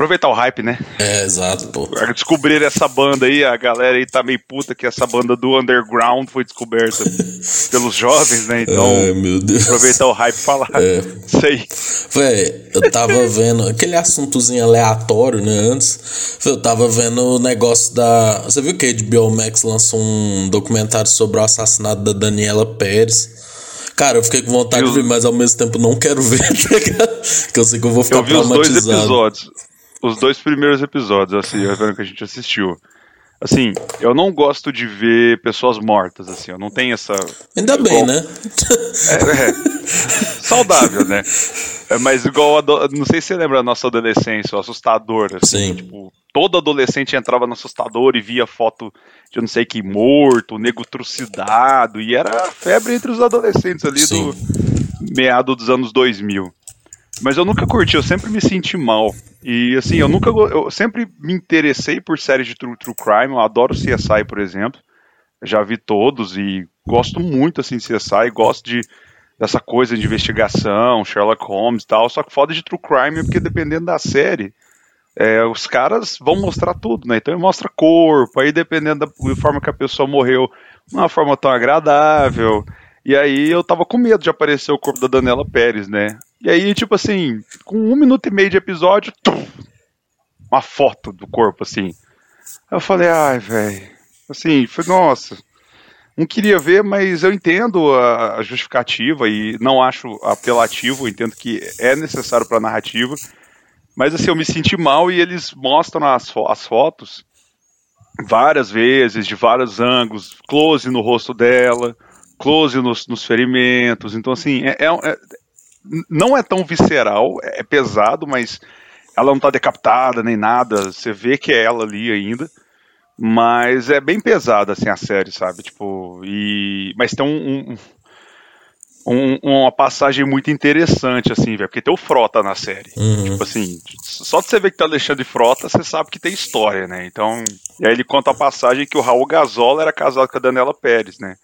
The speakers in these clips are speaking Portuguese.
Aproveitar o hype, né? É, exato, pô. Descobrir essa banda aí, a galera aí tá meio puta que essa banda do underground foi descoberta pelos jovens, né? Então, Ai, meu Deus. aproveitar o hype e falar. É. Isso aí. Véi, eu tava vendo aquele assuntozinho aleatório, né, antes. Eu tava vendo o negócio da. Você viu que a HBO Max lançou um documentário sobre o assassinato da Daniela Pérez? Cara, eu fiquei com vontade Eu- de ver, mas ao mesmo tempo não quero ver, tá ligado? Que eu sei que eu vou ficar Eu vi os dois traumatizado. episódios. Os dois primeiros episódios, assim, eu que a gente assistiu. Assim, eu não gosto de ver pessoas mortas, assim, eu não tenho essa. Ainda bem, Igual- né? É, é. saudável, né? É, mas igual, ado- não sei se você lembra da nossa adolescência, o assustador, assim, Sim. tipo, todo adolescente entrava no assustador e via foto de eu não sei que morto, nego trucidado, e era a febre entre os adolescentes ali Sim. do meado dos anos 2000. Mas eu nunca curti, eu sempre me senti mal. E assim, eu nunca. go- Eu sempre me interessei por séries de true, true crime. Eu adoro CSI, por exemplo. Já vi todos e gosto muito assim de CSI, gosto de dessa coisa de investigação, Sherlock Holmes e tal. Só que foda de true crime é porque dependendo da série, é, os caras vão mostrar tudo, né? Então ele mostra corpo, aí dependendo da forma que a pessoa morreu, não é uma forma tão agradável. E aí eu tava com medo de aparecer o corpo da Daniela Pérez, né? E aí, tipo assim, com um minuto e meio de episódio, tum, uma foto do corpo, assim. Aí eu falei, ai, velho. Assim, foi, nossa. Não queria ver, mas eu entendo a, justificativa e não acho apelativo, entendo que é necessário pra narrativa. Mas assim, eu me senti mal e eles mostram as, fo- as fotos várias vezes, de vários ângulos, close no rosto dela, close nos, nos ferimentos. Então, assim, é, é- é- não é tão visceral, é pesado, mas ela não tá decapitada nem nada. Você vê que é ela ali ainda. Mas é bem pesada, assim, a série, sabe? Tipo, e... Mas tem um, um- um- uma passagem muito interessante, assim, velho, porque tem o Frota na série. Uhum. Tipo assim, só de você ver que tá Alexandre Frota, você sabe que tem história, né? Então, e aí ele conta a passagem que o Raul Gazola era casado com a Daniela Pérez, né?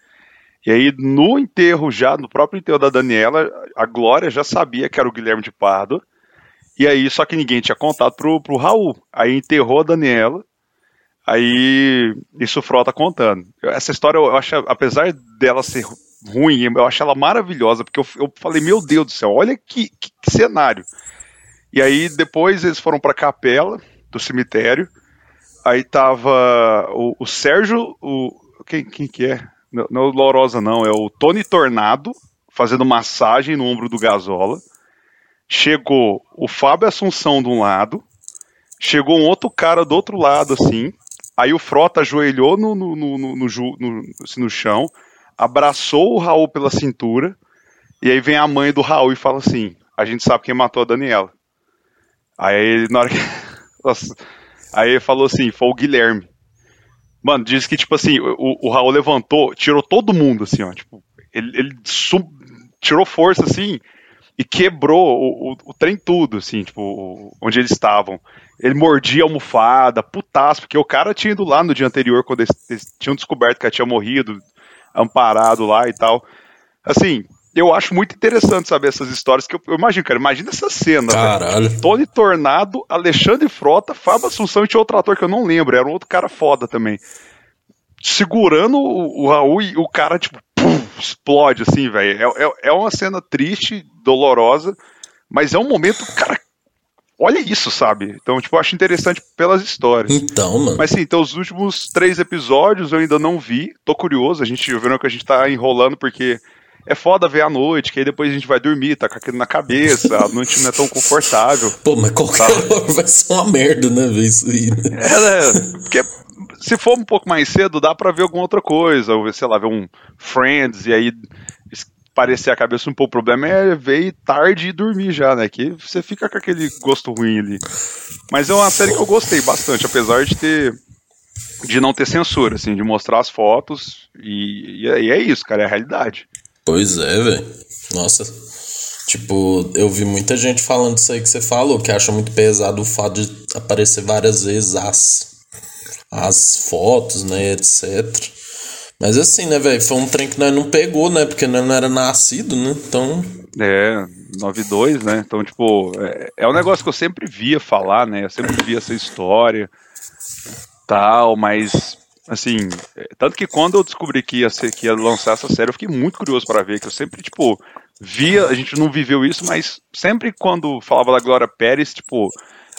E aí, no enterro já, no próprio enterro da Daniela, a Glória já sabia que era o Guilherme de Pardo. E aí, só que ninguém tinha contado pro, pro Raul. Aí enterrou a Daniela. Aí, isso o Frota contando. Essa história, eu acho, apesar dela ser ruim, eu acho ela maravilhosa, porque eu, eu falei, meu Deus do céu, olha que, que- que cenário. E aí, depois eles foram pra capela do cemitério. Aí tava o, o Sérgio, o. Quem, quem que é? Não, é o Lorosa, não, é o Tony Tornado fazendo massagem no ombro do Gazola. Chegou o Fábio Assunção de um lado, chegou um outro cara do outro lado, assim. Aí o Frota ajoelhou no, no, no, no, no assim, no chão, abraçou o Raul pela cintura, e aí vem a mãe do Raul e fala assim: A gente sabe quem matou a Daniela. Aí na hora que. Nossa. Aí ele falou assim: Foi o Guilherme. Mano, diz que, tipo assim, o, o Raul levantou, tirou todo mundo, assim, ó. Tipo, ele, ele su- tirou força, assim, e quebrou o, o, o trem tudo, assim, tipo, onde eles estavam. Ele mordia a almofada, putaço, porque o cara tinha ido lá no dia anterior, quando eles, eles tinham descoberto que ela tinha morrido, amparado lá e tal. Assim, eu acho muito interessante saber essas histórias, que eu, eu imagino, cara, imagina essa cena, velho. Caralho. Tony Tornado, Alexandre Frota, Fábio Assunção e tinha outro ator que eu não lembro, era um outro cara foda também. Segurando o, o Raul e o cara, tipo, pum, explode, assim, velho. É, é, é uma cena triste, dolorosa, mas é um momento, cara. Olha isso, sabe? Então, tipo, eu acho interessante pelas histórias. Então, mano. Mas sim, então os últimos três episódios eu ainda não vi. Tô curioso, a gente vendo que a gente tá enrolando porque é foda ver à noite, que aí depois a gente vai dormir, tá com aquilo na cabeça, a noite não é tão confortável. Pô, mas qualquer hora vai ser uma merda, né, ver isso aí, né? É, né? Porque se for um pouco mais cedo, dá pra ver alguma outra coisa, ou sei lá, ver um Friends e aí parecer a cabeça um pouco. O problema é ver tarde e dormir já, né? Que você fica com aquele gosto ruim ali. Mas é uma série que eu gostei bastante, apesar de ter. de não ter censura, assim, de mostrar as fotos. E, e é- e é isso, cara, é a realidade. Pois é, velho. Nossa. Tipo, eu vi muita gente falando isso aí que você falou, que acha muito pesado o fato de aparecer várias vezes as, as fotos, né, etc. Mas assim, né, velho, foi um trem que nós não pegou, né, porque nós não era nascido, né, então... É, 92, né, então, tipo, é, é um negócio que eu sempre via falar, né, eu sempre via essa história, tal, mas assim, é, tanto que quando eu descobri que ia, ser, que ia lançar essa série, eu fiquei muito curioso para ver, que eu sempre, tipo, via, a gente não viveu isso, mas sempre quando falava da Glória Pérez, tipo,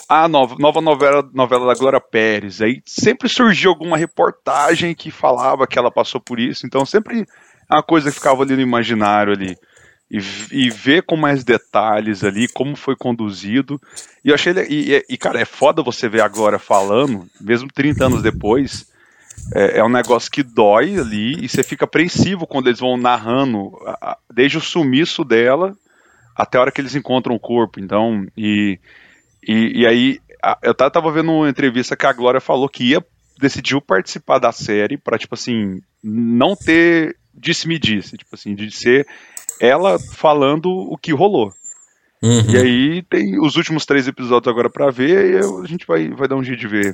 a nova, nova novela, novela da Glória Pérez, aí sempre surgia alguma reportagem que falava que ela passou por isso, então sempre é uma coisa que ficava ali no imaginário ali. E, e ver com mais detalhes ali como foi conduzido. E eu achei. E, e, cara, é foda você ver agora falando, mesmo 30 anos depois, é, é, um negócio que dói ali e você fica apreensivo quando eles vão narrando, desde o sumiço dela até a hora que eles encontram o corpo. Então, e, e, e aí, eu tava vendo uma entrevista que a Glória falou que ia, decidiu participar da série para tipo assim, não ter disse-me-disse, tipo assim, de ser ela falando o que rolou. Uhum. E aí tem os últimos três episódios agora para ver e a gente vai, vai dar um jeito de ver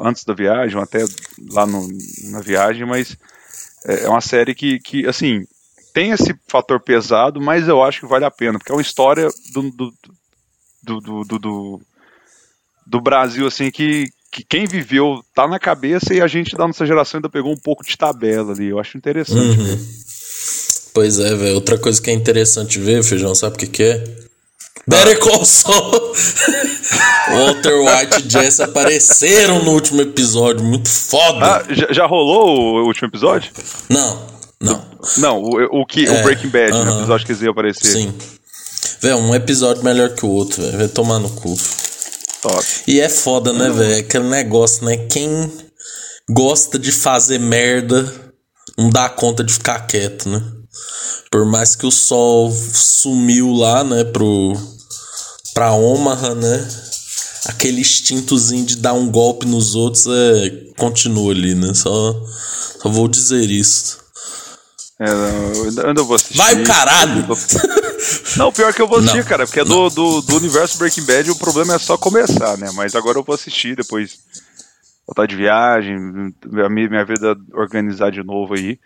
antes da viagem, ou até lá no, na viagem, mas é, é uma série que, que, assim, tem esse fator pesado, mas eu acho que vale a pena, porque é uma história do, do, do, do, do, do Brasil, assim, que, que quem viveu tá na cabeça e a gente da nossa geração ainda pegou um pouco de tabela ali. Eu acho interessante. Uhum. Pois é, velho. Outra coisa que é interessante ver, Feijão, sabe o que, que é? Better Call Saul. Walter White e Jesse apareceram no último episódio, muito foda. Ah, já, já, rolou o último episódio? Não, não. Não, o, o que, é, o Breaking Bad, uh -huh. o episódio que eles iam aparecer. Sim. Velho, um episódio melhor que o outro, velho. Vai tomar no cu. Top. E é foda, né, velho? Aquele negócio, né? Quem gosta de fazer merda não dá conta de ficar quieto, né? Por mais que o sol sumiu lá, né, pro pra Omaha, né? Aquele instintozinho de dar um golpe nos outros é, continua ali, né? Só, só vou dizer isso. É, eu ainda vou assistir. Vai o caralho! Não, pior que eu vou assistir, não, cara, porque é do, do, do, universo Breaking Bad o problema é só começar, né? Mas agora eu vou assistir depois. Voltar de viagem, minha, minha vida organizar de novo aí.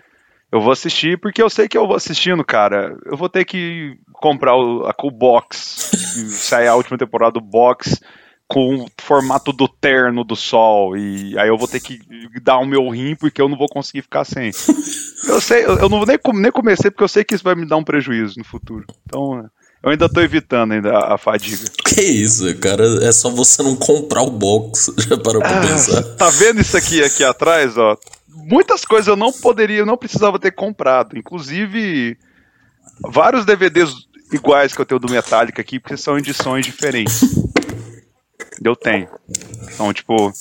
Eu vou assistir porque eu sei que eu vou assistindo, cara. Eu vou ter que comprar o, a, o box, sair a última temporada do box com o formato do terno do sol. E aí eu vou ter que dar o meu rim porque eu não vou conseguir ficar sem. Eu sei, eu, eu não nem, nem comecei porque eu sei que isso vai me dar um prejuízo no futuro. Então. Eu ainda tô evitando ainda a, a fadiga. Que isso, cara? É só você não comprar o box. Já parou pra ah, pensar. Tá vendo isso aqui aqui atrás, ó? Muitas coisas eu não poderia, eu não precisava ter comprado. Inclusive, vários DVDs iguais que eu tenho do Metallica aqui, porque são edições diferentes. Eu tenho. Então, tipo.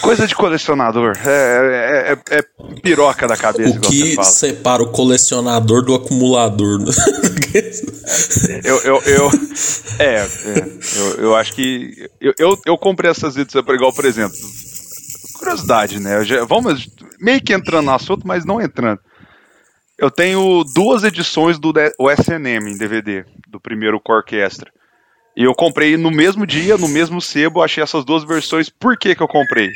Coisa de colecionador. É, é, é, é piroca da cabeça. O que separa o colecionador do acumulador? Né? eu, eu, eu, é, é eu, eu acho que. Eu, eu, eu comprei essas edições, igual, por exemplo, curiosidade, né? Já, vamos meio que entrando no assunto, mas não entrando. Eu tenho duas edições do SNM em DVD, do primeiro com orquestra. E eu comprei no mesmo dia, no mesmo sebo, achei essas duas versões. Por que, que eu comprei?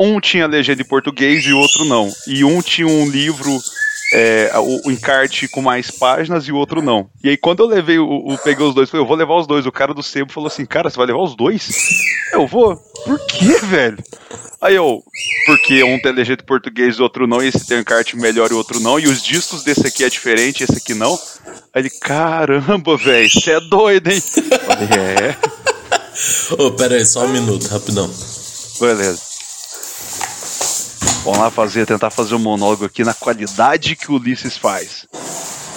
Um tinha legenda em português e outro não. E um tinha um livro é, o, o, encarte com mais páginas e o outro não. E aí, quando eu levei o, o peguei os dois, falei, eu vou levar os dois. O cara do sebo falou assim: Cara, você vai levar os dois? Eu vou. Por quê, velho? Aí eu, porque um tem legenda português e o outro não, e esse tem um encarte melhor e o outro não, e os discos desse aqui é diferente, esse aqui não. Aí ele, caramba, velho, você é doido, hein? Falei, é. Ô, oh, pera aí, só um minuto, rapidão. Beleza. Vamos lá fazer, tentar fazer um monólogo aqui na qualidade que o Ulisses faz.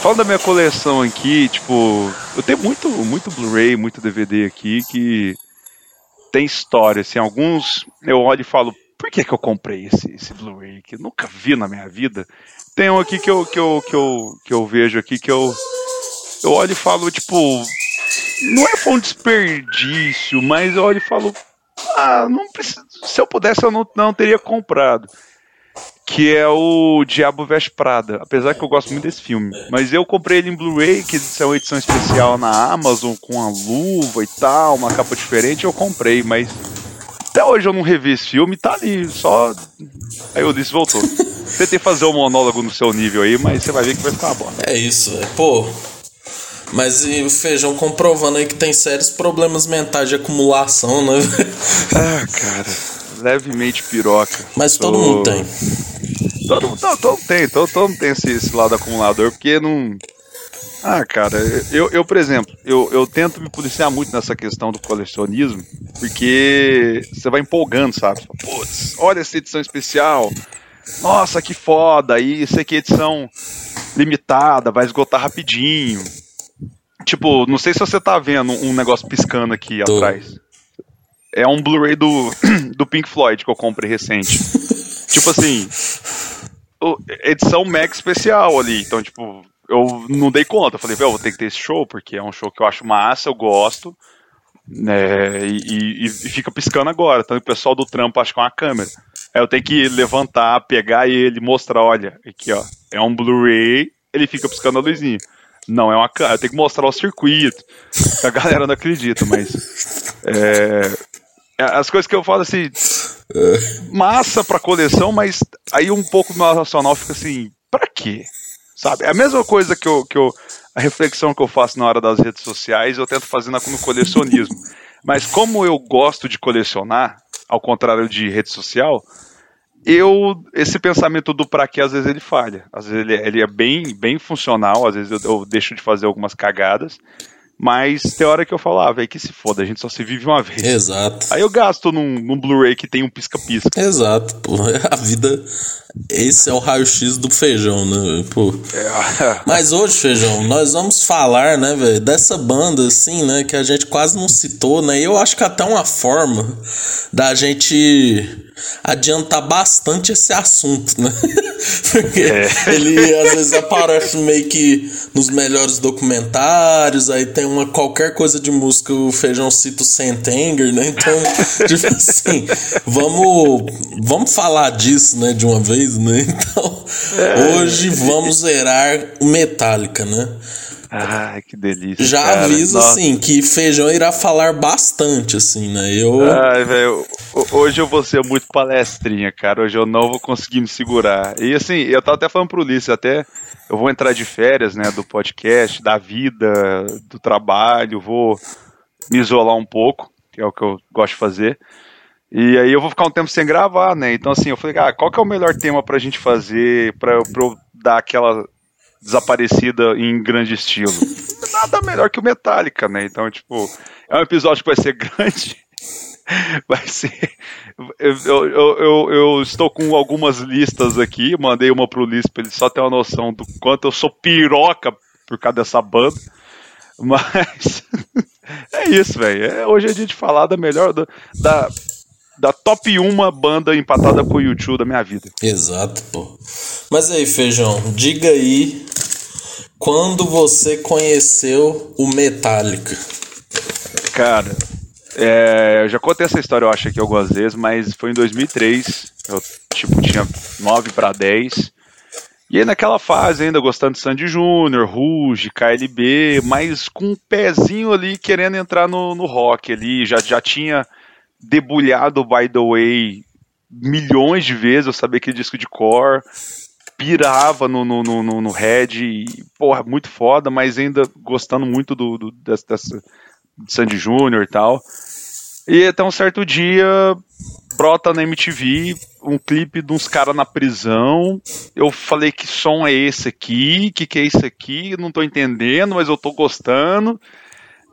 Falando da minha coleção aqui, tipo, eu tenho muito, muito Blu-ray, muito DVD aqui que tem história, assim, alguns eu olho e falo, por que que eu comprei esse, esse Blu-ray que nunca vi na minha vida? Tem um aqui que eu, que eu, que eu, que eu vejo aqui que eu, eu olho e falo, tipo, não é foi um desperdício, mas eu olho e falo, ah, não preciso, se eu pudesse eu não, não teria comprado. Que é o Diabo Veste Prada. Apesar que eu gosto muito desse filme. Mas eu comprei ele em Blu-ray, que é uma edição especial na Amazon, com a luva e tal, uma capa diferente, eu comprei, mas até hoje eu não revi esse filme, tá ali, só. Aí o disse voltou. Tentei fazer um monólogo no seu nível aí, mas você vai ver que vai ficar uma bosta. É isso, é, pô. Mas e o feijão comprovando aí que tem sérios problemas mentais de acumulação, né? ah, cara, levemente piroca. Mas todo Tô... mundo tem. Todo, todo, todo tem, todo, todo mundo tem esse, esse lado acumulador, porque não. Ah, cara, eu, eu por exemplo, eu, eu tento me policiar muito nessa questão do colecionismo, porque você vai empolgando, sabe? Putz, olha essa edição especial, nossa, que foda, e isso aqui é edição limitada, vai esgotar rapidinho. Tipo, não sei se você tá vendo um negócio piscando aqui Tô. atrás. É um Blu-ray do, do Pink Floyd que eu comprei recente. tipo assim, edição Max especial ali. Então, tipo, eu não dei conta. Eu falei, velho, vou ter que ter esse show, porque é um show que eu acho massa, eu gosto. Né, e, e, e fica piscando agora. Então o pessoal do trampo acha que é uma câmera. Aí eu tenho que levantar, pegar ele, mostrar, olha, aqui ó, é um Blu-ray, ele fica piscando a luzinha. Não, é uma câmera, eu tenho que mostrar o circuito. A galera não acredita, mas. É, as coisas que eu falo assim, massa pra coleção, mas aí um pouco do meu racional fica assim, pra quê? Sabe? É a mesma coisa que eu, que eu. A reflexão que eu faço na hora das redes sociais, eu tento fazer no colecionismo. Mas como eu gosto de colecionar, ao contrário de rede social, eu esse pensamento do para quê às vezes ele falha. Às vezes ele, ele é bem, bem funcional, às vezes eu, eu deixo de fazer algumas cagadas. Mas tem hora que eu falo, ah, velho, que se foda, a gente só se vive uma vez. Exato. Aí eu gasto num, num Blu-ray que tem um pisca-pisca. Exato, pô. A vida. Esse é o raio-x do feijão, né? Pô. É. Mas hoje, feijão, nós vamos falar, né, velho, dessa banda, assim, né, que a gente quase não citou, né? E eu acho que até uma forma da gente adiantar bastante esse assunto, né? Porque é. ele às vezes aparece meio que nos melhores documentários, aí tem uma qualquer coisa de música, o Feijão cita o Sentenger, né? Então, tipo assim, vamos, vamos falar disso, né, de uma vez, né? Então, é. hoje vamos zerar o Metallica, né? Ai, que delícia. Já cara. aviso, Nossa. assim, que feijão irá falar bastante, assim, né? Eu. Ai, velho, hoje eu vou ser muito palestrinha, cara. Hoje eu não vou conseguir me segurar. E assim, eu tava até falando pro Ulisses, até eu vou entrar de férias, né, do podcast, da vida, do trabalho, vou me isolar um pouco, que é o que eu gosto de fazer. E aí eu vou ficar um tempo sem gravar, né? Então assim, eu falei, ah, qual que é o melhor tema pra gente fazer, pra, pra eu dar aquela desaparecida em grande estilo. Nada melhor que o Metallica, né? Então, tipo, é um episódio que vai ser grande. Vai ser. Eu, eu, eu, eu, estou com algumas listas aqui. Mandei uma pro Ulisses pra ele só ter uma noção do quanto eu sou piroca por causa dessa banda. Mas. é isso, velho. É, hoje é a gente falar da melhor. Da da top 1 banda empatada com o YouTube da minha vida. Exato, pô. Mas aí, Feijão, diga aí quando você conheceu o Metallica. Cara, é, eu já contei essa história, eu acho, aqui algumas vezes, mas foi em 2003. Eu, tipo, tinha 9 para 10. E aí naquela fase ainda gostando de Sandy Júnior, Ruge, KLB, mas com um pezinho ali querendo entrar no, no rock ali, já, já tinha debulhado By The Way milhões de vezes, eu sabia aquele disco de core, pirava no, no, no, no Red, e, porra, muito foda, mas ainda gostando muito do, do dessa, dessa de Sandy Júnior e tal. E até um certo dia brota na MTV um clipe de uns caras na prisão. Eu falei que som é esse aqui, que que é isso aqui, não tô entendendo, mas eu tô gostando.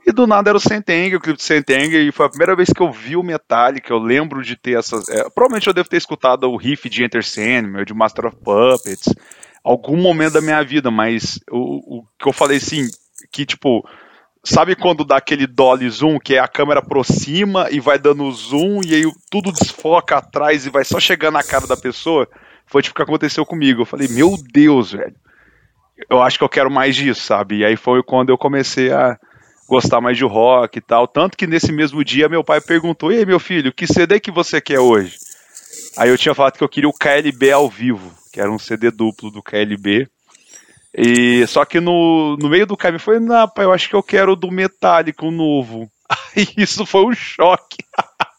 E do nada era o Sentenger, o clipe do Sentenger, e foi a primeira vez que eu vi o Metallica, eu lembro de ter essas... É, provavelmente eu devo ter escutado o riff de Enter Sandman, de Master of Puppets, algum momento da minha vida, mas o, o que eu falei assim, que tipo... Sabe quando dá aquele dolly zoom, que é a câmera aproxima e vai dando zoom e aí tudo desfoca atrás e vai só chegando na cara da pessoa? Foi tipo o que aconteceu comigo. Eu falei, meu Deus, velho. Eu acho que eu quero mais disso, sabe? E aí foi quando eu comecei a, gostar mais de rock e tal. Tanto que nesse mesmo dia meu pai perguntou: E aí, meu filho, que CD que você quer hoje? Aí eu tinha falado que eu queria o KLB ao vivo, que era um CD duplo do KLB. E só que no, no meio do caminho foi, não, pai, eu acho que eu quero o do Metallica, o novo. Aí isso foi um choque.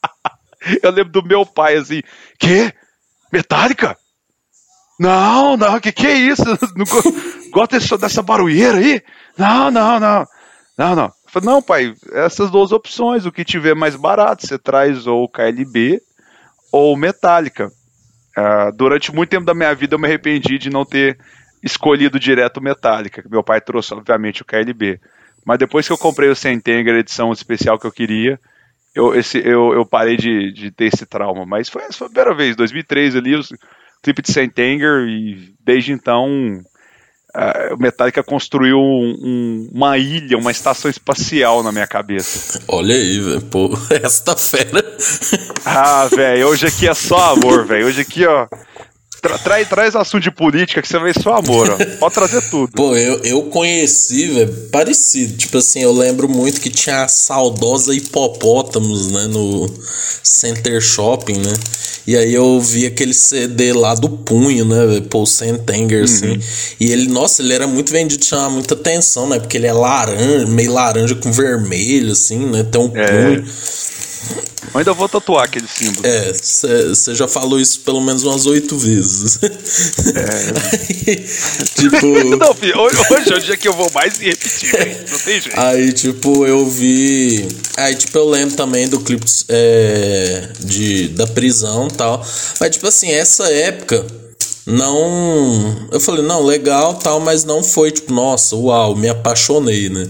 eu lembro do meu pai assim, que? Metallica? Não, não, que que é isso? Não gosta dessa, dessa barulheira aí? Não, não, não. Não, não. Falei, não, pai, essas duas opções, o que tiver mais barato, você traz ou KLB ou Metallica. Uh, durante muito tempo da minha vida eu me arrependi de não ter escolhido direto Metallica. Meu pai trouxe, obviamente, o KLB. Mas depois que eu comprei o Sentenger, a edição especial que eu queria, eu, esse, eu, eu parei de, de ter esse trauma. Mas foi, foi a primeira vez, 2003 ali, o clipe de Sentenger, e desde então o Metallica construiu um, um, uma ilha, uma estação espacial na minha cabeça. Olha aí, velho. Pô, esta fera. ah, velho, hoje aqui é só amor, velho. Hoje aqui, ó. Tra traz, traz assunto de política que você vai só amor, ó. Pode trazer tudo. Pô, eu, eu conheci, velho, parecido. Tipo assim, eu lembro muito que tinha a saudosa hipopótamos, né, no Center Shopping, né? E aí eu vi aquele CD lá do punho, né? Paul Sentenger, assim. uhum. assim. E ele, nossa, ele era muito vendido, chamava muita atenção, né? Porque ele é laranja, meio laranja com vermelho, assim, né? Tem um é. punho. Eu ainda vou tatuar aquele símbolo. É, você já falou isso pelo menos umas oito vezes. É. Aí, tipo. não, filho, hoje, é o dia que eu vou mais repetir, não tem jeito. Aí, tipo, eu vi. Aí, tipo, eu lembro também do clipe é, de, da prisão e tal. Mas, tipo assim, essa época não. Eu falei, não, legal tal, mas não foi tipo, nossa, uau, me apaixonei, né?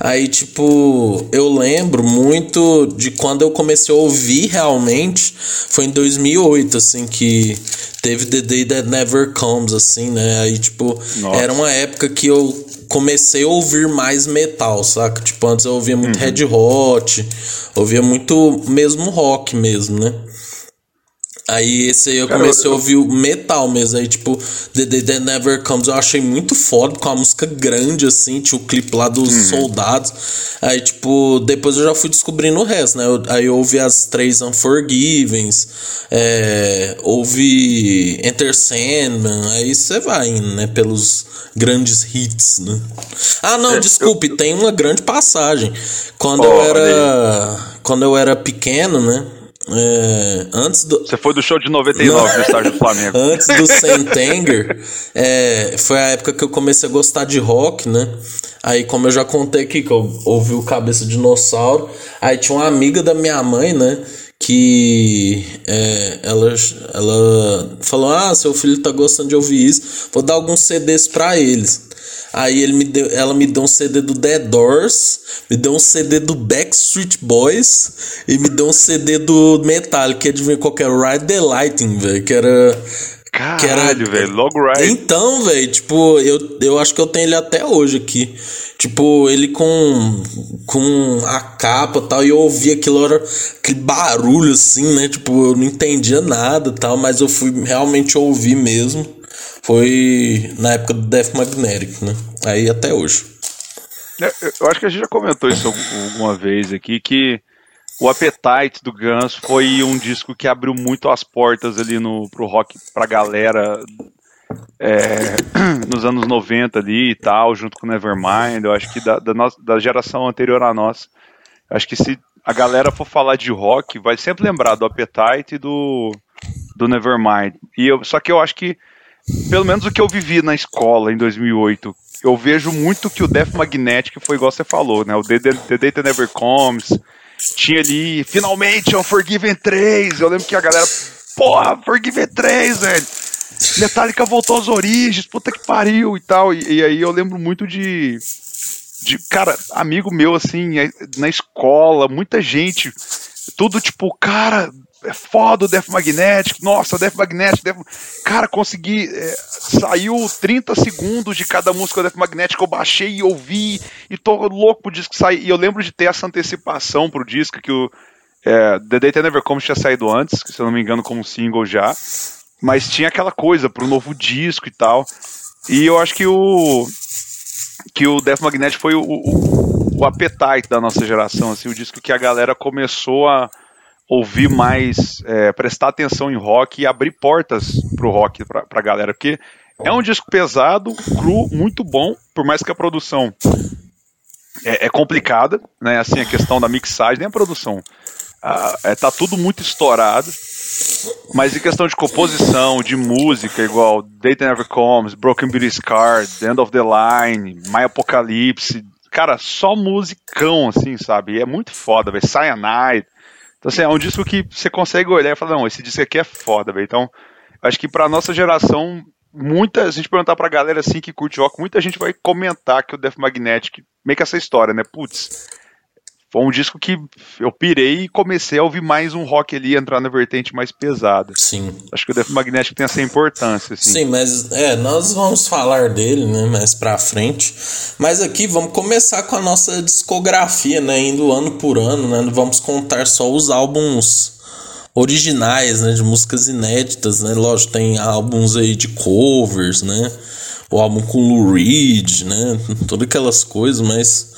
Aí, tipo, eu lembro muito de quando eu comecei a ouvir realmente, foi em 2008, assim, que teve The Day That Never Comes, assim, né? Aí, tipo, Nossa. era uma época que eu comecei a ouvir mais metal, saca? Tipo, antes eu ouvia muito uhum. Red Hot, ouvia muito mesmo rock mesmo, né? Aí esse aí eu Cara, comecei eu... a ouvir o metal mesmo. Aí, tipo, The Day That Never Comes eu achei muito foda, com a música grande, assim, tinha o clipe lá dos uhum. soldados. Aí, tipo, depois eu já fui descobrindo o resto, né? Eu, aí eu ouvi as três Unforgivens, é, ouvi Enter Sandman, aí você vai indo, né? Pelos grandes hits, né? Ah, não, é, desculpe, eu... tem uma grande passagem. Quando oh, eu era. Quando eu era pequeno, né? É, antes do... Você foi do show de 99 no estádio do Flamengo. antes do Sentenger, é, foi a época que eu comecei a gostar de rock, né? Aí, como eu já contei aqui, que eu ouvi o Cabeça de Dinossauro, aí tinha uma amiga da minha mãe, né? Que é, ela, ela falou: Ah, seu filho tá gostando de ouvir isso, vou dar alguns CDs pra eles. Aí ele me deu, ela me deu um CD do The Doors, me deu um CD do Backstreet Boys e me deu um CD do Metallica, que ver qual que era? Ride the Lightning, velho, que era Caralho, velho, logo ride. Então, velho, tipo, eu, eu acho que eu tenho ele até hoje aqui. Tipo, ele com com a capa tal, e eu ouvi aquilo, era aquele barulho assim, né? Tipo, eu não entendia nada tal, mas eu fui realmente ouvir mesmo foi na época do Death Magnetic, né? Aí até hoje. É, eu acho que a gente já comentou isso alguma vez aqui, que o Appetite do Guns foi um disco que abriu muito as portas ali no, pro rock pra galera é, nos anos 90 ali e tal, junto com Nevermind. Eu acho que da, da, nossa, da geração anterior a nós, acho que se a galera for falar de rock, vai sempre lembrar do Appetite e do, do Nevermind. E eu, só que eu acho que pelo menos o que eu vivi na escola em 2008, eu vejo muito que o Death Magnetic foi igual você falou, né? O The, The, The Data Never Comes. Tinha ali, finalmente, um Forgiven 3. Eu lembro que a galera, porra, Forgiven 3, velho. Metallica voltou às origens, puta que pariu e tal. E, e aí eu lembro muito de, de, cara, amigo meu, assim, na escola, muita gente, tudo tipo, cara, é foda o Death Magnetic, nossa, Death Magnetic, Death... cara, consegui, é, saiu 30 segundos de cada música do Death Magnetic, eu baixei e ouvi, e tô louco pro disco sair, e eu lembro de ter essa antecipação pro disco, que o é, The Day Never Comes tinha saído antes, se eu não me engano como single já, mas tinha aquela coisa pro novo disco e tal, e eu acho que o que o Death Magnetic foi o, o, o appetite da nossa geração, assim, o disco que a galera começou a ouvir mais, é, prestar atenção em rock e abrir portas pro rock pra, pra galera, porque é um disco pesado, cru, muito bom, por mais que a produção é, é complicada, né? Assim, a questão da mixagem, nem a produção. Ah, é, tá tudo muito estourado. Mas em questão de composição, de música, igual Date Never Comes, Broken Beauty Scar, The End of the Line, My Apocalypse, cara, só musicão, assim, sabe? E é muito foda, velho. Cyanide. Então, assim, é um disco que você consegue olhar e falar, não, esse disco aqui é foda, velho. Então, acho que pra nossa geração, muita, se a gente perguntar pra galera assim que curte rock, muita gente vai comentar que o Death Magnetic, meio que essa história, né? Putz, foi um disco que eu pirei e comecei a ouvir mais um rock ali, entrar na vertente mais pesada. Sim. Acho que o Death Magnetic tem essa importância, assim. Sim, mas é, nós vamos falar dele, né, mais pra frente. Mas aqui vamos começar com a nossa discografia, né, indo ano por ano, né, vamos contar só os álbuns originais, né, de músicas inéditas, né, lógico, tem álbuns aí de covers, né, o álbum com Lou Reed, né, todas aquelas coisas, mas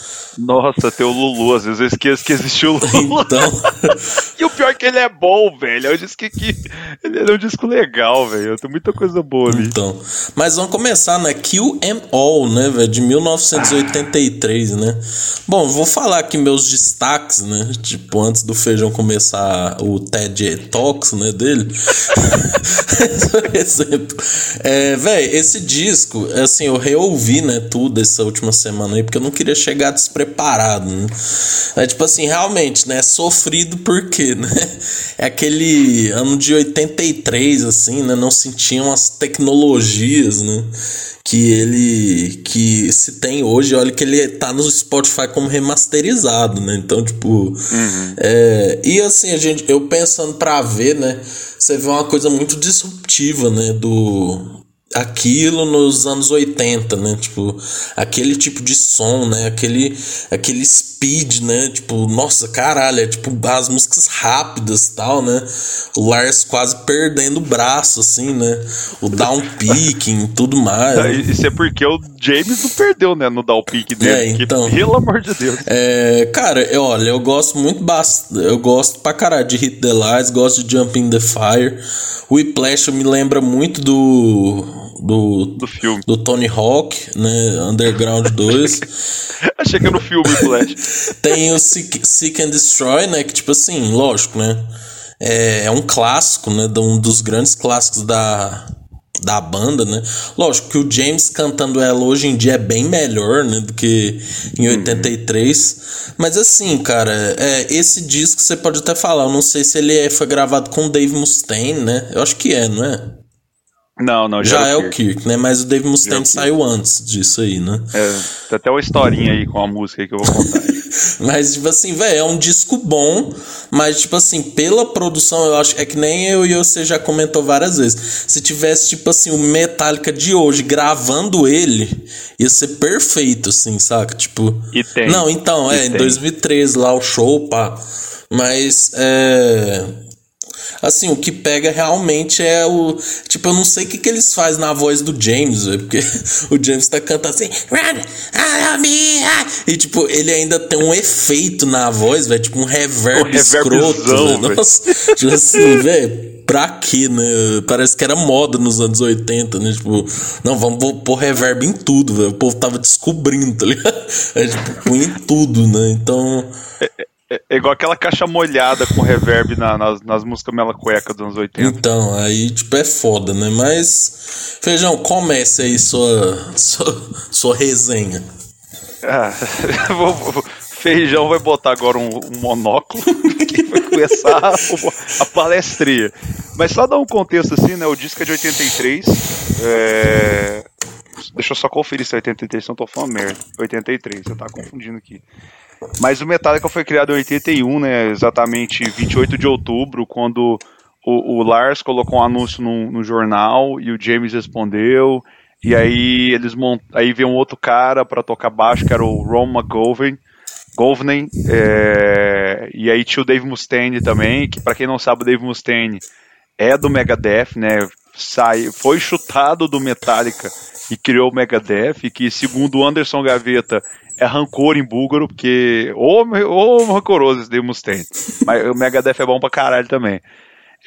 nossa, tem o Lulu, às vezes eu esqueço que existiu o Lulu. Então. e o pior é que ele é bom, velho. Eu disse que, que ele é um disco legal, velho. Tem muita coisa boa ali. Então. Mas vamos começar, né? Kill Em All, né, velho? De 1983, ah. né? Bom, vou falar aqui meus destaques, né? Tipo, antes do feijão começar o TED Talks, né, dele. Por exemplo. É, velho, esse disco, assim, eu reouvi, né, tudo essa última semana aí, porque eu não queria chegar despreparado preparado, né? É tipo assim, realmente, né? Sofrido porque, né? É aquele ano de 83, assim, né? Não sentiam as tecnologias, né? Que ele. que se tem hoje. Olha que ele tá no Spotify como remasterizado, né? Então, tipo. Uhum. É, e assim, a gente, eu pensando pra ver, né? Você vê uma coisa muito disruptiva, né? Do, aquilo nos anos 80, né? Tipo, aquele tipo de som, né? Aquele, aquele speed, né? Tipo, nossa, caralho, é tipo as músicas rápidas tal, né? O Lars quase perdendo o braço, assim, né? O down picking, tudo mais. Né? Isso é porque o James não perdeu, né? No down pick dele. É, então. Que, pelo amor de Deus. É, cara, eu, olha, eu gosto muito. Eu gosto pra caralho de Hit the Lights, gosto de Jump in the Fire. O Whiplash me lembra muito do do, do filme. Do Tony Hawk, né? Underground 2. Achei que era no filme, Flash. Tem o Seek, Seek and Destroy, né? Que, tipo assim, lógico, né? É, é um clássico, né? Um dos grandes clássicos da, da banda, né? Lógico que o James cantando ela hoje em dia é bem melhor, né? Do que em 83. Uhum. Mas assim, cara, é, esse disco você pode até falar. Eu não sei se ele é, foi gravado com o Dave Mustaine, né? Eu acho que é, não é? Não, não, já, já é o Kirk. Kirk, né? Mas o Dave Mustaine saiu antes disso aí, né? É, tem até uma historinha aí com a música que eu vou contar. mas, tipo assim, velho, é um disco bom, mas, tipo assim, pela produção, eu acho é que nem eu e você já comentou várias vezes. Se tivesse, tipo assim, o Metallica de hoje gravando ele, ia ser perfeito, assim, saca? Tipo. E tem. Não, então, é, em 2013 lá o show, pá. Mas, é Assim, o que pega realmente é o. Tipo, eu não sei o que, que eles fazem na voz do James, véio, porque o James tá cantando assim. E, tipo, ele ainda tem um efeito na voz, velho. Tipo, um reverb, um escroto, véio. Nossa, tipo assim, velho pra quê, né? Parece que era moda nos anos 80, né? Tipo, não, vamos pôr reverb em tudo, velho. O povo tava descobrindo, tá ligado? É, tipo, põe em tudo, né? Então. É, é, igual aquela caixa molhada com reverb na, nas, nas músicas mela cueca dos anos 80. Então, aí, tipo, é foda, né? Mas, Feijão, comece aí sua, sua, sua resenha. Ah, vou, vou, Feijão vai botar agora um, um monóculo que vai começar a, a, palestria. Mas só dar um contexto assim, né? O disco é de 83. É... Deixa eu só conferir se é 83, se não tô falando merda. 83, você tá confundindo aqui. Mas o Metallica foi criado em 81, né? Exatamente 28 de outubro, quando o, o Lars colocou um anúncio no, no, jornal e o James respondeu. E aí eles mont... aí veio um outro cara para tocar baixo, que era o Ron McGovern. Govney, é... e aí tinha o Dave Mustaine também, que para quem não sabe, o Dave Mustaine é do Megadeth, né? Sai... Foi chutado do Metallica e criou o Megadeth, que segundo o Anderson Gaveta é rancor em búlgaro, porque. Ou, ou rancoroso esse Dave Mustaine. Mas o Megadeth é bom pra caralho também.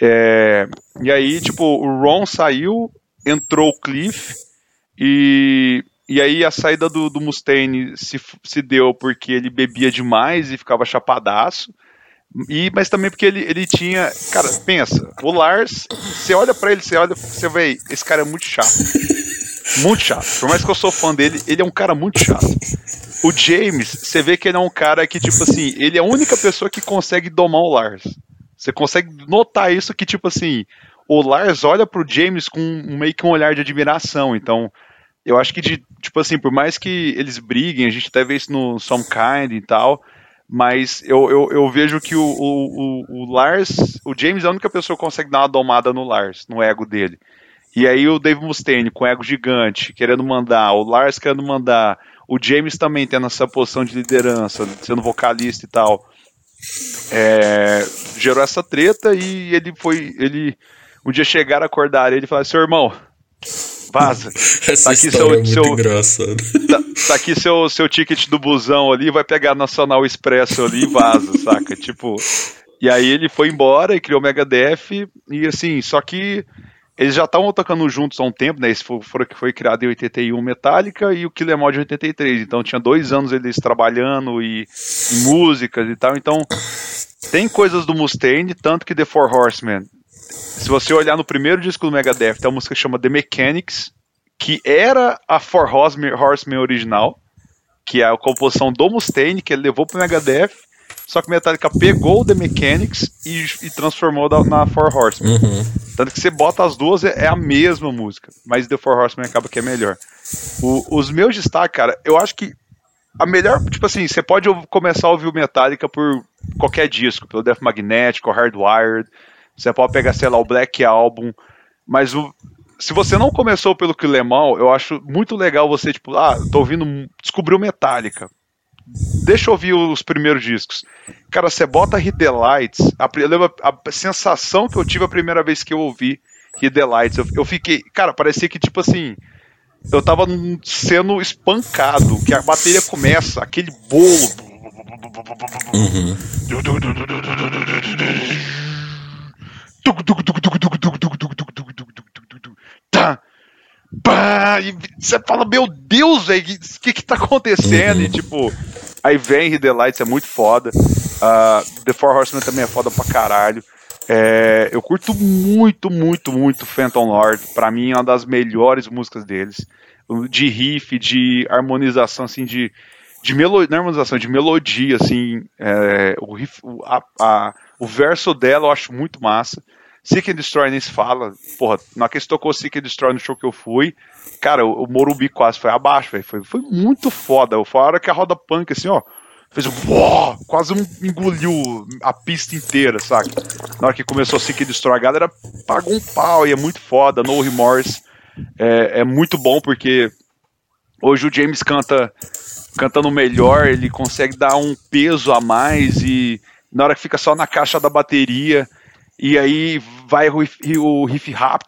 É, e aí, tipo, o Ron saiu, entrou o Cliff, e, e aí a saída do, do Mustaine se, se deu porque ele bebia demais e ficava chapadaço. E, mas também porque ele, ele tinha. Cara, pensa, o Lars, você olha para ele, você olha, você vê, esse cara é muito chato. Muito chato. Por mais que eu sou fã dele, ele é um cara muito chato. O James, você vê que ele é um cara que, tipo assim, ele é a única pessoa que consegue domar o Lars. Você consegue notar isso que, tipo assim, o Lars olha pro James com meio que um olhar de admiração. Então, eu acho que, de, tipo assim, por mais que eles briguem, a gente até vê isso no Some Kind e tal, mas eu, eu, eu vejo que o, o, o, Lars, o James é a única pessoa que consegue dar uma domada no Lars, no ego dele. E aí o Dave Mustaine com ego gigante, querendo mandar, o Lars querendo mandar, o James também tendo essa posição de liderança, sendo vocalista e tal. É, gerou essa treta e ele foi. Ele um dia chegaram, acordar ele e falaram: seu irmão, vaza. Essa tá aqui seu, é seu. Tá, tá, aqui seu, seu ticket do busão ali, vai pegar Nacional Expresso ali e vaza, saca? Tipo. E aí ele foi embora e criou o Megadeth, e assim, só que eles já estavam tocando juntos há um tempo, né? Esse foi, foi foi criado em 81 Metallica e o Kill Em All de 83. Então tinha dois anos eles trabalhando e, e músicas e tal. Então tem coisas do Mustaine, tanto que The Four Horsemen se você olhar no primeiro disco do Megadeth, tem uma música que chama The Mechanics, que era a Four Horsemen original, que é a composição do Mustaine, que ele levou pro Megadeth, só que Metallica pegou o The Mechanics e, e transformou da, na Four Horsemen. Uhum. Tanto que você bota as duas, é, é, a mesma música, mas The Four Horsemen acaba que é melhor. O, os meus destaques, cara, eu acho que a melhor, tipo assim, você pode começar a ouvir o Metallica por qualquer disco, pelo Death Magnetic, ou Hardwired, você pode pegar, sei lá, o Black Album, mas o, se você não começou pelo Quilemal, eu acho muito legal você, tipo, ah, tô ouvindo, descobriu Metallica. Deixa eu ouvir os primeiros discos. Cara, você bota Hit the Lights, a, a, sensação que eu tive a primeira vez que eu ouvi Hit the Lights, eu, eu fiquei, cara, parecia que, tipo assim, eu tava sendo espancado, que a bateria começa, aquele bolo. Uhum. E você fala, meu Deus, velho, o que que tá acontecendo? Uhum. E tipo, aí vem The Lights, é muito foda. Uh, The Four Horsemen também é foda pra caralho. É, eu curto muito, muito, muito Phantom Lord. Pra mim é uma das melhores músicas deles. De riff, de harmonização, assim, de, de melodia, não é harmonização, de melodia, assim. É, o, riff, a, a, o verso dela eu acho muito massa. Seek and Destroy nem se fala. Porra, na que tocou Seek and Destroy no show que eu fui, cara, o, Morumbi quase foi abaixo, velho. Foi, foi muito foda. Foi a hora que a roda punk, assim, ó, fez um. quase um, engoliu a pista inteira, saca? Na hora que começou a Seek and Destroy, a galera pagou um pau e é muito foda. No Remorse é, é muito bom porque hoje o James canta cantando melhor, ele consegue dar um peso a mais e na hora que fica só na caixa da bateria e aí vai o riff, o riff rap.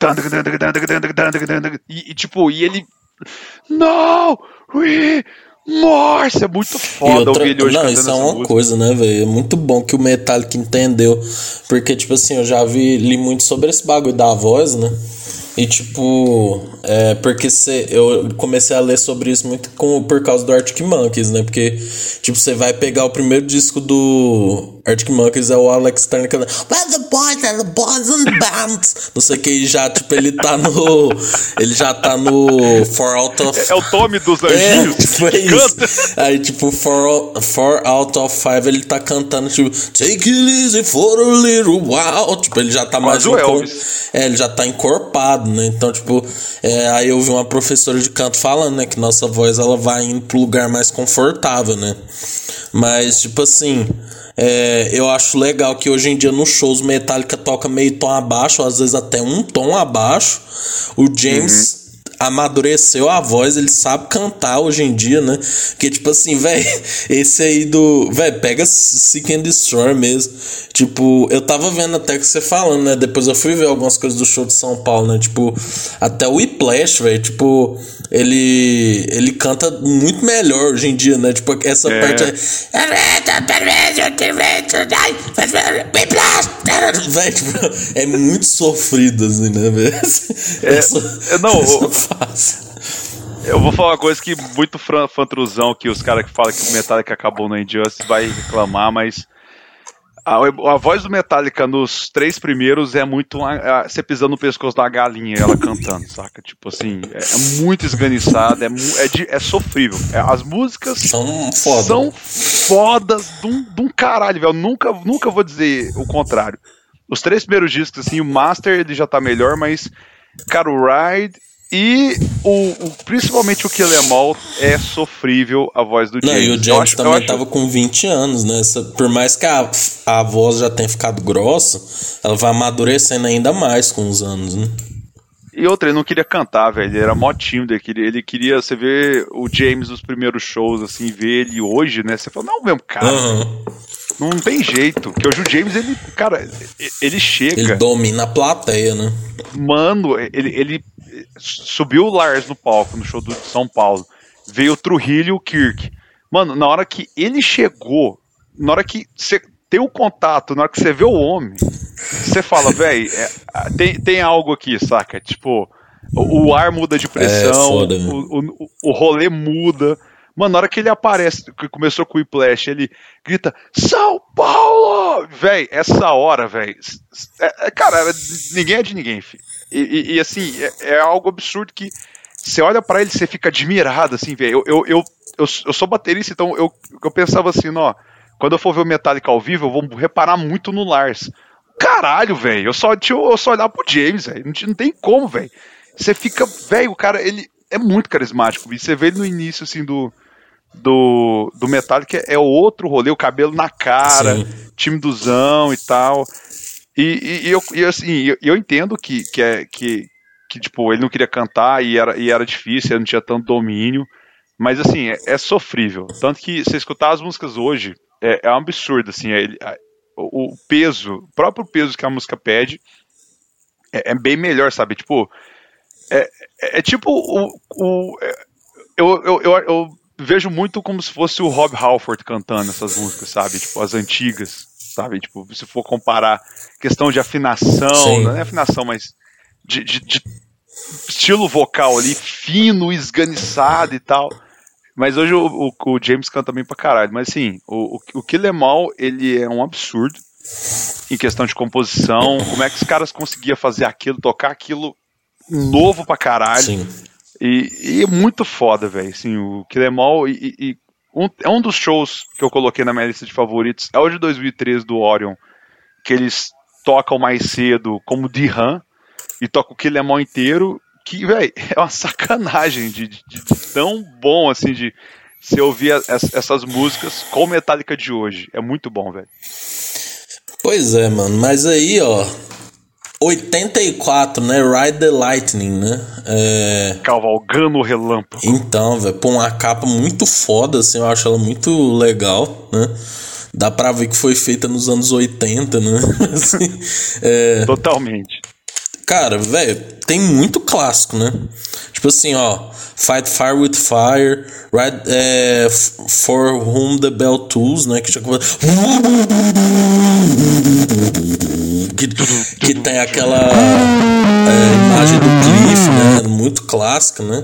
E, e, tipo, e ele. Não! Remorse! É muito foda outra, ouvir ele hoje Não, isso é uma música. coisa, né, velho? É muito bom que o Metallica entendeu. Porque, tipo assim, eu já vi, li muito sobre esse bagulho da voz, né? E tipo, é porque cê, eu comecei a ler sobre isso muito com, por causa do Arctic Monkeys, né? Porque, tipo, você vai pegar o primeiro disco do Arctic Monkeys, é o Alex Turner cantando Where the boys and the boys and bands. Não sei o que, já, tipo, ele tá no. Ele já tá no For Out of. É, é o Tommy dos anjinhos. É, tipo, é isso. Aí, tipo, for, for Out of Five, ele tá cantando, tipo, Take it easy for a little while. Tipo, ele já tá mais. o Elvis. É, ele já tá encorpado, né? Então, tipo, é, aí eu vi uma professora de canto falando, né, que nossa voz ela vai indo pro lugar mais confortável, né? Mas, tipo assim. É, eu acho legal que hoje em dia nos shows Metallica toca meio tom abaixo, às vezes até um tom abaixo. O James. Uhum amadureceu a voz, ele sabe cantar hoje em dia, né? Que tipo assim, velho, esse aí do. Velho, pega Seek and Destroy mesmo. Tipo, eu tava vendo até que você falando, né? Depois eu fui ver algumas coisas do show de São Paulo, né? Tipo, até o Whiplash, velho, tipo, ele. Ele canta muito melhor hoje em dia, né? Tipo, essa é. parte. Véio, tipo, é muito sofrido, assim, né, velho? É, essa, não, eu vou falar uma coisa que muito fantruzão que os caras que falam que o Metallica acabou no Injustice vai reclamar, mas a, a, voz do Metallica nos três primeiros é muito uma, você pisando no pescoço da galinha ela cantando, saca? Tipo assim, é, é muito esganiçada, é, é, de, é sofrível. É, as músicas são, foda. são fodas de um, de um caralho, velho. Nunca, nunca vou dizer o contrário. Os três primeiros discos, assim, o Master ele já tá melhor, mas, cara, o Ride e o, o, principalmente o Kill Em All é sofrível a voz do James. Não, e o James acho, também acho... tava com 20 anos, né? Por mais que a, a voz já tenha ficado grossa, ela vai amadurecendo ainda mais com os anos, né? E outra, ele não queria cantar, velho. Ele era mó tímido. Ele queria, ele queria, você ver o James nos primeiros shows, assim, ver ele hoje, né? Você fala, não, mesmo, cara. Uhum. Não tem jeito. Porque hoje o James, ele, cara, ele chega. Ele domina a plateia, né? Mano, ele, ele subiu o Lars no palco, no show do São Paulo. Veio o Trujillo e o Kirk. Mano, na hora que ele chegou, na hora que você tem o contato, na hora que você vê o homem, você fala, velho, é, tem, tem algo aqui, saca? Tipo, o, o ar muda de pressão, é, foda, o, o, o rolê muda. Mano, na hora que ele aparece, que começou com o Whiplash, ele grita, São Paulo! Véi, essa hora, véi. É, é, cara, ninguém é de ninguém, filho. E, e, e assim, é, é, algo absurdo que você olha para ele você fica admirado, assim, velho. Eu, eu, eu, eu, eu, sou baterista, então eu, eu pensava assim, ó. Quando eu for ver o Metallica ao vivo, eu vou reparar muito no Lars. Caralho, velho. Eu só, eu só olhar pro James, velho. Não, não tem como, velho. Você fica, velho, o cara, ele é muito carismático. E você vê ele no início, assim, do, do, do Metallica é outro rolê, o cabelo na cara, Sim. time duzão e tal. E, e, e eu, e assim, eu, eu, entendo que, que, é, que, que, tipo, ele não queria cantar e era, e era difícil, ele não tinha tanto domínio. Mas, assim, é, é sofrível. Tanto que você escutar as músicas hoje é, é um absurdo, assim. É, o, o, peso, o próprio peso que a música pede é, é bem melhor, sabe? Tipo, é, é, é tipo o. o eu, eu, eu, eu vejo muito como se fosse o Rob Halford cantando essas músicas, sabe? Tipo, as antigas, sabe? Tipo, se for comparar questão de afinação, Sim. não é afinação, mas de, de, de, estilo vocal ali, fino, esganiçado e tal. Mas hoje o, o, o, James canta bem pra caralho. Mas assim, o, o, o All, ele é um absurdo em questão de composição. Como é que os caras conseguiam fazer aquilo, tocar aquilo novo pra caralho. Sim e, e é muito foda, velho. Assim, o Killemall e, e um, é um dos shows que eu coloquei na minha lista de favoritos. É o de 2013 do Orion, que eles tocam mais cedo como D-Han e tocam o Killemall inteiro. Que, velho, é uma sacanagem de, de, de, tão bom assim de se ouvir as, essas músicas com Metallica de hoje. É muito bom, velho. Pois é, mano. Mas aí, ó, 84, né? Ride the Lightning, né? É... Cavalgando o relâmpago. Então, velho, pô, uma capa muito foda, assim, eu acho ela muito legal, né? Dá pra ver que foi feita nos anos 80, né? assim, é... Totalmente. Cara, velho, tem muito clássico, né? Tipo assim, ó, Fight Fire with Fire, Ride, é, For Whom the Bell Tools, né? Que já que, que tem aquela é, imagem do Cliff, né? Muito clássica, né?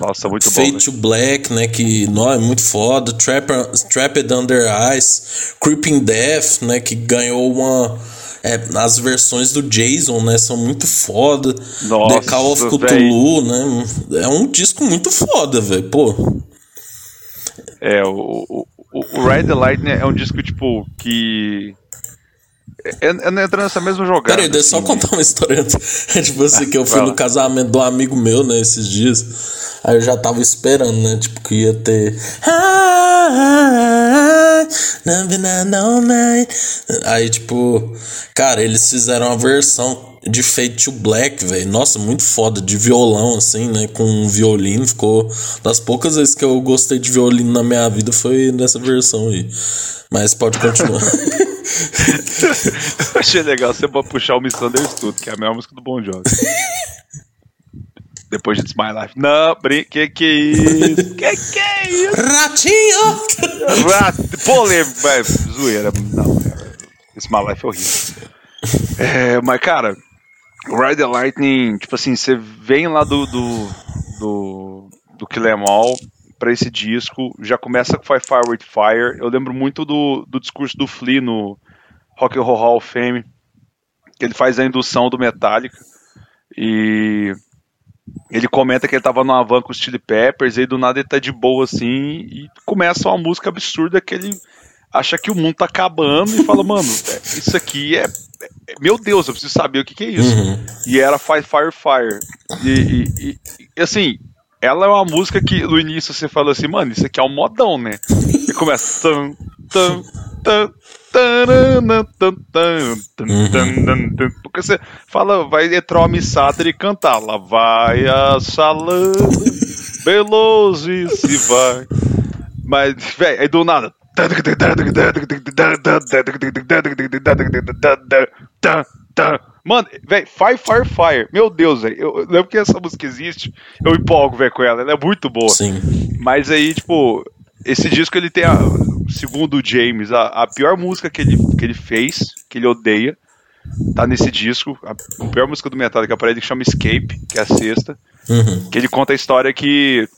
Nossa, muito Fate bom. to Black, né? Que não, é muito foda. Trapper, Trapped Under Ice. Creeping Death, né? Que ganhou uma. É, as versões do Jason, né? São muito foda. Nossa, The Call of Cthulhu, né? É um disco muito foda, velho. Pô. É, o, o, o Ride the Lightning é um disco, tipo, que Entra nessa mesma jogada. Peraí, deixa eu só contar uma história tipo assim, que eu fui no casamento de um amigo meu, né, esses dias. Aí eu já tava esperando, né? Tipo, que ia ter. Aí, tipo, cara, eles fizeram uma versão de Fade to Black, velho. Nossa, muito foda. De violão, assim, né? Com um violino. Ficou. Das poucas vezes que eu gostei de violino na minha vida foi nessa versão aí. Mas pode continuar. Achei legal você puxar o Misunderstood, que é a melhor música do Bon Jovi. Depois de It's My Life. Não, brin... que que é isso? que que é isso? Ratinho! Rat... Polêmico, mas zoeira. Não, It's My Life é horrível. É, mas, cara, Ride the Lightning, tipo assim, você vem lá do do, do, do Kill Em All pra esse disco, já começa com Fire Fire with Fire. Eu lembro muito do, do discurso do Flea no Rock and Roll Hall of Fame, que ele faz a indução do Metallica. E ele comenta que ele tava numa van com os Chili Peppers, e do nada ele tá de boa assim, e começa uma música absurda que ele acha que o mundo tá acabando e fala, mano, é, isso aqui é, é, Meu Deus, eu preciso saber o que, que é isso. Uhum. E era Fire Fire Fire. E, e, e, assim, ela é uma música que no início você fala assim, mano, isso aqui é um modão, né? E começa. Tum, tum, tum, porque você fala, vai entrar uma missata e cantar. Lá vai a salão, Veloso se vai. Mas, velho, aí do nada. Mano, velho, Fire, Fire, Fire. Meu Deus, velho. Eu, lembro que essa música existe. Eu empolgo, velho, com ela. Ela é muito boa. Sim. Mas aí, tipo, esse disco ele tem a segundo o James, a, a, pior música que ele, que ele fez, que ele odeia, tá nesse disco. A, a pior música do Metallica para ele que chama Escape, que é a sexta. Uhum. Que ele conta a história que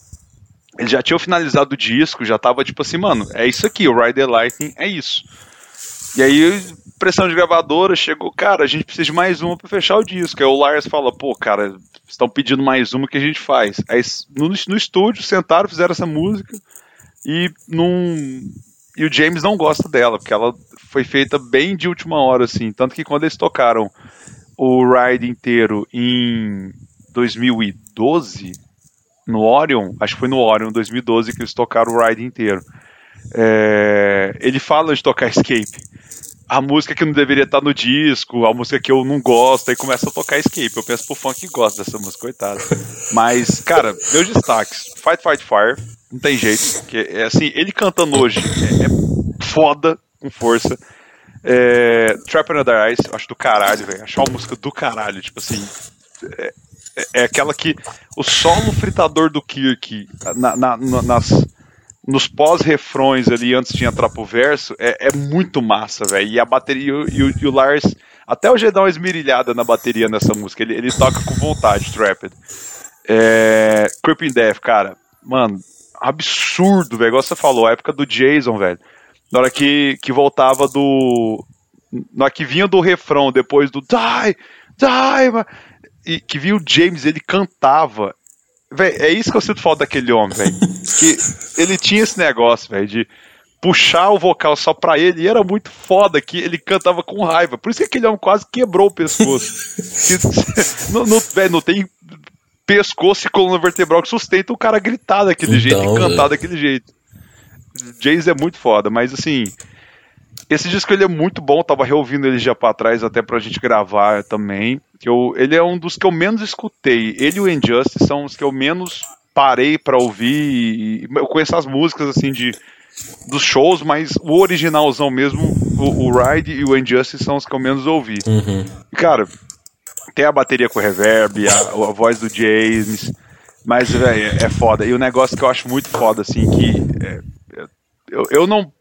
ele já tinha finalizado o disco, já tava tipo assim, mano, é isso aqui, o Ride the Lightning é isso. E aí, pressão de gravadora, chegou, cara, a gente precisa de mais uma para fechar o disco. Aí o Lars fala, pô, cara, estão pedindo mais uma que a gente faz. Aí no, no estúdio, sentaram, fizeram essa música e num e o James não gosta dela, porque ela foi feita bem de última hora, assim. Tanto que quando eles tocaram o Ride inteiro em 2012, no Orion, acho que foi no Orion 2012 que eles tocaram o Ride inteiro. É, ele fala de tocar Escape. A música que não deveria estar no disco, a música que eu não gosto, aí começa a tocar Escape. Eu penso pro fã que gosta dessa música, coitado. Mas, cara, meus destaques: Fight, Fight, Fire, não tem jeito. Que, é assim, ele cantando hoje é, é foda, com força. É, Trap Under Ice, acho do caralho, velho. Acho uma música do caralho, tipo assim. É, é, é aquela que. O solo fritador do Kirk na, na, na, nas, nos pós-refrões ali, antes entrar pro verso, é, é muito massa, velho. E a bateria. E o, e o Lars. Até G dá uma esmirilhada na bateria nessa música. Ele, ele toca com vontade, Trapped. É, Creeping Death, cara. Mano, absurdo, velho. Você falou, a época do Jason, velho. Na hora que, que voltava do. Na hora que vinha do refrão, depois do Die, Die, e que vinha o James, ele cantava. Véi, é isso que eu sinto falta daquele homem, velho. que ele tinha esse negócio, velho, de puxar o vocal só pra ele, e era muito foda que ele cantava com raiva. Por isso que aquele homem quase quebrou o pescoço. não, não, véio, não tem pescoço e coluna vertebral que sustenta o cara gritar daquele então, jeito e cantar é. daquele jeito. Jays é muito foda, mas assim. Esse disco ele é muito bom, tava reouvindo ele já pra trás até pra gente gravar também. Que eu, ele é um dos que eu menos escutei. Ele e o Injustice são os que eu menos parei pra ouvir. eu conheço as músicas assim de dos shows, mas o originalzão mesmo, o, o Ride e o Injustice são os que eu menos ouvi. Uhum. Cara, tem a bateria com reverb, a, a voz do James, mas, velho, é foda. E o negócio que eu acho muito foda, assim, que é, eu, eu não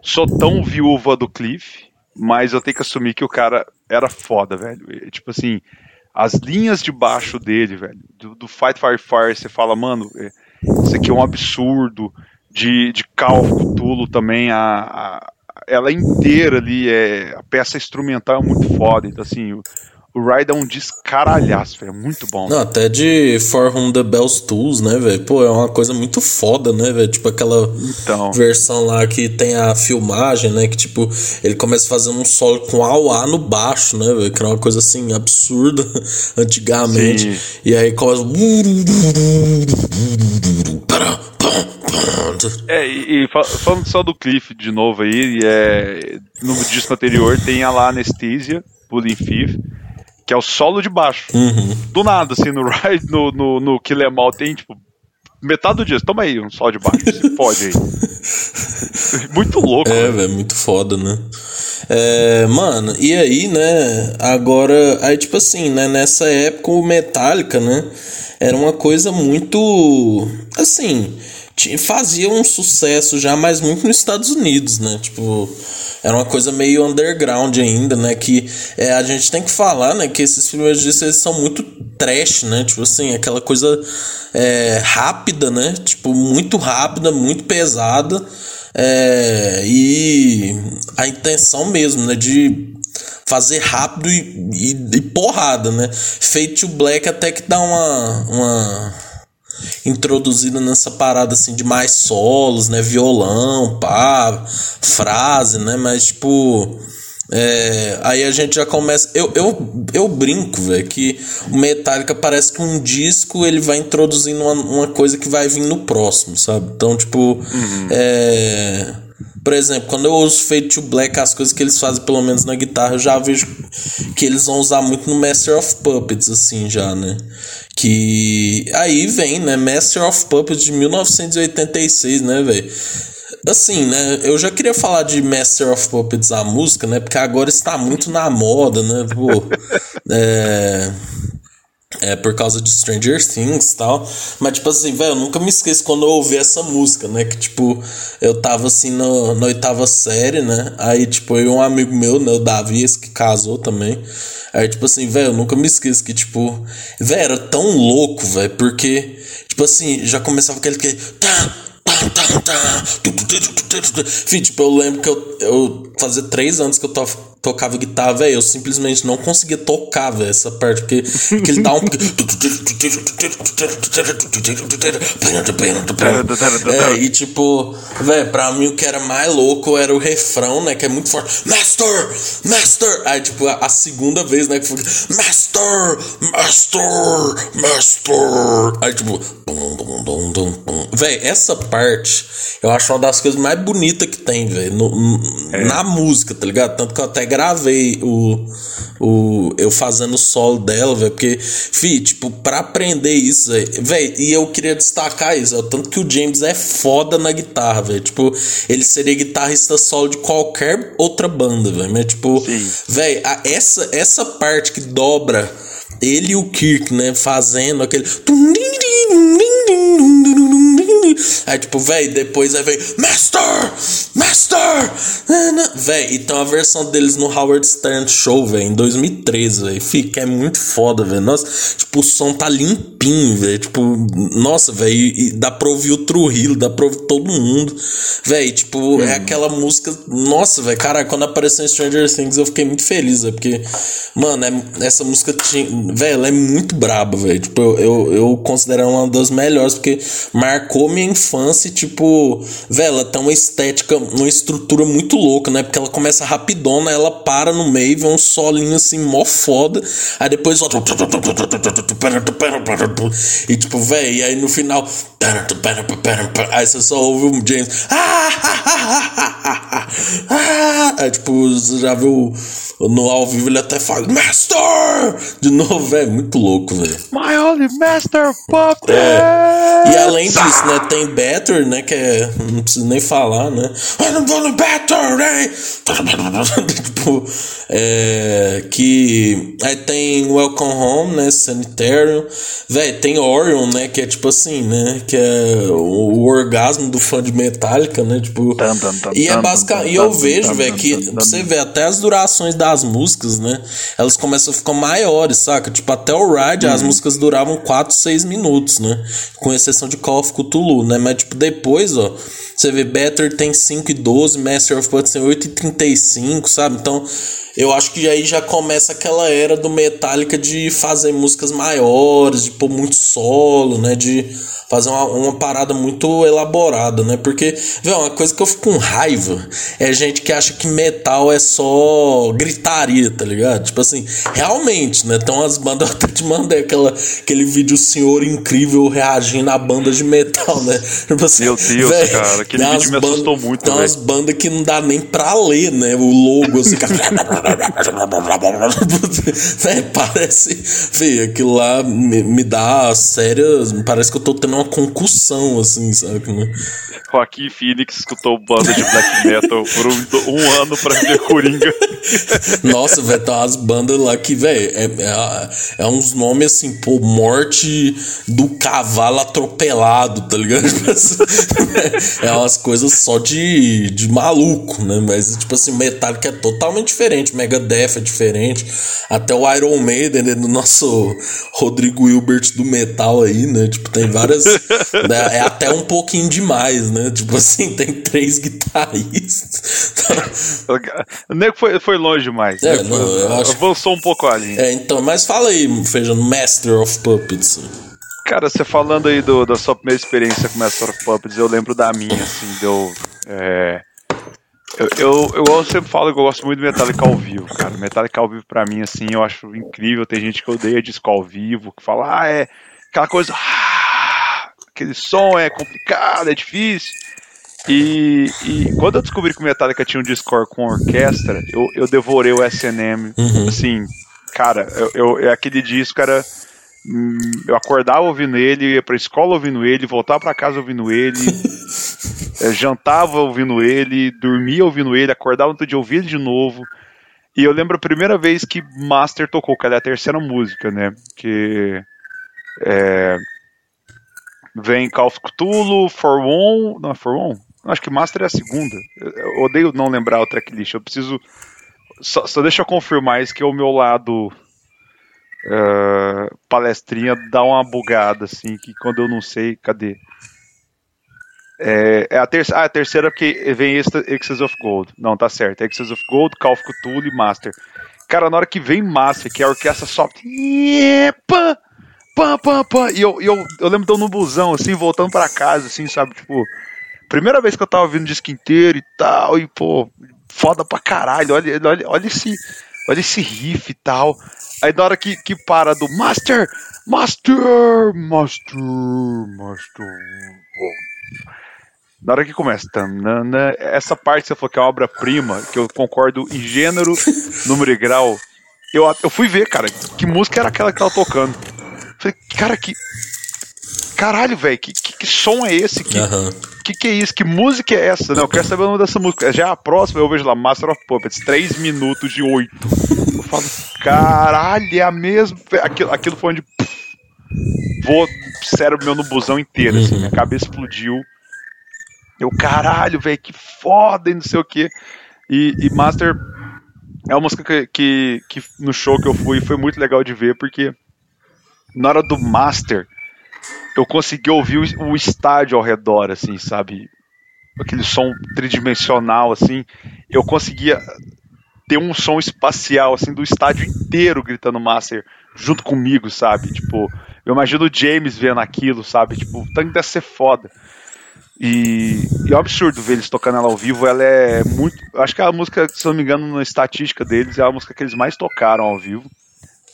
sou tão viúva do Cliff, mas eu tenho que assumir que o cara era foda, velho. E, tipo assim, as linhas de baixo dele, velho, do, do Fight Fire Fire, você fala, mano, é, isso aqui é um absurdo. De, de Call Cthulhu também, a, a, ela inteira ali, é, a peça instrumental é muito foda. Então, assim, o Ride é um descaralhaço, velho. É muito bom. Não, até de For Whom the Bells Tools, né, velho? Pô, é uma coisa muito foda, né, velho? Tipo aquela então. versão lá que tem a filmagem, né? Que tipo, ele começa fazendo um solo com A no baixo, né, velho? Que era uma coisa assim absurda antigamente. Sim. E aí começa. É, e, e falando só do Cliff de novo aí, é, no disco anterior tem a lá Anesthesia, Pulling Fifth que é o solo de baixo. Uhum. Do nada, assim, no Ride, no, no, no Kill Em All tem, tipo, metade do dia, toma aí um solo de baixo, você pode aí. muito louco. É, né? velho, muito foda, né? É, mano, e aí, né? Agora, aí, tipo assim, né? Nessa época, o Metallica, né? Era uma coisa muito. Assim. Fazia um sucesso já, mas muito nos Estados Unidos, né? Tipo, era uma coisa meio underground ainda, né? Que é, a gente tem que falar, né? Que esses primeiros discos eles são muito trash, né? Tipo assim, aquela coisa é, rápida, né? Tipo, muito rápida, muito pesada. É, e a intenção mesmo, né? De fazer rápido e, e, e porrada, né? Fade to Black até que dá uma, uma introduzida nessa parada assim de mais solos, né? Violão, pá, frase, né? Mas tipo. é, aí a gente já começa. Eu, eu, eu brinco, velho, que o Metallica parece que um disco ele vai introduzindo uma, uma coisa que vai vir no próximo, sabe? Então, tipo. É, por exemplo, quando eu ouço Fade to Black, as coisas que eles fazem, pelo menos na guitarra, eu já vejo que eles vão usar muito no Master of Puppets, assim, já, né? Que aí vem, né? Master of Puppets de 1986, né, velho? Assim, né? Eu já queria falar de Master of Puppets, a música, né? Porque agora está muito na moda, né? Pô, é. É por causa de Stranger Things e tal. Mas, tipo assim, velho, eu nunca me esqueço quando eu ouvi essa música, né? Que, tipo, eu tava assim no, na oitava série, né? Aí, tipo, eu um amigo meu, né? O Davi, esse que casou também. Aí, tipo assim, velho, eu nunca me esqueço que, tipo, velho, era tão louco, velho, porque, tipo assim, já começava aquele que. Tá. Fih, tipo, eu lembro que eu, eu fazia três anos que eu to, tocava guitarra, velho, eu simplesmente não conseguia tocar, velho, essa parte, porque aquele dá um. É, e tipo, velho, pra mim o que era mais louco era o refrão, né, que é muito forte. Master! Master! Aí, tipo, a, a segunda vez, né, que foi. Master! Master! Master! Aí, tipo. Véi, essa parte eu acho uma das coisas mais bonitas que tem, velho, na música, tá ligado? Tanto que eu até gravei o, o eu fazendo o solo dela, velho, porque, fi, tipo, pra aprender isso, velho, e eu queria destacar isso, ó, tanto que o James é foda na guitarra, velho, tipo, ele seria guitarrista solo de qualquer outra banda, velho, mas, tipo, velho, essa, essa parte que dobra ele e o Kirk, né, fazendo aquele. Aí, tipo, velho, depois aí vem Master! Master! Véi, e tem uma versão deles no Howard Stern Show, velho, em 2013, velho. Fica, é muito foda, velho. Nossa, tipo, o som tá limpinho, velho. Tipo, nossa, velho, e dá pra ouvir o Trujillo, dá pra ouvir todo mundo. Velho, tipo, hum. é aquela música. Nossa, velho, cara, quando apareceu em Stranger Things eu fiquei muito feliz, véio, porque, mano, é, essa música tinha. Velho, ela é muito braba, velho. Tipo, eu, eu, eu considero ela uma das melhores, porque marcou minha infância tipo, velho, ela tem uma estética, uma estrutura muito louca, né? Porque ela começa rapidona, ela para no meio, vem um solinho assim, mó foda. Aí depois. E tipo, velho, e aí no final. Aí você só ouve o James. Aí tipo, você já viu no ao vivo ele até fala Master! De novo, velho, muito louco, velho. My only Master Puppet! É. E além disso, né, tem Better, né, que é. Não preciso nem falar, né? I'm gonna better, hein? tipo, é. Que. Aí tem Welcome Home, né? Sanitarium. Velho, tem Orion, né? Que é tipo assim, né? Que é o, o orgasmo do fã de Metallica, né? Tipo. Tum, tum, tum, e é basicamente. E eu vejo, velho, que você vê até as durações das músicas, né? Elas começam a ficar maiores, saca? Tipo, até o Ride, as músicas duravam 4, 6 minutos, né? Com exceção de Call of Cthulhu, né? Mas, tipo, depois, ó, você vê Better tem 5 e 12, Master of Puppets tem 8 e 35, sabe? Então, eu acho que aí já começa aquela era do Metallica de fazer músicas maiores, de pôr muito solo, né? De fazer uma, uma parada muito elaborada, né? Porque, velho, uma coisa que eu fico com raiva é gente que acha que metal é só gritaria, tá ligado? Tipo assim, realmente, né? Tem umas bandas, eu até te mandei aquela, aquele vídeo Senhor Incrível reagindo a bandas de metal, né? Tipo assim, Meu Deus, véi, cara, aquele vídeo me assustou muito, Tem umas bandas que não dá nem pra ler, né? O logo, assim, cara. é, parece. Fê, aquilo lá me, me dá sérias. Parece que eu tô tendo uma concussão, assim, sabe? Né? Joaquim Phoenix escutou banda de black metal por um, um ano pra ver Coringa. Nossa, velho, tem umas bandas lá que, velho, é, é, é, uns nomes assim, pô, morte do cavalo atropelado, tá ligado? é umas coisas só de, de maluco, né? Mas, tipo assim, Metallica é totalmente diferente, Megadeth é diferente, até o Iron Maiden, né, do nosso Rodrigo Hilbert do metal aí, né? Tipo, tem várias. né? É até um pouquinho demais, né? Tipo assim, tem três guitarristas. o nego foi, foi longe demais. É, não, eu acho... Avançou um pouco ali. É, então, mas fala aí, Feijão, Master of Puppets. Cara, você falando aí do, da sua primeira experiência com Master of Puppets, eu lembro da minha, assim, deu. É, eu, eu, eu, sempre falo que eu gosto muito do Metallica ao vivo, cara. Metallica ao vivo pra mim, assim, eu acho incrível. Tem gente que odeia disco ao vivo, que fala, ah, é aquela coisa. Ah, aquele som é complicado, é difícil. E, e, quando eu descobri que o Metallica tinha um Discord com orquestra, eu, eu devorei o SNM. Uhum. Assim, cara, eu, eu, aquele disco era eu acordava ouvindo ele, ia pra escola ouvindo ele, voltava para casa ouvindo ele, é, jantava ouvindo ele, dormia ouvindo ele, acordava no dia ouvir ele de novo. E eu lembro a primeira vez que Master tocou, que é a terceira música, né? Que é, vem Call of Cthulhu, For One, não é For One? Acho que Master é a segunda. Eu odeio não lembrar o tracklist. Eu preciso só, só deixa eu confirmar isso que é o meu lado uh, palestrinha dá uma bugada, assim, que quando eu não sei, cadê? É, é a, ter ah, a terceira porque vem Excess of Gold. Não, tá certo. Excess of Gold, Call of e Master. Cara, na hora que vem Master, que é a orquestra sobe. Pam, pam, pam, pam. E eu, eu, eu lembro de eu no busão, assim, voltando para casa, assim, sabe? Tipo, primeira vez que eu tava ouvindo o disco inteiro e tal, e pô, foda pra caralho. Olha, olha, olha esse, olha esse riff e tal. Aí na hora que, que para do Master, Master, Master, Master. Na hora que começa, tanana, essa parte você falou que é uma obra-prima, que eu concordo em gênero, número e grau. Eu, eu fui ver, cara, que música era aquela que tava tocando. Falei, cara, que. Caralho, velho, que, que, que, som é esse? Que, uhum. que, que é isso? Que música é essa? Não, eu quero saber o nome dessa música. Já é a próxima, eu vejo lá, Master of Puppets, 3 minutos de 8 falo, caralho, é a mesma. Aquilo, aquilo foi onde. Vou cérebro meu no busão inteiro, assim, minha cabeça explodiu. Eu, caralho, velho, que foda e não sei o que. E, e, Master é uma música que, que, que, no show que eu fui foi muito legal de ver, porque na hora do Master eu consegui ouvir o, estádio ao redor, assim, sabe? Aquele som tridimensional, assim. Eu conseguia ter um som espacial, assim, do estádio inteiro gritando Master junto comigo, sabe? Tipo, eu imagino o James vendo aquilo, sabe? Tipo, o tanque deve ser foda. E, e é um absurdo ver eles tocando ela ao vivo. Ela é muito. Acho que é a música, se não me engano, na estatística deles, é a música que eles mais tocaram ao vivo.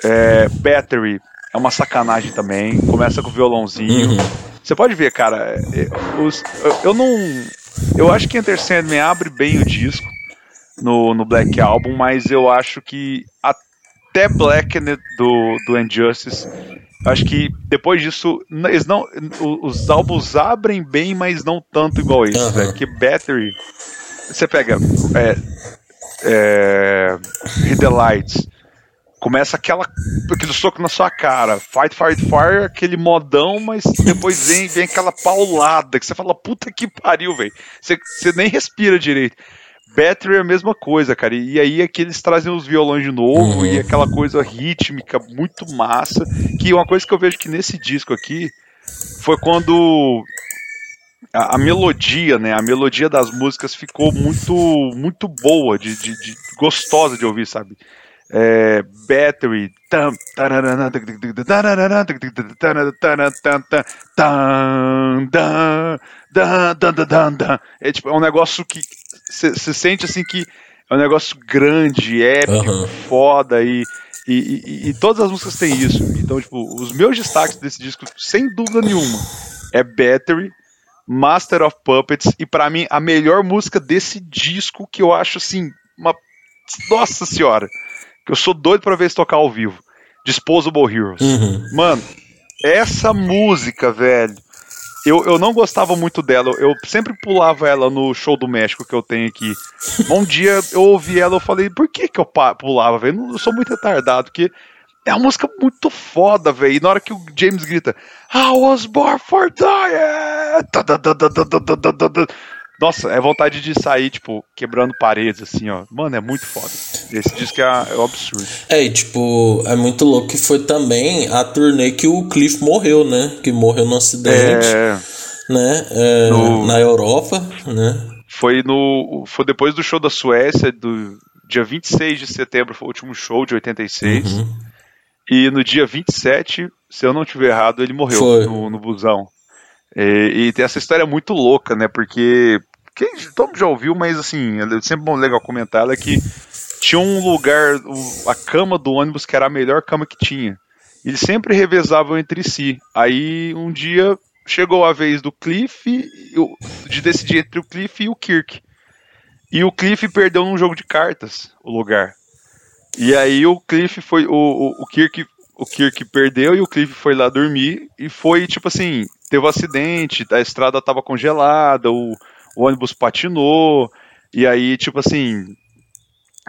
É, Battery é uma sacanagem também. Começa com o violãozinho. Uhum. Você pode ver, cara. É, os, eu, não. Eu acho que Enter Sandman abre bem o disco no, no Black Album, mas eu acho que até Black do, do Injustice, acho que depois disso, eles não, os álbuns abrem bem, mas não tanto igual esse, uhum. né? Que Battery, você pega é, é, Hit the Lights, começa aquela aquele soco na sua cara, Fight, Fight, Fire, aquele modão, mas depois vem, vem aquela paulada que você fala, puta que pariu, velho. Você, você nem respira direito. Battery é a mesma coisa, cara. E aí é que eles trazem os violões de novo uhum. e aquela coisa rítmica muito massa. Que uma coisa que eu vejo que nesse disco aqui foi quando a, a melodia, né? A melodia das músicas ficou muito muito boa, de, de, de gostosa de ouvir, sabe? É, battery. É tipo é um negócio que você sente assim que é um negócio grande, épico, uhum. foda e, e, e, e, todas as músicas têm isso. Então, tipo, os meus destaques desse disco, sem dúvida nenhuma, é Battery, Master of Puppets e para mim a melhor música desse disco que eu acho assim uma Nossa senhora! Que eu sou doido pra ver eles tocar ao vivo. Disposable Heroes. Uhum. Mano, essa música, velho. Eu, eu não gostava muito dela, eu sempre pulava ela no show do México que eu tenho aqui. Um dia eu ouvi ela, eu falei, por que que eu pulava, velho? Eu sou muito retardado, porque é uma música muito foda, velho. E na hora que o James grita, I was born for dying! Nossa, é vontade de sair, tipo, quebrando paredes, assim, ó. Mano, é muito foda. Esse disco é, é um absurdo. É, e tipo, é muito louco que foi também a turnê que o Cliff morreu, né? Que morreu no acidente, É, né? É, No- Na Europa, né? foi no. Foi depois do show da Suécia, do dia 26 de setembro, foi o último show de 86. Uhum. E no dia 27, se eu não tiver errado, ele morreu no, no busão. E, e tem essa história muito louca, né? Porque. Quem, todo mundo já ouviu, mas assim, é sempre bom legal comentar ela que tinha um lugar, a cama do ônibus que era a melhor cama que tinha. Eles sempre revezavam entre si. Aí um dia chegou a vez do Cliff de decidir entre o Cliff e o Kirk. E o Cliff perdeu num jogo de cartas o lugar. E aí o Cliff foi. O, o, o Kirk. O Kirk perdeu e o Cliff foi lá dormir e foi tipo assim, teve um acidente, a estrada tava congelada, o, o ônibus patinou, e aí, tipo assim.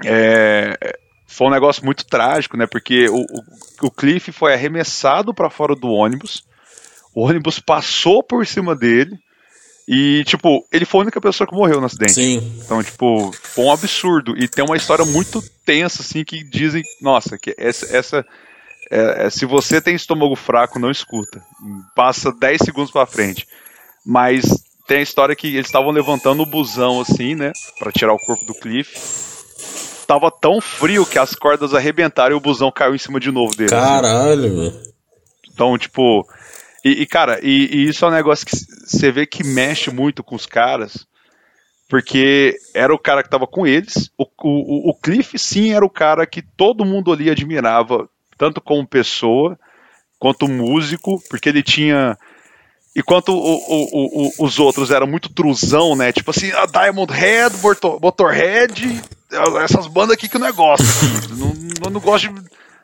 é, foi um negócio muito trágico, né? Porque o, o, o Cliff foi arremessado para fora do ônibus, o ônibus passou por cima dele, e, tipo, ele foi a única pessoa que morreu no acidente. Sim. Então, tipo, foi um absurdo. E tem uma história muito tensa, assim, que dizem, nossa, que essa. essa é, é, se você tem estômago fraco, não escuta. Passa 10 segundos pra frente. Mas tem a história que eles estavam levantando o busão, assim, né? Pra tirar o corpo do Cliff. Tava tão frio que as cordas arrebentaram e o busão caiu em cima de novo dele. Caralho, velho. Então, tipo. E, e, cara, e, e isso é um negócio que você vê que mexe muito com os caras. Porque era o cara que tava com eles. O, o, o Cliff, sim, era o cara que todo mundo ali admirava, tanto como pessoa, quanto músico, porque ele tinha. Enquanto o, o, o, os outros eram muito truzão, né? Tipo assim, a Diamond Head, Motor- Motorhead, essas bandas aqui que eu não gosto. não, eu não gosto de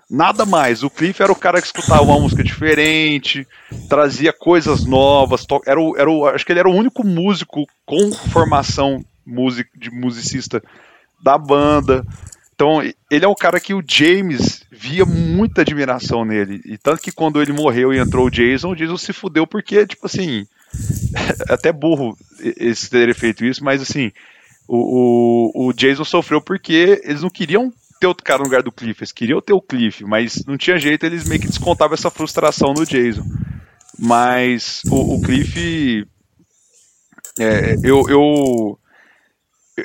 nada mais. O Cliff era o cara que escutava uma música diferente, trazia coisas novas. Era o, era o, acho que ele era o único músico com formação music, de musicista da banda. Então, ele é um cara que o James via muita admiração nele. E tanto que quando ele morreu e entrou o Jason, o Jason se fudeu porque, tipo assim, até burro eles terem feito isso, mas assim, o, o, o Jason sofreu porque eles não queriam ter outro cara no lugar do Cliff, eles queriam ter o Cliff, mas não tinha jeito, eles meio que descontavam essa frustração no Jason. Mas o, o Cliff. é, eu, eu,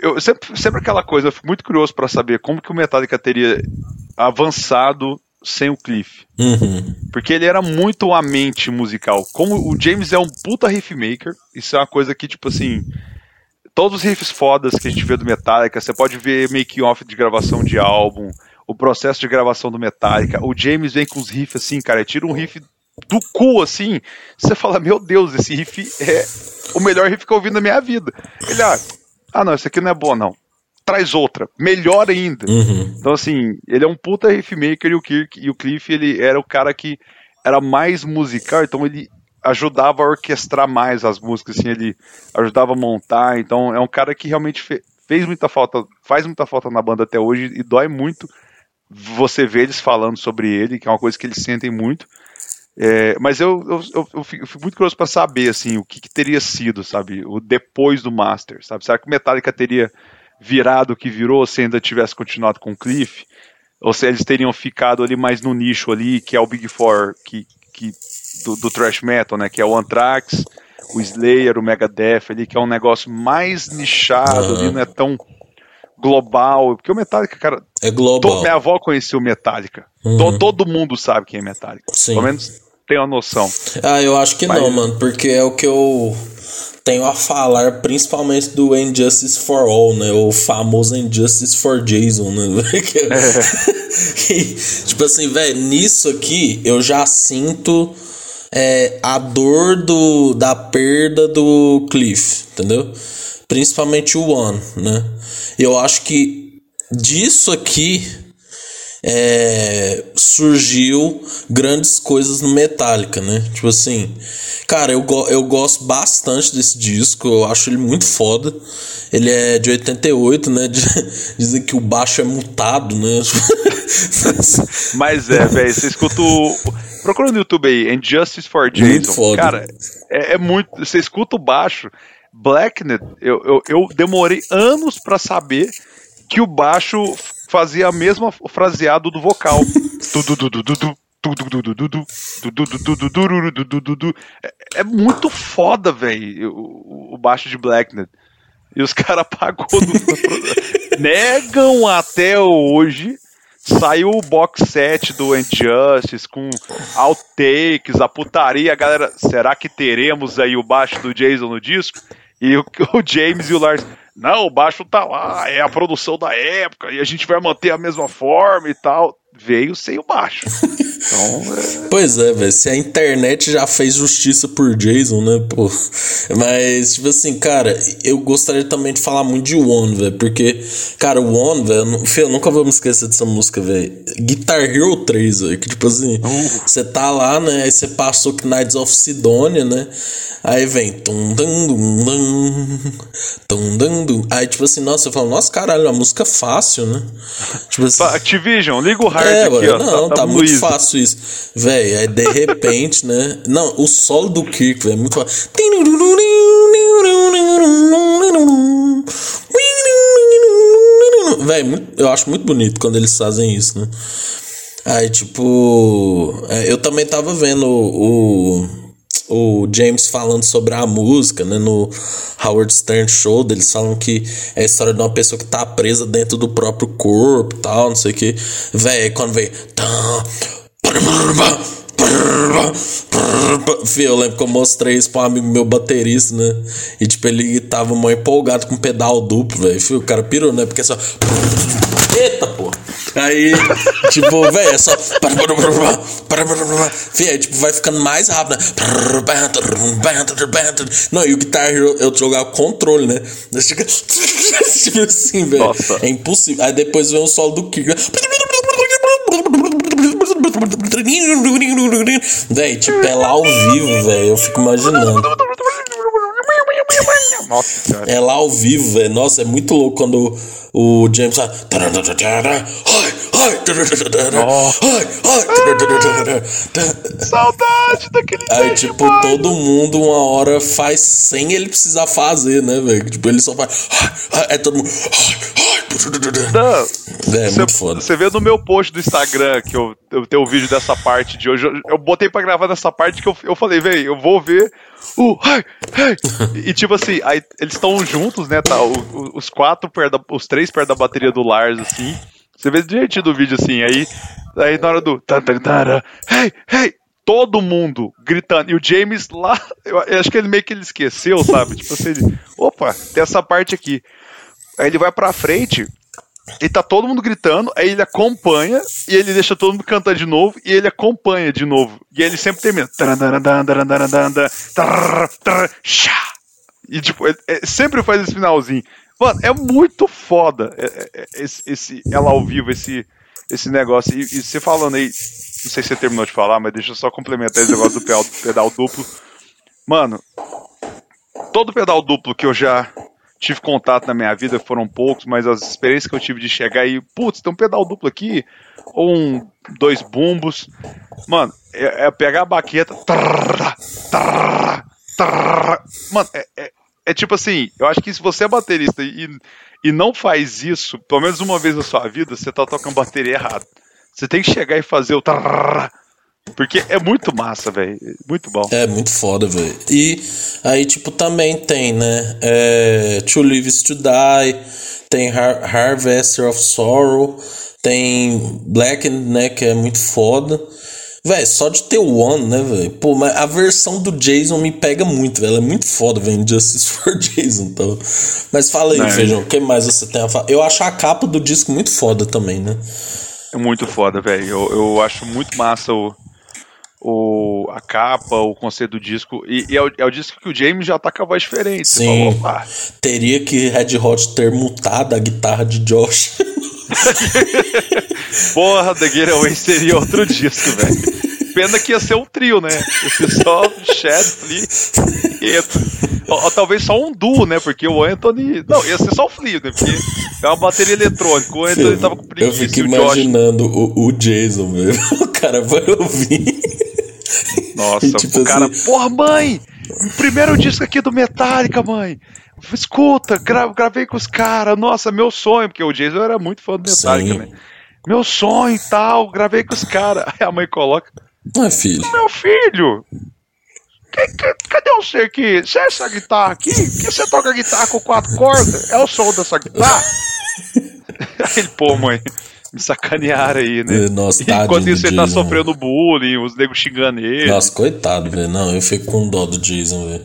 eu sempre, sempre aquela coisa, eu fico muito curioso para saber como que o Metallica teria avançado sem o Cliff. Uhum. Porque ele era muito a mente musical. Como o James é um puta riff maker, isso é uma coisa que, tipo assim. Todos os riffs fodas que a gente vê do Metallica, você pode ver making-off de gravação de álbum, o processo de gravação do Metallica. O James vem com os riffs assim, cara, tira um riff do cu assim. Você fala, meu Deus, esse riff é o melhor riff que eu ouvi na minha vida. Ele, ah, ah não, esse aqui não é bom, não. Traz outra, melhor ainda. Uhum. Então, assim, ele é um puta riffmaker e o Kirk e o Cliff, ele era o cara que era mais musical, então ele ajudava a orquestrar mais as músicas, assim, ele ajudava a montar, então é um cara que realmente fe- fez muita falta, faz muita falta na banda até hoje e dói muito você ver eles falando sobre ele, que é uma coisa que eles sentem muito. É, mas eu, eu, eu, fico muito curioso para saber assim o que, que teria sido, sabe, o depois do Master, sabe? Será que o Metallica teria virado o que virou se ainda tivesse continuado com o Cliff? Ou se eles teriam ficado ali mais no nicho ali, que é o Big Four que, que, do, do thrash metal, né? Que é o Anthrax, o Slayer, o Megadeth ali, que é um negócio mais nichado Aham. ali, não é tão global. Porque o Metallica, cara, É to- global. minha avó conheceu o Metallica. Uhum. To- todo mundo sabe quem é Metallica. Sim. Pelo menos tem uma noção. Ah, eu acho que Mas- não, mano, porque é o que eu tenho a falar, principalmente do Injustice for All, né? O famoso Injustice for Jason, né? Que, tipo assim, velho, nisso aqui eu já sinto é, a dor do, da perda do Cliff, entendeu? Principalmente o One, né? Eu acho que disso aqui é, surgiu grandes coisas no Metallica, né? Tipo assim, cara, eu, eu gosto bastante desse disco, eu acho ele muito foda. Ele é de 88, né? Dizem que o baixo é mutado, né? Mas é, velho, você escuta o. Procura no YouTube aí, Injustice for Jason. Muito foda. Cara, é, é muito. Você escuta o baixo. Blacknet, eu, eu, eu demorei anos para saber que o baixo fazia a mesma fraseado do vocal. É, muito foda, velho, o, baixo de Blacknet. E os caras pagou no... Negam até hoje. Saiu o box set do Injustice com outtakes, a putaria, a galera. Será que teremos aí o baixo do Jason no disco? E o, o James e o Lars. Não, o baixo tá lá, é a produção da época, e a gente vai manter a mesma forma e tal. Veio sem o baixo. Então, é... Pois é, velho. Se a internet já fez justiça por Jason, né, pô. Mas, tipo assim, cara, eu gostaria também de falar muito de One, velho. Porque, cara, o One, velho, eu nunca vou me esquecer dessa música, velho. Guitar Hero 3, velho. Que, tipo assim, você uh. tá lá, né? Aí você passou Knights of Sidonia, né? Aí vem. Tum, dum, dum, dum, tum, dum, dum. Aí, tipo assim, nossa, eu falo, nossa, caralho, a música é fácil, né? Tipo assim, Activision, liga o hard é, aqui, ó. Não, tá, tá, tá muito fácil isso. Véi, aí de repente, né? Não, o solo do Kirk, velho, é muito. Véi, eu acho muito bonito quando eles fazem isso, né? Aí, tipo, é, eu também tava vendo o o James falando sobre a música, né, no Howard Stern Show, eles falam que é a história de uma pessoa que tá presa dentro do próprio corpo e tal, não sei o que. Véi, quando vem. Eu lembro que eu mostrei isso pra um amigo meu baterista, né? E tipo, ele tava mó empolgado com pedal duplo, velho. O cara pirou, né? Porque é só. Eita, pô! Aí, tipo, velho, é só. Fih, aí, tipo, vai ficando mais rápido, né? Não, e o Guitar Hero eu jogava controle, né? tipo assim, velho. É impossível. Aí depois vem o solo do Kick. Véi, tipo, é lá ao vivo, velho. Eu fico imaginando. Nossa, cara. É lá ao vivo, velho. Nossa, é muito louco quando o James Saudade daquele Aí, tipo, todo mundo uma hora faz sem ele precisar fazer, né, velho? Tipo, ele só faz. É todo mundo. Não, é, muito foda. Você vê no meu post do Instagram que eu, eu tenho o um vídeo dessa parte de hoje. Eu, eu botei pra gravar nessa parte que eu, eu falei, velho, eu vou ver. Ai, ai. E tipo assim, aí eles estão juntos, né? Tá, o, o, os quatro, perto da, os três perto da bateria do Lars, assim. Você vê direitinho do vídeo assim, aí, aí na hora do. Hey, hey! Todo mundo gritando. E o James lá, eu, acho que ele meio que ele esqueceu, sabe? Tipo assim, opa, tem essa parte aqui. Aí ele vai pra frente e tá todo mundo gritando, aí ele acompanha e ele deixa todo mundo cantar de novo e ele acompanha de novo. E ele sempre termina. E tipo, ele, ele sempre faz esse finalzinho. Mano, é muito foda é, é, esse, esse ela ao vivo, esse, esse negócio. E, e, você falando aí, não sei se você terminou de falar, mas deixa eu só complementar esse negócio do pedal, pedal duplo. Mano, todo pedal duplo que eu já tive contato na minha vida, foram poucos, mas as experiências que eu tive de chegar e, putz, tem um pedal duplo aqui, ou um, dois bumbos. Mano, é, é pegar a baqueta. Trrr, trrr, trrr, mano, é, é, é, tipo assim, eu acho que se você é baterista e, e não faz isso, pelo menos uma vez na sua vida, você tá tocando bateria errado. Você tem que chegar e fazer o trrr, porque é muito massa, velho. Muito bom. É muito foda, velho. E aí, tipo, também tem, né? É, to Live is to Die, tem Har Harvester of Sorrow, tem Black, né? Que é muito foda. Véi, só de ter o One, né, velho? Pô, mas a versão do Jason me pega muito, velho. Ela é muito foda, velho. Justice for Jason, então. Mas fala aí, Feijão, o que mais você tem a falar? Eu acho a capa do disco muito foda também, né? É muito foda, velho. Eu, eu acho muito massa o o, a capa, o conceito do disco. E, e é, o, é, o, disco que o James já tá com a voz diferente. Sim. Falou, Teria que Red Hot ter mutado a guitarra de Josh. Porra, The Getaway seria outro disco, velho. Pena que ia ser um trio, né? Ia ser só Chad, Flea e ou, ou, talvez só um duo, né? Porque o Anthony. Não, ia ser só o Flea, né? Porque é uma bateria eletrônica. O Anthony Sim, tava com preguiça. Eu fico imaginando o, o, Jason mesmo. O cara vai ouvir. Nossa, tipo o cara, assim... porra, mãe! Primeiro disco aqui do Metallica, mãe! Escuta, gra gravei com os caras, nossa, meu sonho, porque o Jason era muito fã do Metallica, Sim. né? Meu sonho e tal, gravei com os caras. Aí a mãe coloca. Não é filho. Meu filho! Cadê você aqui? Você é essa guitarra aqui? Que você toca guitarra com quatro cordas? É o som dessa guitarra? Aí ele, pô, mãe, me sacanearam aí, né? Nossa, Enquanto isso ele tá sofrendo bullying, os negros xingando ele. Nossa, coitado, velho. Não, eu fico com dó do Jason, velho.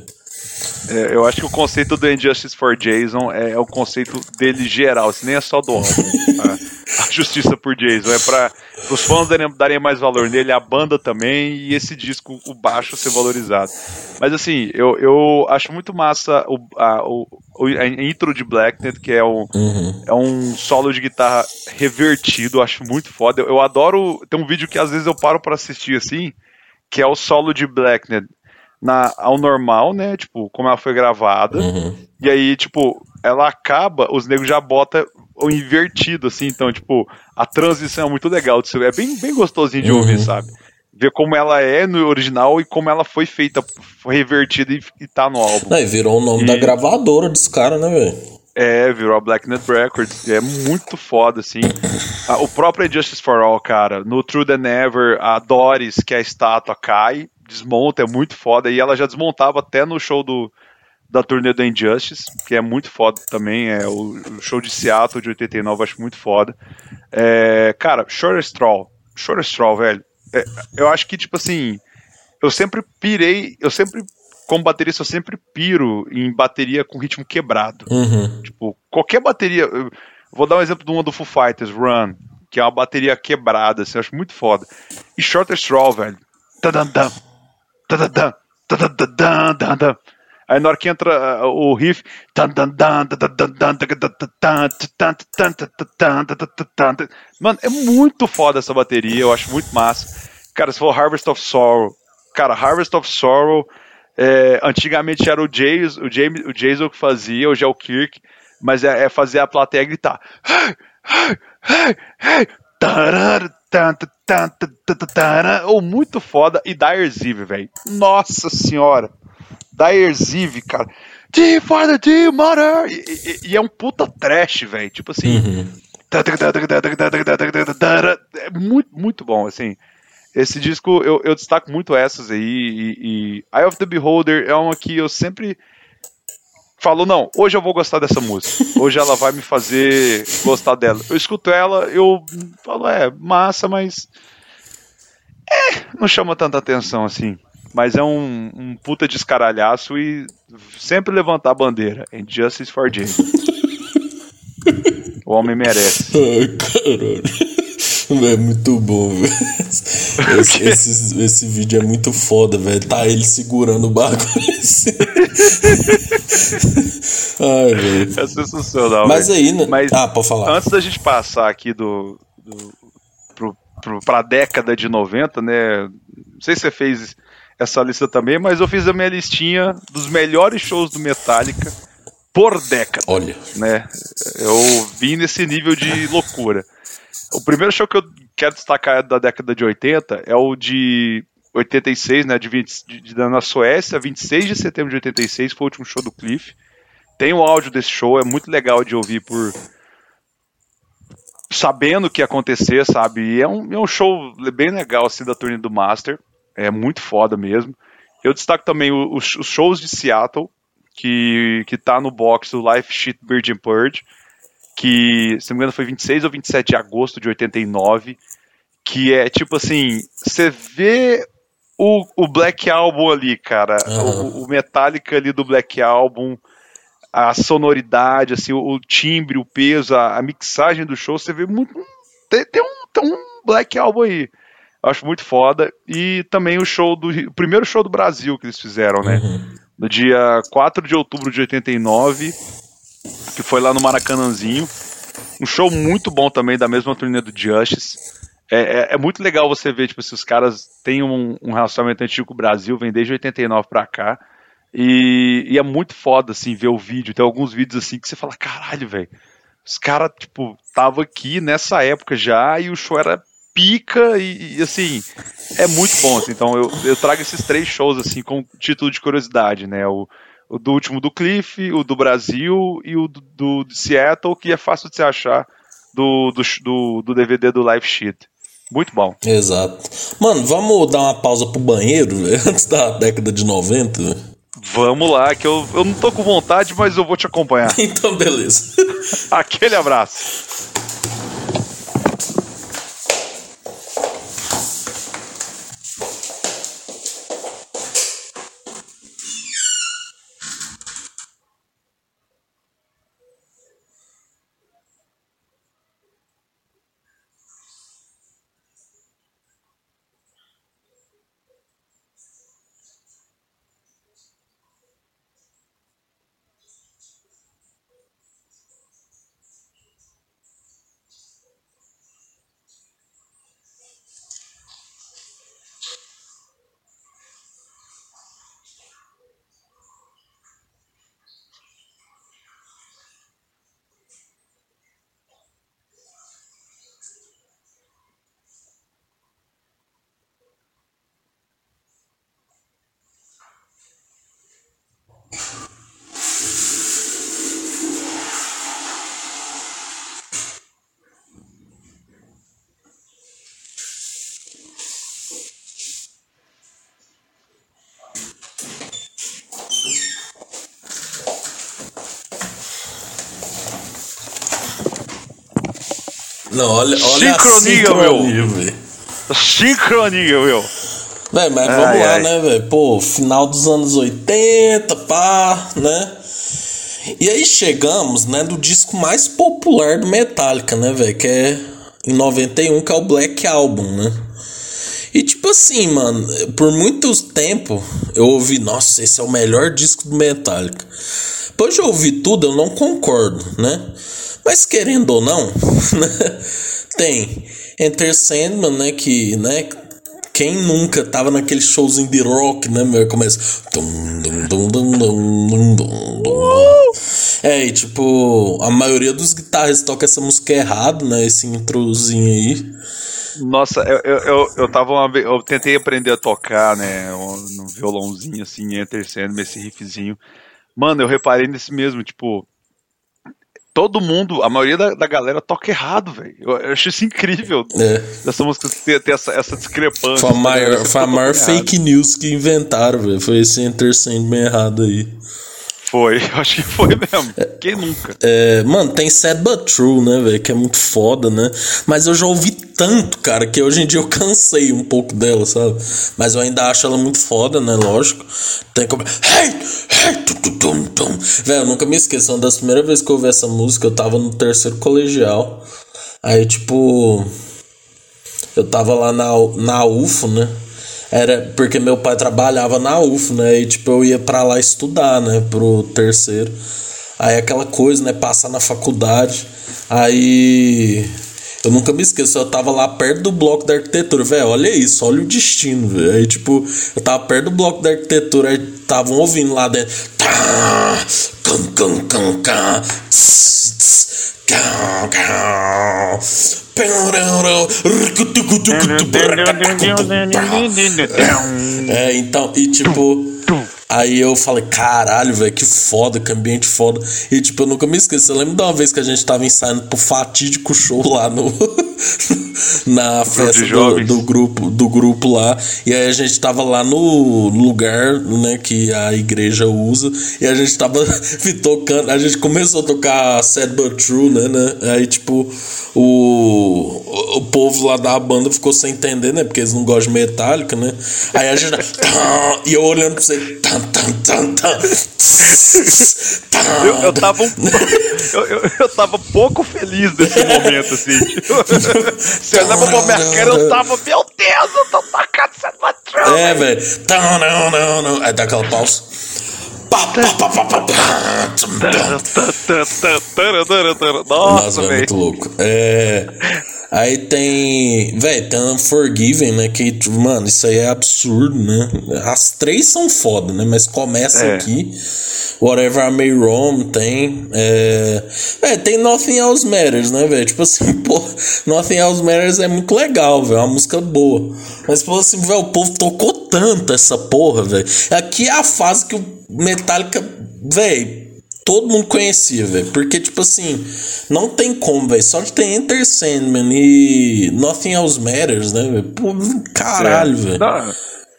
É, eu acho que o conceito do Injustice for Jason é, é o conceito dele geral, assim, nem é só do álbum. a, a, justiça por Jason. É para os fãs darem, darem, mais valor nele, a banda também, e esse disco, o baixo, ser valorizado. Mas assim, eu, eu acho muito massa o, a, o, a intro de Blacknet, que é um, uhum. é um solo de guitarra revertido, acho muito foda. Eu, eu adoro. Tem um vídeo que às vezes eu paro para assistir assim, que é o solo de Blacknet na, ao normal, né? Tipo, como ela foi gravada. Uhum. E aí, tipo, ela acaba, os negros já bota o invertido, assim. Então, tipo, a transição é muito legal. É bem, bem gostosinho de uhum. ouvir, sabe? Ver como ela é no original e como ela foi feita, foi revertida e, e tá no álbum. Não, e virou o nome e... da gravadora desse cara, né, velho? É, virou a Black Net Records. É muito foda, assim. O próprio Justice for All, cara. No True Than Ever, a Doris, que é a estátua, cai desmonta, é muito foda. E ela já desmontava até no show do, da turnê do Injustice, que é muito foda também. É o, o show de Seattle de 89, eu acho muito foda. É, cara, Short Straw. Short Straw, velho. É, eu acho que, tipo assim, eu sempre pirei, eu sempre, como baterista, eu sempre piro em bateria com ritmo quebrado. Uhum. Tipo, qualquer bateria. vou dar um exemplo de uma do Foo Fighters, Run, que é uma bateria quebrada, assim, eu acho muito foda. E Short Straw, velho. Tadam, Aí na hora que entra o riff. Mano, é muito foda essa bateria, eu acho muito massa. Cara, se for Harvest of Sorrow. Cara, Harvest of Sorrow. É, antigamente era o Jason, o, James, o Jason que fazia, hoje é o Kirk, mas é, é fazer a plateia gritar. Hey, hey, hey, ou oh, muito foda. E Dyer's Eve, velho. Nossa senhora. Dyer's Eve, cara. D for the D, mother! E, e, e, é um puta trash, velho. Tipo assim. Uhum. É muito, muito bom, assim. Esse disco eu, eu destaco muito essas aí. E, e Eye of the Beholder é uma que eu sempre falou, não, hoje eu vou gostar dessa música. Hoje ela vai me fazer gostar dela. Eu escuto ela, eu falo, é, massa, mas. É, não chama tanta atenção assim. Mas é um, um puta descaralhaço e sempre levantar a bandeira. Injustice for Jane. o homem merece. Ai, caralho. É muito bom, velho. Esse, esse, esse, vídeo é muito foda, velho. Tá ele segurando o bagulho. Ai, velho. É sensacional. Mas véio. aí, né? Mas ah, pode falar. Antes da gente passar aqui do, do pro, pro, pra década de 90, né? Não sei se você fez essa lista também, mas eu fiz a minha listinha dos melhores shows do Metallica por década. Olha. Né? Eu vim nesse nível de loucura. O primeiro show que eu quero destacar da década de 80 é o de 86, né, de, 20, de, de, na Suécia, 26 de setembro de 86, foi o último show do Cliff. Tem o áudio desse show, é muito legal de ouvir por sabendo o que ia acontecer, sabe? E é um, é um show bem legal assim da turnê do Master, é muito foda mesmo. Eu destaco também os, os shows de Seattle, que, que tá no box do Life Sheet Virgin Purge que, se não me engano, foi 26 ou 27 de agosto de 89, que é tipo assim, você vê o, o Black Album ali, cara, uhum. o, o Metallica ali do Black Album, a sonoridade, assim, o, o timbre, o peso, a, a, mixagem do show, você vê muito. Tem, tem, um, tem um Black Album aí. Eu acho muito foda. E também o show do. O primeiro show do Brasil que eles fizeram, né? Uhum. No dia 4 de outubro de 89 que foi lá no Maracanãzinho. Um show muito bom também, da mesma turnê do Justice. É, é, é, muito legal você ver, tipo, se os caras têm um, um, relacionamento antigo com o Brasil, vem desde 89 pra cá. E, e, é muito foda, assim, ver o vídeo. Tem alguns vídeos, assim, que você fala, caralho, velho. Os caras, tipo, tava aqui nessa época já e o show era pica e, e assim, é muito bom. Assim, então eu, eu trago esses três shows, assim, com título de curiosidade, né? O, o do último do Cliff, o do Brasil e o do, do Seattle, que é fácil de se achar do, do, do, do DVD do Live Sheet. Muito bom. Exato. Mano, vamos dar uma pausa pro banheiro, antes da década de 90? Vamos lá, que eu, eu não tô com vontade, mas eu vou te acompanhar. então, beleza. Aquele abraço. Não, olha, olha sincronia, sincronia meu. Sincronia, meu. Véi, mas ai, vamos lá, ai. né, velho? Pô, final dos anos 80, pá, né? E aí chegamos, né, do disco mais popular do Metallica, né, velho? Que é em 91, que é o Black Album, né? E tipo assim, mano, por muito tempo eu ouvi, nossa, esse é o melhor disco do Metallica. Depois de ouvir tudo, eu não concordo, né? Mas querendo ou não, tem Enter Sandman, né, que, né, quem nunca tava naquele showzinho de rock, né, meu, começa É, e tipo, a maioria dos guitarras toca essa música errado, né, esse introzinho aí. Nossa, eu, eu, eu, eu tava uma vez, eu tentei aprender a tocar, né, no violãozinho assim, Enter Sandman, esse riffzinho. Mano, eu reparei nesse mesmo, tipo, todo mundo, a maioria da, da galera toca errado, velho. Eu, eu acho isso incrível. É. Dessa música ter, ter essa, essa discrepância. Foi a maior, foi a maior fake news que inventaram, velho. Foi esse Enter Sandman errado aí. Foi, acho que foi mesmo. Quem nunca? É, mano, tem Sad But True, né, velho? Que é muito foda, né? Mas eu já ouvi tanto, cara, que hoje em dia eu cansei um pouco dela, sabe? Mas eu ainda acho ela muito foda, né? Lógico. Tem como. Hey! Hey! Velho, eu nunca me esqueço. Uma das primeiras vezes que eu ouvi essa música, eu tava no terceiro colegial. Aí, tipo. Eu tava lá na, na UFO, né? Era porque meu pai trabalhava na UF, né? E tipo, eu ia para lá estudar, né? Pro terceiro. Aí aquela coisa, né? Passar na faculdade. Aí. Eu nunca me esqueço, eu tava lá perto do bloco da arquitetura, velho. Olha isso, olha o destino, velho. Aí, tipo, eu tava perto do bloco da arquitetura, aí estavam ouvindo lá dentro. Tá, cam, cam, cam, cam. É, então, e tipo. Aí eu falei, caralho, velho, que foda, que ambiente foda. E tipo, eu nunca me esqueço. Eu lembro de uma vez que a gente tava ensaiando pro fatídico show lá no. na festa do, do, grupo do grupo lá. E aí a gente tava lá no lugar, né, que a igreja usa. E a gente tava tocando. A gente começou a tocar Sad But True, né, né? Aí, tipo, o, o povo lá da banda ficou sem entender, né? Porque eles não gostam de metálica, né? Aí a gente. e eu olhando pra você. Eu, eu, tava um, eu, eu, eu tava pouco feliz nesse momento, assim. Você olhava pra minha cara, eu tava, meu Deus, eu tô tocando essa patrão. É, velho. Não, não, não, não. Aí dá aquela pausa. Nossa, velho. muito louco. É. Aí tem. Véi, tem Unforgiven, né? Que, mano, isso aí é absurdo, né? As três são foda, né? Mas começa é. aqui. Whatever I May Roam tem. É... é, tem Nothing Else Matters, né, velho? Tipo assim, pô, Nothing Else Matters é muito legal, velho. É uma música boa. Mas, pô, assim, velho, o povo tocou tanto essa porra, velho. Aqui é a fase que o Metallica, velho todo mundo conhecia, velho. Porque, tipo assim, não tem como, velho. Só que tem Enter Sandman e Nothing Else Matters, né, velho? Caralho, é. velho.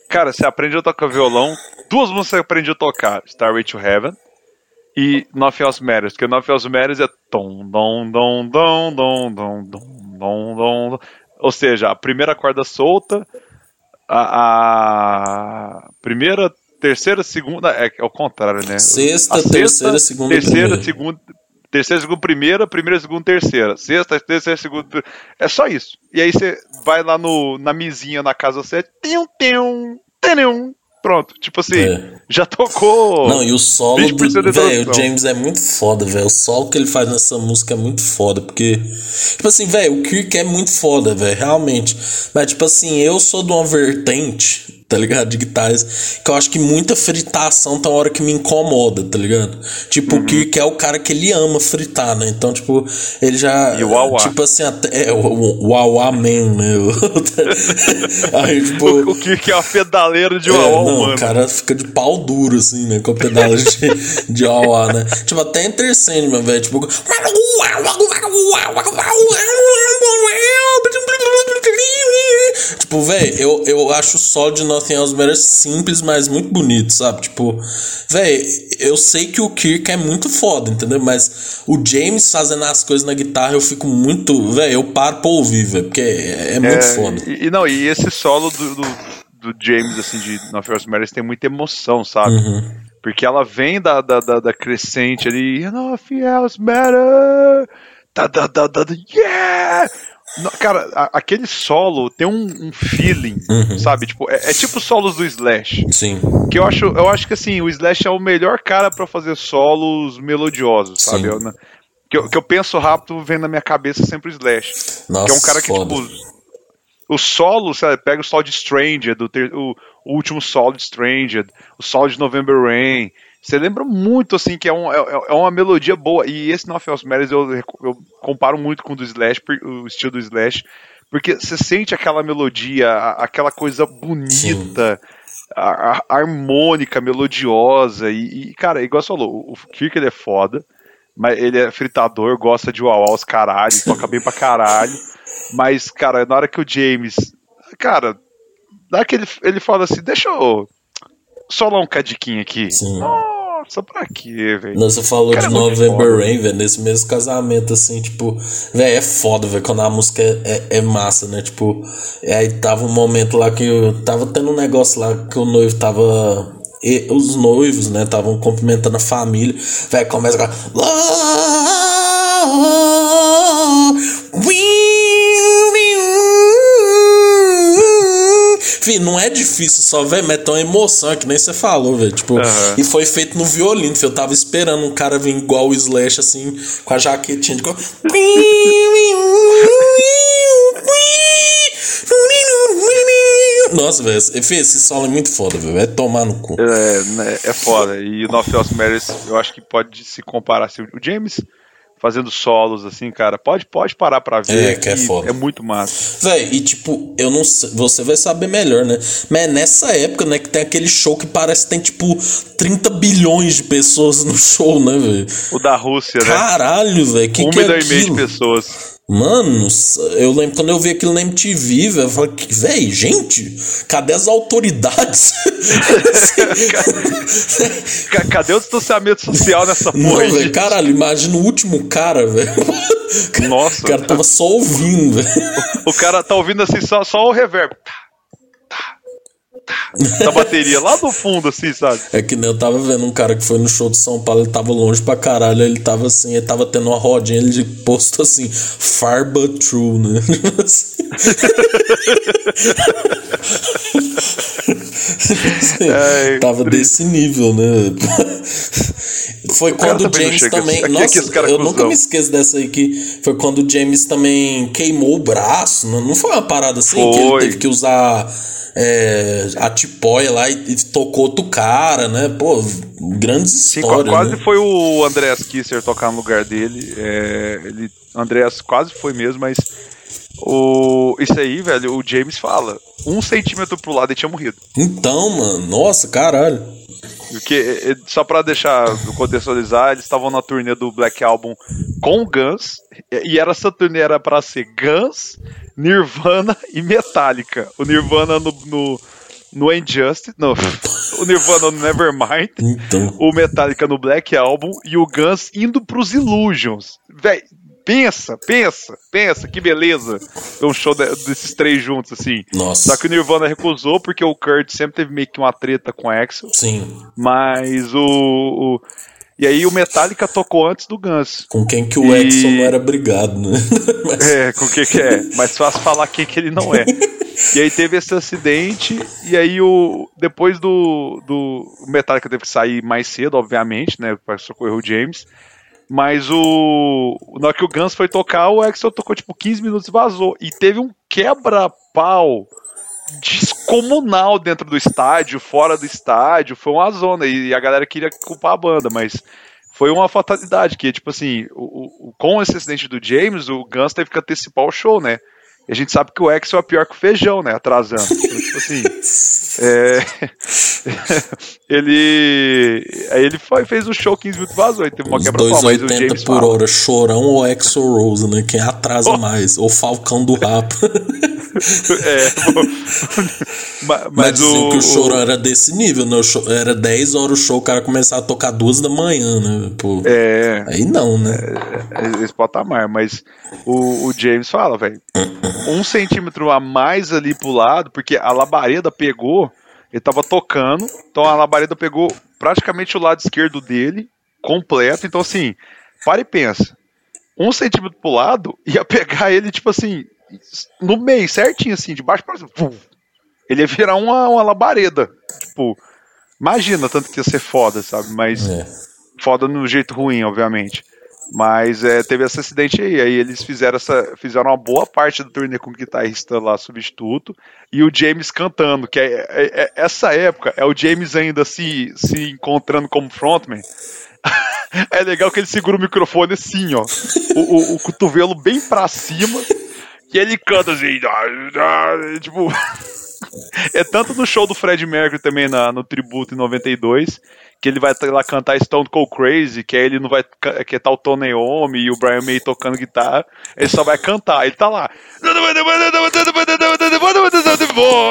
Cara, você aprende a tocar violão. Duas músicas você eu a tocar: Starway to Heaven e Nothing Else Matters. Porque Nothing Else Matters é tom, dom, dom, dom, dom, dom, dom, dom, Ou seja, a primeira corda solta, a, a primeira terceira, segunda. É, é o contrário, né? Sexta, sexta terceira, segunda. Terceira, primeira. segunda. Terceira, segunda, primeira, primeira, segunda, terceira. Sexta, terceira, segunda. É só isso. E aí você vai lá no, na misinha na casa 7. Tem um, tem um, Pronto, tipo assim, é. já tocou. Não, e o solo do. Velho, o James é muito foda, velho. O solo que ele faz nessa música é muito foda. Porque. Tipo assim, velho, o Kirk é muito foda, velho, realmente. Mas, tipo assim, eu sou de uma vertente tá ligado? De guitarras. Que eu acho que muita fritação tá uma hora que me incomoda, tá ligado? Tipo, uhum. o Kirk é o cara que ele ama fritar, né? Então, tipo, ele já. E o Wawa. Tipo assim, até. É, o Wawa Man, né? Aí, tipo. O, o Kirk é a pedaleira de Wawa, é, não, mano. O cara fica de pau duro, assim, né? Com a pedala de, de Wawa, né? Tipo, até Enter Sandman, velho. Tipo. Tipo, velho, eu, eu acho o sol de Nothing Else Matters simples, mas muito bonito, sabe? Tipo, velho, eu sei que o Kirk é muito foda, entendeu? Mas o James fazendo as coisas na guitarra, eu fico muito. Velho, eu paro pra ouvir, velho, porque é, é muito é, foda. E, e, não, e esse solo do, do, do James, assim, de Nothing Else Matters tem muita emoção, sabe? Uhum. Porque ela vem da, da, da, da crescente ali, Nothing Else Matters. Da, da, da, da, yeah! Cara, a, aquele solo tem um, um feeling, uhum. sabe? Tipo, é, é, tipo solos do Slash. Sim. Que eu acho, eu acho que assim, o Slash é o melhor cara para fazer solos melodiosos, sabe? Eu, que, eu, que eu penso rápido, vem na minha cabeça sempre o Slash. Nossa, que é um cara que, foda. tipo. O solo, sabe, pega o solo de Stranger, do ter, o, o último solo de Stranger, o solo de November Rain, você lembra muito, assim, que é, um, é, é uma melodia boa. E esse No Offense Matters eu, eu comparo muito com o do Slash, o estilo do Slash, porque você sente aquela melodia, aquela coisa bonita, a, a, harmônica, melodiosa. E, e, cara, igual você falou, o Kirk ele é foda, mas ele é fritador, gosta de uau os caralho, toca bem pra caralho. Mas, cara, na hora que o James. Cara, na hora que ele, ele fala assim, deixa eu solar um cadiquinho aqui. Sim. Nossa, pra quê, velho? Você falou Cara, de é November Rain, velho, nesse mesmo casamento, assim, tipo, velho, é foda, velho, quando a música é, é, é, massa, né? Tipo, aí tava um momento lá que eu tava tendo um negócio lá que o noivo tava. E, os noivos, né, estavam cumprimentando a família. Velho, começa com. Fih, não é difícil só, velho, mas é tão emoção, que nem você falou, velho. Tipo, uhum. e foi feito no violino, filho. Eu tava esperando um cara vir igual o Slash, assim, com a jaquetinha de. Nossa, velho, esse solo é muito foda, velho. É tomar no cu. É, né, é foda. E o North Matters, eu acho que pode se comparar. Assim, o James fazendo solos, assim, cara. Pode, pode parar pra ver. É, que é foda. É muito massa. Véi, e tipo, eu não sei, você vai saber melhor, né? Mas é nessa época, né, que tem aquele show que parece que tem, tipo, 30 bilhões de pessoas no show, né, velho? O da Rússia, né? Caralho, velho. Que um que é milhão e meio de pessoas. Mano, eu lembro quando eu vi aquilo na MTV, velho, eu falei, véi, gente, cadê as autoridades? cadê o distanciamento social nessa porra? Não, velho, caralho, imagina o último cara, velho. Nossa. O cara tava só ouvindo, velho. O cara tá ouvindo assim, só, só o reverb da bateria lá no fundo, assim, sabe? É que nem eu tava vendo um cara que foi no show de São Paulo, ele tava longe pra caralho, ele tava assim, ele tava tendo uma rodinha, ele postou assim, far but true, né? é, Tava desse nível, né? Foi quando o James também. Aqui, nossa, aqui eu nunca me esqueço dessa aí que foi quando o James também queimou o braço. Não, não foi uma parada assim foi. que ele teve que usar é, a tipóia lá e, e, tocou outro cara, né? Pô, grandes Sim, histórias. Quase né? foi o Andreas Kisser tocar no lugar dele. É, ele, Andreas quase foi mesmo, mas o, isso aí, velho, o James fala. Um centímetro pro lado e tinha morrido. Então, mano, nossa, caralho. Porque, só pra deixar contextualizar, eles estavam na turnê do Black Album com o Guns, e era essa turnê era pra ser Guns, Nirvana e Metallica. O Nirvana no, no, no Injustice, no, o Nirvana no Nevermind, então. o Metallica no Black Album e o Guns indo pros Illusions. Véi, Pensa, pensa, pensa, que beleza. Um show de, desses três juntos, assim. Nossa. Só que o Nirvana recusou, porque o Kurt sempre teve meio que uma treta com o Axel. Sim. Mas o, o. e aí o Metallica tocou antes do Guns. Com quem que o e... Axel não era brigado, né? Mas... É, com quem que é. Mas fácil falar quem que ele não é. E aí teve esse acidente, e aí o. Depois do. do o Metallica teve que sair mais cedo, obviamente, né? Para socorrer o James. Mas o. Na hora que o Guns foi tocar, o Axel tocou tipo 15 minutos e vazou. E teve um quebra-pau descomunal dentro do estádio, fora do estádio. Foi uma zona. E a galera queria culpar a banda, mas foi uma fatalidade. Que, tipo assim, o, o, com esse acidente do James, o Guns teve que antecipar o show, né? E a gente sabe que o Axel é pior que o feijão, né? Atrasando. Então, tipo assim. É... ele. Aí ele foi, fez o show 15 minutos vazou. Aí teve uma quebra 280 por hora, chorão ou Exo Rose, né? Quem atrasa oh. mais? Ou Falcão do Rap. é, mas, mas o, que o chorão era desse nível, né? Show, era 10 horas o show, o cara começava a tocar duas da manhã, né? Pô, é. Aí não, né? É, é, esse patamar, mas o, o James fala, velho. um centímetro a mais ali pro lado, porque a labareda pegou, ele tava tocando, então a labareda pegou praticamente o lado esquerdo dele, completo. Então, assim, para e pensa. Um centímetro pro lado ia pegar ele, tipo assim, no meio, certinho, assim, de baixo para cima. Ele ia virar uma, uma labareda. Tipo, imagina tanto que ia ser foda, sabe? Mas é. foda no jeito ruim, obviamente. Mas é, teve esse acidente aí. Aí eles fizeram, essa, fizeram uma boa parte do turnê com o guitarrista lá substituto e o James cantando, que é, é, é, essa época é o James ainda se, se encontrando como frontman. é legal que ele segura o microfone assim, ó. O, o, o cotovelo bem pra cima. E ele canta assim. tipo. é tanto no show do Fred Mercury também na, no tributo em 92 que ele vai lá cantar Stone Cold Crazy, que aí ele não vai que tá o Tony Iommi e o Brian May tocando guitarra, ele só vai cantar, ele tá lá.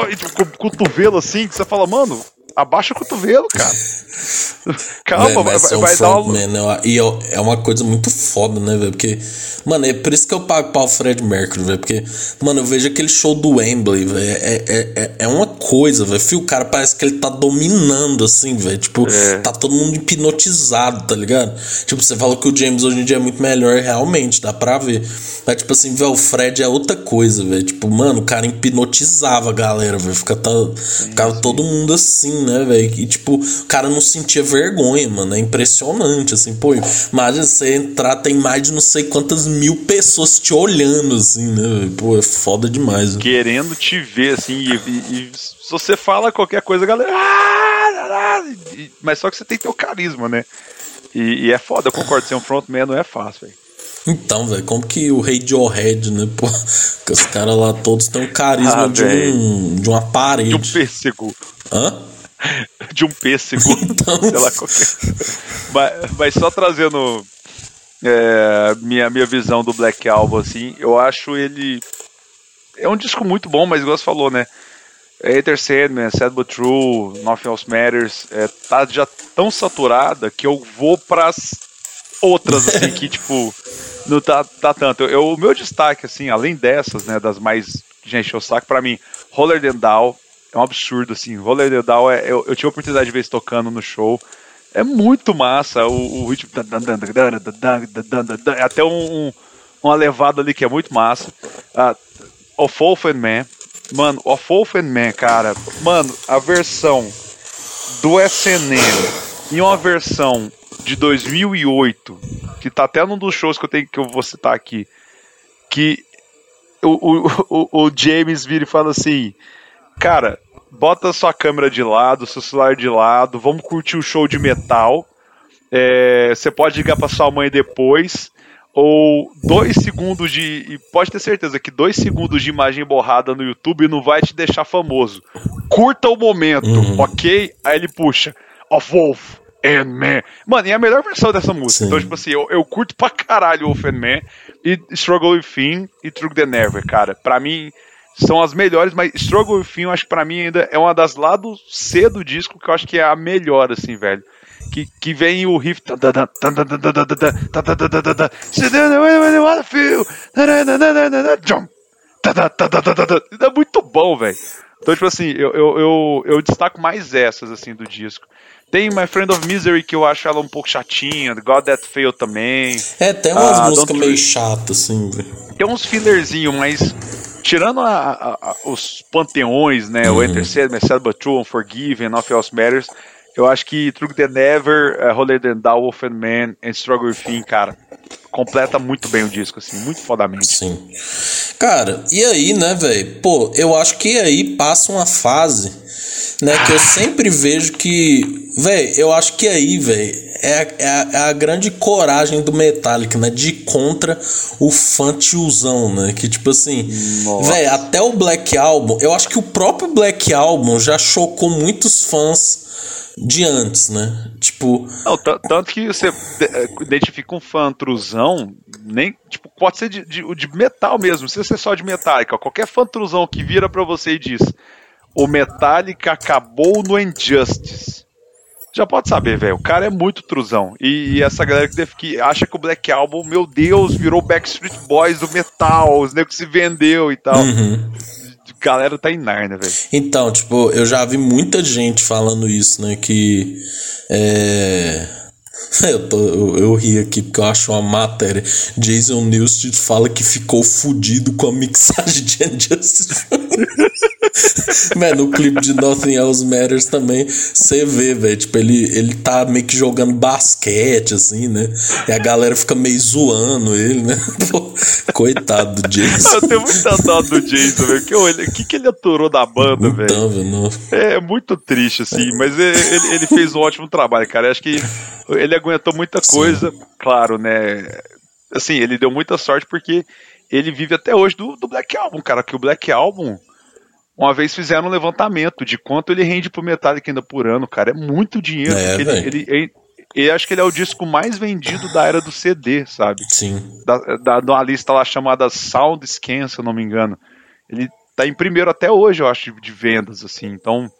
E tipo, com o cotovelo assim, que você fala, mano, abaixa o cotovelo, cara. Calma, vai, vai, vai dar uma... Man, e é uma coisa muito foda, né, velho? Porque, mano, é por isso que eu pago para o Fred Mercury, velho. Porque, mano, eu vejo aquele show do Wembley, velho. É, é, é, é uma coisa, velho. O cara parece que ele tá dominando, assim, velho. Tipo, é. tá todo mundo hipnotizado, tá ligado? Tipo, você falou que o James hoje em dia é muito melhor, realmente, dá pra ver. Mas, tipo assim, velho, o Fred é outra coisa, velho. Tipo, mano, o cara hipnotizava a galera, velho. Tá, ficava todo mundo assim, né, velho? E, tipo, o cara não sentia vergonha, mano. É impressionante, assim, pô. Imagina você entrar, tem mais de não sei quantas mil pessoas te olhando, assim, né? Pô, é foda demais. Né? Querendo te ver, assim, e, e, e, se você fala qualquer coisa, a galera. Ah, mas só que você tem teu carisma, né? E, e é foda, eu concordo, ser um frontman não é fácil, velho. Então, velho, como que o Radiohead, né? Pô, que os caras lá todos têm um carisma ah, de, um, de uma parede. De um pêssego. Hã? de um pêssego. Então... Sei lá qualquer. mas, mas só trazendo é, minha, minha visão do Black Album, assim, eu acho ele. É um disco muito bom, mas igual você falou, né? Ether Sandman, Sad But True, Nothing Else Matters, é, tá já tão saturada que eu vou pras outras, assim, que tipo, não tá, tá tanto. Eu, o meu destaque, assim, além dessas, né, das mais gente o saco, pra mim, Roller Than Down, é um absurdo, assim. Roller the Down, é, eu, eu tive a oportunidade de ver isso tocando no show. É muito massa o, o ritmo. É até um, um, uma levada ali que é muito massa. Uh, o Wolfen Man, Mano, o Wolfen Man, cara. Mano, a versão do SNM e uma versão de 2008, que tá até num dos shows que eu tenho que eu vou citar aqui, que o, o, o, o James vira e fala assim: Cara, bota sua câmera de lado, seu celular de lado, vamos curtir o show de metal. É, você pode ligar para sua mãe depois ou dois segundos de. E pode ter certeza que dois segundos de imagem borrada no YouTube não vai te deixar famoso. Curta o momento, uhum. ok? Aí ele puxa. Of Wolf and Man. Mano, e é a melhor versão dessa música. Sim. Então, tipo assim, eu, eu curto pra caralho Wolf and Man e Struggle with Finn e True the Never, cara. Pra mim, são as melhores, mas Struggle with eu acho que pra mim ainda é uma das lados C do disco que eu acho que é a melhor, assim, velho que, que vem o riff. É muito bom, velho. Então, tipo assim, eu, eu, eu, eu, destaco mais essas, assim, do disco. Tem My Friend of Misery, que eu acho ela um pouco chatinha. God That Fail também. É, tem umas ah, músicas meio chatas, assim, velho. Tem uns fillerzinhos, mas tirando a, a, a, os panteões, né? Uhum. O Enter Sad, But True, Unforgiven, Nothing Else Matters. Eu acho que True the Never, uh, Holier Than Thou, Wolf and Man and Struggle with Finn, cara, completa muito bem o disco, assim, muito fodamente. Sim. Cara, e aí, né, velho? Pô, eu acho que aí passa uma fase, né, que eu sempre vejo que, velho, eu acho que aí, velho, é, é, a, é a grande coragem do Metallica, né, de contra o fã tiozão, né, que tipo assim, velho, até o Black Album, eu acho que o próprio Black Album já chocou muitos fãs de antes, né? Tipo. Não, tanto que você eh, identifica um fã truzão, nem. Tipo, pode ser de, de, de metal mesmo, não precisa ser só de Metallica. Qualquer fã truzão que vira para você e diz: O Metallica acabou no Injustice. Já pode saber, velho. O cara é muito truzão. E, e essa galera que, que, acha que o Black Album, meu Deus, virou Backstreet Boys do metal, os negros se vendeu e tal. Uhum galera tá em Narnia, velho. Então, tipo, eu já vi muita gente falando isso, né? Que. É. Eu, tô, eu, eu, ri aqui porque eu acho uma matéria. Jason Newsted fala que ficou fudido com a mixagem de Injustice. Mano, no clipe de Nothing Else Matters também, você vê, velho. Tipo, ele, ele tá meio que jogando basquete, assim, né? E a galera fica meio zoando ele, né? Pô, coitado do Jason. Eu tenho muita dó do Jason, velho. O que, que ele aturou da banda, velho? Então, velho. É muito triste, assim. É. Mas ele, ele fez um ótimo trabalho, cara. Eu acho que ele aguentou muita coisa, Sim. claro, né? Assim, ele deu muita sorte porque ele vive até hoje do, do Black Album, cara. Que o Black Album uma vez fizeram um levantamento de quanto ele rende pro Metallica ainda por ano, cara. É muito dinheiro. É, ele, ele, ele, eu acho que ele é o disco mais vendido da era do CD, sabe? Sim. Da, da, de uma lista lá chamada Sound Scan, se eu não me engano. Ele tá em primeiro até hoje, eu acho, de vendas, assim. Então,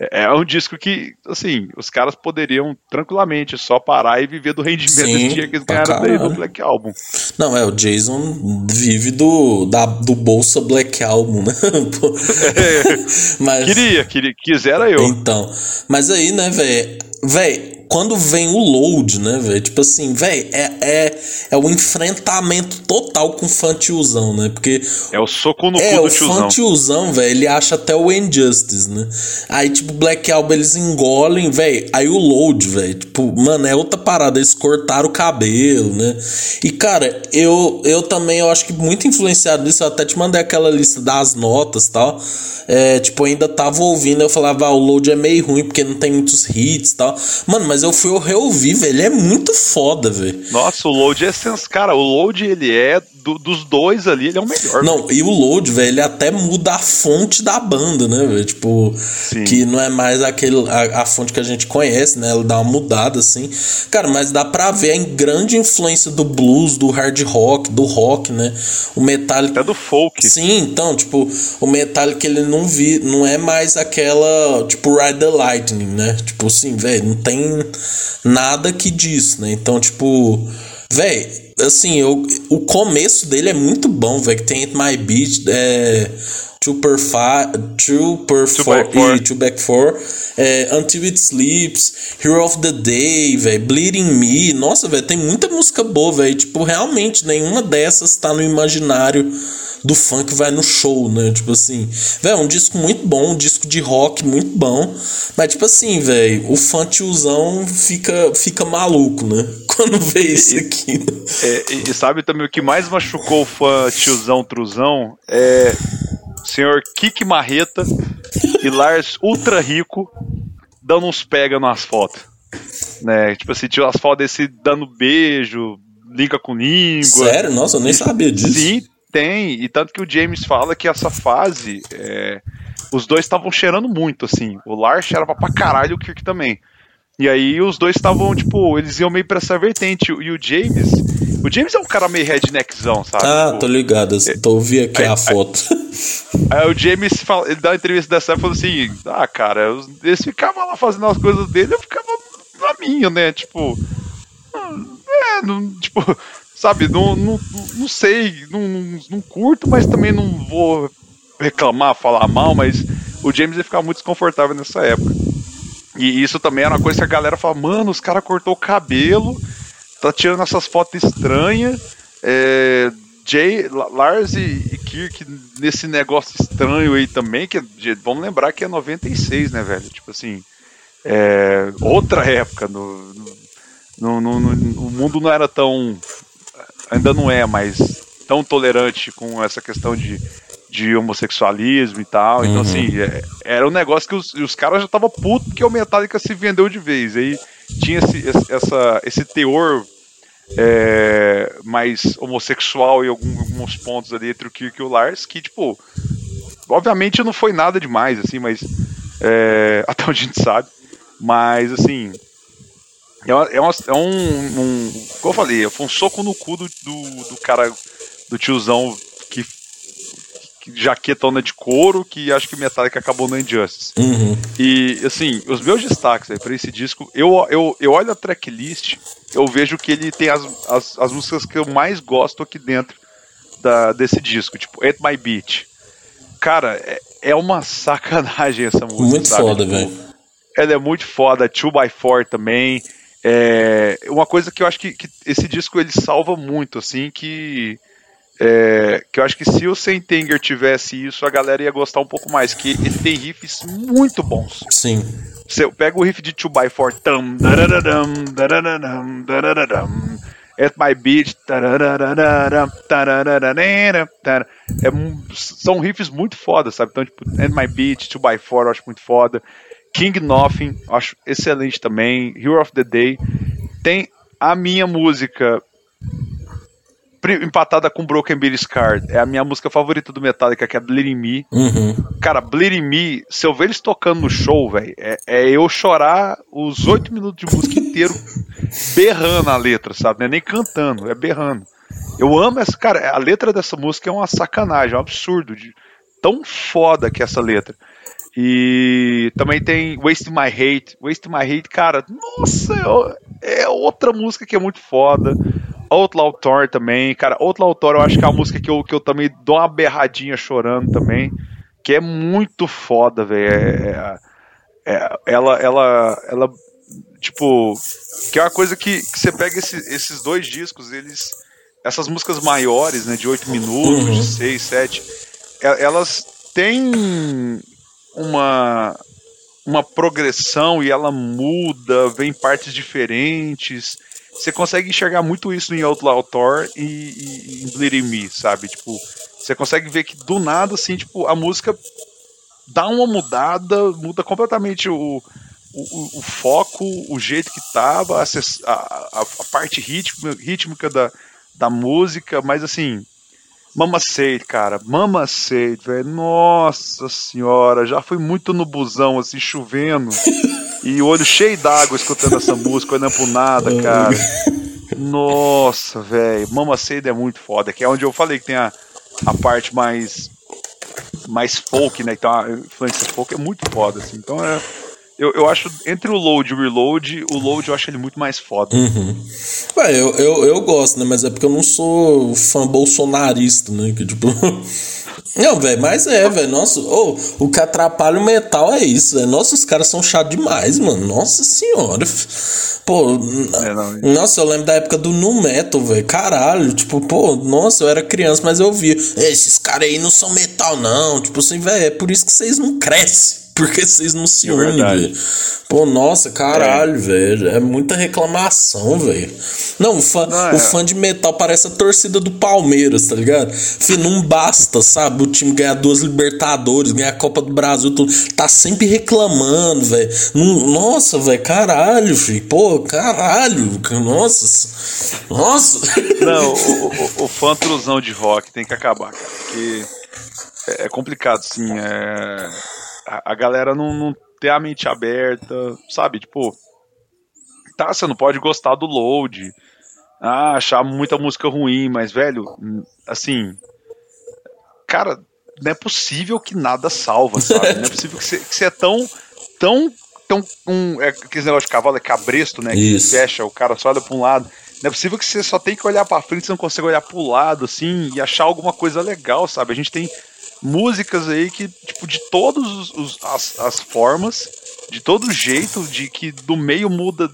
é, é um disco que, assim, os caras poderiam tranquilamente só parar e viver do rendimento Sim, que eles ganharam daí do Black Album. Não, é, o Jason vive do, da, do Bolsa Black Album, né? mas, queria, queria, quisera eu. Então, mas aí, né, velho, velho, quando vem o load, né, velho? Tipo assim, velho, é, é, é o enfrentamento total com o fã tiozão, né? Porque. É o soco no é, cu do tiozão. É, o fã tiozão, velho, ele acha até o Injustice, né? Aí, tipo, Black Album eles engolem, velho. Aí o load, velho, tipo, mano, é outra parada. Eles cortaram o cabelo, né? E, cara, eu, eu também, eu acho que muito influenciado nisso. Eu até te mandei aquela lista das notas e tal. É, tipo, eu ainda tava ouvindo, eu falava, ah, o load é meio ruim porque não tem muitos hits e tal. Mano, mas mas eu fui reouvir, velho. Ele é muito foda, velho. Nossa, o Load é sens... Cara, o Load, ele é do, dos dois ali, ele é o melhor. Não, véio. e o Load, velho, ele até muda a fonte da banda, né, velho? Tipo, Sim. que não é mais aquele, a, a, fonte que a gente conhece, né? Ela dá uma mudada, assim. Cara, mas dá pra ver a grande influência do blues, do hard rock, do rock, né? O Metallica. Até do folk. Sim, então, tipo, o Metallica, ele não vi, não é mais aquela, tipo, Ride the Lightning, né? Tipo assim, velho, não tem nada que diz, né? Então, tipo, velho assim, eu, o começo dele é muito bom, velho. Tem My Beat, é. Two per five, two per two four, back four. E two back four, é, Until It Sleeps, Hero of the Day, velho, Bleeding Me, nossa, velho, tem muita música boa, velho, tipo, realmente, nenhuma dessas tá no imaginário do funk vai no show, né? Tipo assim, velho, é um disco muito bom, um disco de rock muito bom, mas tipo assim, velho, o fã tiozão fica, fica maluco, né? Quando vê isso aqui. Né? É, e, e sabe também o que mais machucou o fã tiozão truzão é senhor Kik Marreta e Lars Ultra Rico dando uns pega nas fotos. Né? Tipo assim, tinha as fotos desse dando beijo, liga com língua. Sério? Nossa, eu nem sabia disso. Sim, tem. E tanto que o James fala que essa fase. É, os dois estavam cheirando muito, assim. O Lars cheirava pra caralho o Kirk também. E aí os dois estavam, tipo, eles iam meio pra essa vertente. E o James. O James é um cara meio redneckzão, sabe? Ah, tipo, tô ligado. É, tô ouvindo aqui aí, a foto. Aí, aí, o James fala, ele dá uma entrevista dessa e falou assim: Ah, cara, eles ficavam lá fazendo as coisas dele, eu ficava na minha, né? Tipo. É, não, tipo, sabe, não, não, não sei, não, não, não curto, mas também não vou reclamar, falar mal, mas o James ia ficar muito desconfortável nessa época. E isso também era uma coisa que a galera fala, mano, os caras cortou o cabelo, tá tirando essas fotos estranhas. É, Jay, Lars e, e, Kirk nesse negócio estranho aí também, que vamos lembrar que é 96, né, velho? Tipo assim, é, outra época, no, no, no, no, o mundo não era tão, ainda não é, mas tão tolerante com essa questão de de homossexualismo e tal. Então, uhum. assim, é, era um negócio que os, os caras já estavam putos porque o Metallica se vendeu de vez. Aí tinha esse, essa, esse teor é, mais homossexual em algum, alguns pontos ali entre o Kirk e o Lars, que, tipo, obviamente não foi nada demais, assim, mas é, até onde a gente sabe. Mas, assim, é, uma, é, uma, é um, um, Como eu falei, foi um soco no cu do, do, do cara, do tiozão jaquetona de couro que acho que Metallica acabou no Injustice. Uhum. E, assim, os meus destaques aí pra esse disco, eu, eu, eu olho a tracklist, eu vejo que ele tem as, as, as músicas que eu mais gosto aqui dentro da, desse disco, tipo At My Beat. Cara, é, é uma sacanagem essa música. Muito sabe? foda, tipo, velho. Ela é muito foda, 2x4 também. É uma coisa que eu acho que, que esse disco ele salva muito, assim, que é, que eu acho que se o Sentenger tivesse isso, a galera ia gostar um pouco mais, que ele tem riffs muito bons. Sim. Você pega o riff de 2x4, tam, At My Beat, é, são riffs muito foda, sabe? Então, tipo, At My Beat, 2x4 eu acho muito foda. King Nothing, eu acho excelente também. Hero of the Day. Tem a minha música empatada com Broken Beat Scar. É a minha música favorita do Metallica, que é Bleeding Me. Uhum. Cara, Bleeding Me, se eu ver eles tocando no show, velho, é, é, eu chorar os oito minutos de música inteiro berrando a letra, sabe? Não é nem cantando, é berrando. Eu amo essa. Cara, a letra dessa música é uma sacanagem, é um absurdo. De, tão foda que é essa letra. E também tem Waste My Hate. Waste My Hate, cara, nossa, é, é outra música que é muito foda. Outlaw Thor também, cara, Outlaw Thor eu acho que é uma música que eu, que eu também dou uma berradinha chorando também, que é muito foda, velho. É, é, é, ela, ela, ela, tipo, que é uma coisa que, que você pega esse, esses dois discos, eles, essas músicas maiores, né, de 8 minutos, uhum. de 6, 7, elas têm uma uma progressão e ela muda, vem partes diferentes você consegue enxergar muito isso em Outlaw Thor e, e, em Bleeding Me, sabe? Tipo, você consegue ver que do nada, assim, tipo, a música dá uma mudada, muda completamente o, o, o foco, o jeito que tava, a, a, a parte rítmica, da, da música, mas assim, Mama Say, cara, Mama Say, velho, nossa senhora, já fui muito no busão, assim, chovendo. E o olho cheio d'água escutando essa música, olhando pro nada, cara. Nossa, velho. Mama Cedo é muito foda. Que é onde eu falei que tem a, a parte mais mais folk, né? Então a influência folk é muito foda, assim. Então é. Eu, eu acho, entre o load e o reload, o load eu acho ele muito mais foda. Uhum. Ué, eu, eu, eu gosto, né? Mas é porque eu não sou fã bolsonarista, né? Que tipo. Não, velho, mas é, velho. Nossa, oh, o que atrapalha o metal é isso, velho. Nossa, os caras são chatos demais, mano. Nossa senhora. Pô, é, não, nossa, eu lembro da época do Nu Metal, velho. Caralho, tipo, pô, nossa, eu era criança, mas eu via. Esses caras aí não são metal, não. Tipo assim, velho, é por isso que vocês não crescem. Porque vocês não se é unem, velho. Pô, nossa, caralho, é. velho. É muita reclamação, velho. Não, o fã, não, é. o fã de metal parece a torcida do Palmeiras, tá ligado? Fih, não basta, sabe? O time ganhar duas Libertadores, ganhar a Copa do Brasil, tudo. Tá sempre reclamando, velho. Nossa, velho, caralho, filho. Pô, caralho. Nossa. Nossa. Não, o, o, o fã truzão de rock tem que acabar, cara. Porque é, é complicado, sim. É a, galera não, não ter a mente aberta, sabe? Tipo, tá, você não pode gostar do load, ah, achar muita música ruim, mas, velho, assim, cara, não é possível que nada salva, sabe? Não é possível que você, é tão, tão, tão, um, é, aquele negócio de cavalo é cabresto, né? Isso. Que fecha, o cara só olha pra um lado. Não é possível que você só tem que olhar pra frente, você não consegue olhar pro lado, assim, e achar alguma coisa legal, sabe? A gente tem músicas aí que, tipo, de todas as, as formas, de todo jeito, de que do meio muda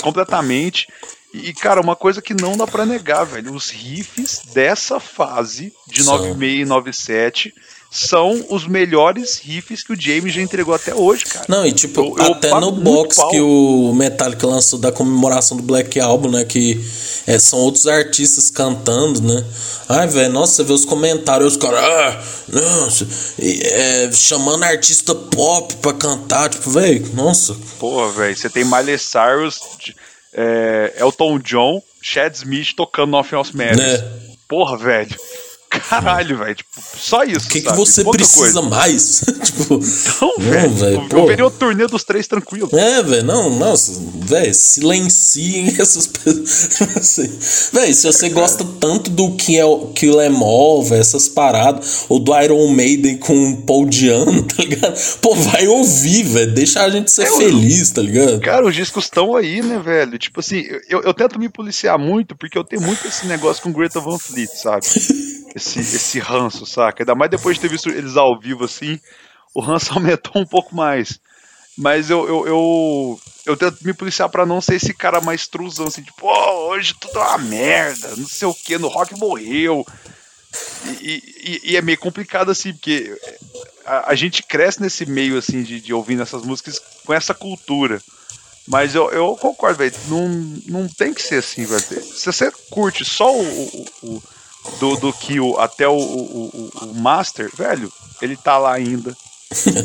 completamente. E, cara, uma coisa que não dá para negar, velho, os riffs dessa fase de 96 e 97 são os melhores riffs que o James já entregou até hoje, cara. Não, e tipo, eu, eu até no box que o Metallica lançou da comemoração do Black Album, né? Que é, são outros artistas cantando, né? Ai, velho, nossa, você vê os comentários, os caras, ah, nossa, é, chamando artista pop pra cantar, tipo, velho, nossa. Porra, velho, você tem Miley Cyrus, é, Elton John, Chad Smith tocando Nothing Else Matters. Né? Porra, velho. Caralho, velho. Tipo, só isso. O que, que você Pouca precisa coisa. mais? tipo, não, velho. Eu veria o turnê dos três tranquilo. É, velho. Não, nossa, velho. Silenciem essas pessoas. velho, se você é, gosta tanto do que é o véio, essas paradas, ou do Iron Maiden com o Paul Diano, tá ligado? Pô, vai ouvir, velho. Deixa a gente ser é, feliz, tá ligado? Cara, os discos estão aí, né, velho? Tipo assim, eu, eu tento me policiar muito, porque eu tenho muito esse negócio com Greta Van Fleet, sabe? Esse, esse ranço, saca? Ainda mais depois de ter visto eles ao vivo assim, o ranço aumentou um pouco mais. Mas eu, eu, eu, eu tento me policiar para não ser esse cara mais truzão, assim, tipo, oh, hoje tudo é uma merda, não sei o que, no rock morreu. E, e, e, é meio complicado assim, porque a, a, gente cresce nesse meio assim de, de ouvindo essas músicas com essa cultura. Mas eu, eu concordo, velho. Não, não tem que ser assim, velho. Se você curte só o, o, o do, do Kill até o, o, o, Master, velho, ele tá lá ainda.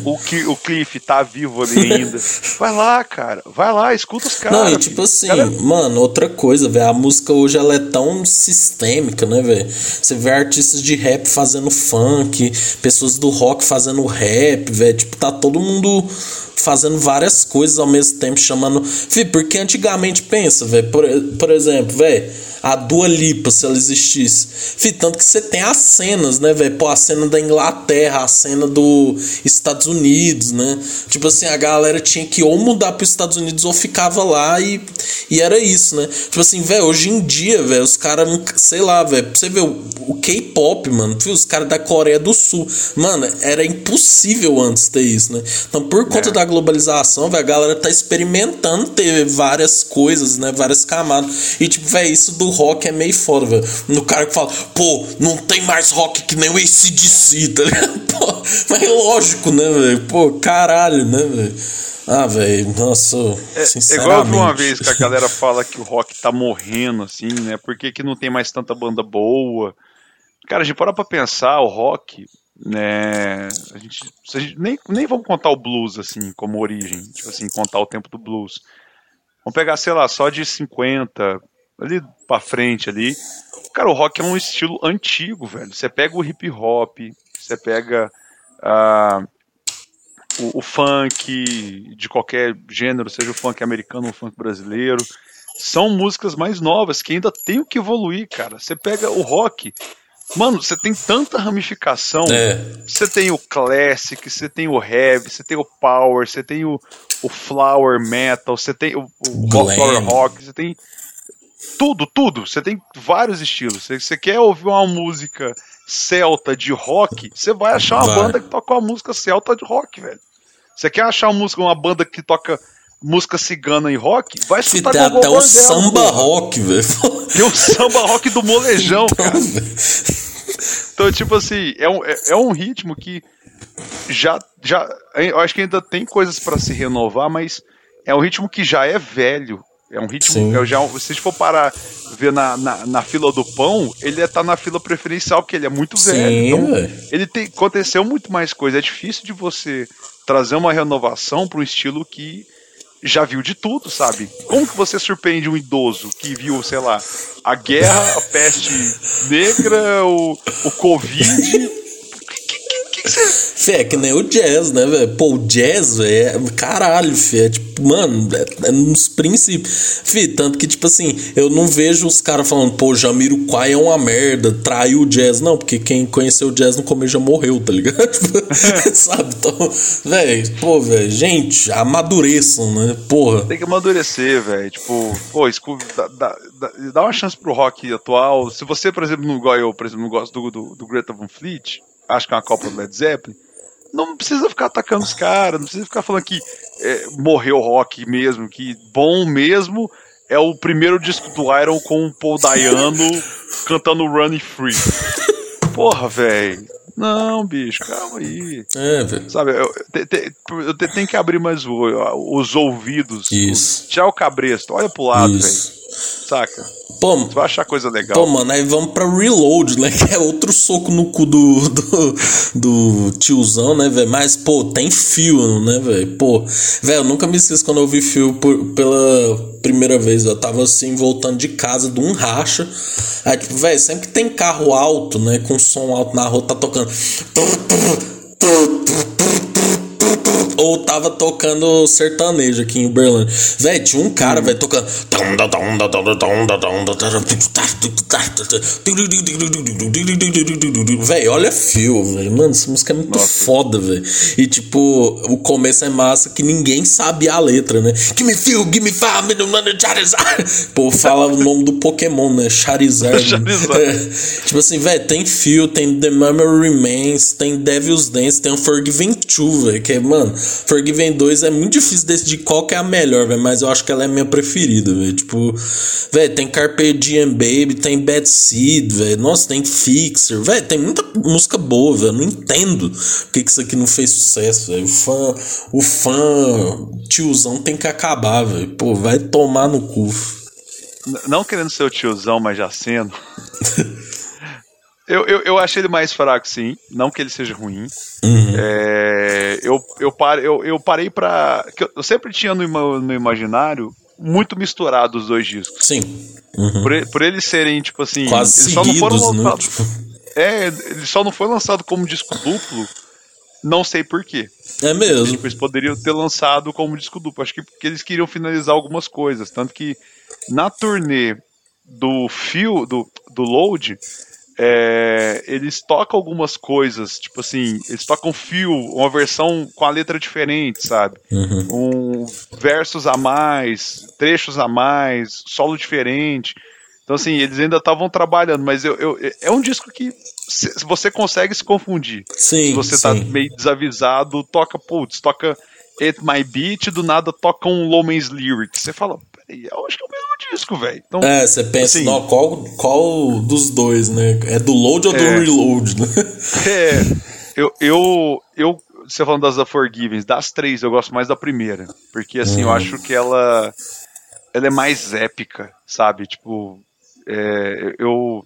O, que, o Cliff tá vivo ali ainda. Vai lá, cara. Vai lá, escuta os caras. Não, e tipo assim, cara... mano, outra coisa, velho. A música hoje ela é tão sistêmica, né, velho? Você vê artistas de rap fazendo funk, pessoas do rock fazendo rap, velho. Tipo, tá todo mundo fazendo várias coisas ao mesmo tempo, chamando. Fih, porque antigamente pensa, velho. Por, por exemplo, velho a Dua Lipa, se ela existisse. Fih, tanto que você tem as cenas, né, velho? Pô, a cena da Inglaterra, a cena dos Estados Unidos, né? Tipo assim, a galera tinha que ou mudar para os Estados Unidos ou ficava lá e, e era isso, né? Tipo assim, velho, hoje em dia, velho, os caras, sei lá, velho, você vê o, o K-pop, mano, viu? os caras da Coreia do Sul, mano, era impossível antes ter isso, né? Então, por conta é. da globalização, velho, a galera tá experimentando ter várias coisas, né? Várias camadas. E, tipo, velho, isso do rock é meio foda, velho. No cara que fala, pô, não tem mais rock que nem o ACDC, tá ligado? Pô, mas é lógico, né, velho? Pô, caralho, né, velho? Ah, velho, nossa, é, sinceramente. É igual uma vez que a galera fala que o rock tá morrendo, assim, né? Por que, que não tem mais tanta banda boa? Cara, a gente para pra pensar, o rock, né? A gente, a gente nem, nem vamos contar o blues, assim, como origem, tipo assim, contar o tempo do blues. Vamos pegar, sei lá, só de 50, ali pra frente ali. Cara, o rock é um estilo antigo, velho. Você pega o hip hop, você pega uh, o, o, funk de qualquer gênero, seja o funk americano ou o funk brasileiro. São músicas mais novas que ainda tem o que evoluir, cara. Você pega o rock. Mano, você tem tanta ramificação. É. Você tem o classic, você tem o heavy, você tem o power, você tem o, o flower metal, você tem o, o flower rock, você tem Tudo, tudo. Você tem vários estilos. Você, você quer ouvir uma música celta de rock, você vai achar uma vai. banda que toca uma música celta de rock, velho. Você quer achar uma música, uma banda que toca música cigana e rock, vai escutar Tem até o samba rock, velho. Tem o samba rock do molejão, então, cara. Então, tipo assim, é um, é, é um ritmo que já, já. Eu acho que ainda tem coisas para se renovar, mas é um ritmo que já é velho. É um ritmo. Eu já, se a gente for parar ver na, na, na, fila do pão, ele tá na fila preferencial, porque ele é muito velho. Sim, então, ele tem, aconteceu muito mais coisa. É difícil de você trazer uma renovação para um estilo que já viu de tudo, sabe? Como que você surpreende um idoso que viu, sei lá, a guerra, a peste negra, o, o Covid Fê, é que nem o jazz, né, velho? Pô, o jazz, velho, é caralho, fê. É tipo, mano, é, é nos princípios. Fê, tanto que, tipo assim, eu não vejo os caras falando, pô, Jamiroquai é uma merda, traiu o jazz. Não, porque quem conheceu o jazz no começo já morreu, tá ligado? Sabe? Então, velho, pô, velho, gente, amadureçam, né? Porra. Tem que amadurecer, velho. Tipo, pô, escuta, dá, dá, dá, uma chance pro rock atual. Se você, por exemplo, não gosta, eu, por exemplo, não gosto do, do, do Greta Van Fleet acho que é uma Copa do Led Zeppelin, não precisa ficar atacando os caras, não precisa ficar falando que é, morreu rock mesmo, que bom mesmo é o primeiro disco do Iron com o Paul Dayano cantando Running Free. Porra, velho. Não, bicho, calma aí. É, velho. Sabe, eu, te, te, eu te, tenho que abrir mais o, os ouvidos. Isso. Tchau, cabresto. Olha pro lado, velho. Saca? Pô, Você vai achar coisa legal. Pô, mano, aí vamos pra Reload, né? Que é outro soco no cu do, do, do tiozão, né, velho? Mas, pô, tem fio, né, velho? Pô, velho, eu nunca me esqueço quando eu vi fio por, pela primeira vez. Eu tava assim, voltando de casa de um racha. Aí, tipo, velho, sempre que tem carro alto, né? Com som alto na rua, tá tocando ou tava tocando sertanejo aqui em Uberlândia. Véi, tinha um cara, velho, tocando. Véi, olha fio, velho. Mano, essa música é muito Nossa. foda, velho. E tipo, o começo é massa que ninguém sabe a letra, né? Give me feel, give me fire, Charizard. Pô, fala o nome do Pokémon, né? Charizard. Charizard. É. Tipo assim, velho, tem fio, tem The Memory Remains, tem Devil's Dance, tem o Forgiven 2, velho. Que é, mano, Forgiven 2 é muito difícil decidir qual que é a melhor, velho, mas eu acho que ela é a minha preferida, velho. Tipo, velho, tem Carpe Diem Baby, tem Bad Seed, velho. Nossa, tem Fixer, velho, tem muita música boa, velho. Não entendo por que, que isso aqui não fez sucesso, velho. O fã, o fã tiozão tem que acabar, velho. Pô, vai tomar no cu. Não querendo ser o tiozão, mas já sendo. Eu, eu, eu achei ele mais fraco, sim. Não que ele seja ruim. Uhum. É, eu, eu, pare, eu, eu parei pra. Eu sempre tinha no meu, imaginário muito misturado os dois discos. Sim. Uhum. Por, por eles serem, tipo assim. Quase eles só não foram né? lançados. Né? É, ele só não foi lançado como disco duplo. Não sei porquê. É mesmo. Tipo, eles poderiam ter lançado como disco duplo. Acho que porque eles queriam finalizar algumas coisas. Tanto que na turnê do fio do, do Load, é, eles tocam algumas coisas, tipo assim, eles tocam fio, uma versão com a letra diferente, sabe? Uhum. Um versos a mais, trechos a mais, solo diferente. Então, assim, eles ainda estavam trabalhando, mas eu, eu, é um disco que se, você consegue se confundir. Sim, se você tá sim. tá meio desavisado, toca, putz, toca It My Beat, do nada toca um Lomens Lyrics. Você fala, eu acho que é o mesmo disco, velho. Então, é, você pensa, assim, não, qual, qual dos dois, né? É do load ou é, do reload, né? É, eu, eu, eu, você falando das da Forgiven, das três eu gosto mais da primeira, porque assim, hum. eu acho que ela, ela é mais épica, sabe? Tipo, é, eu,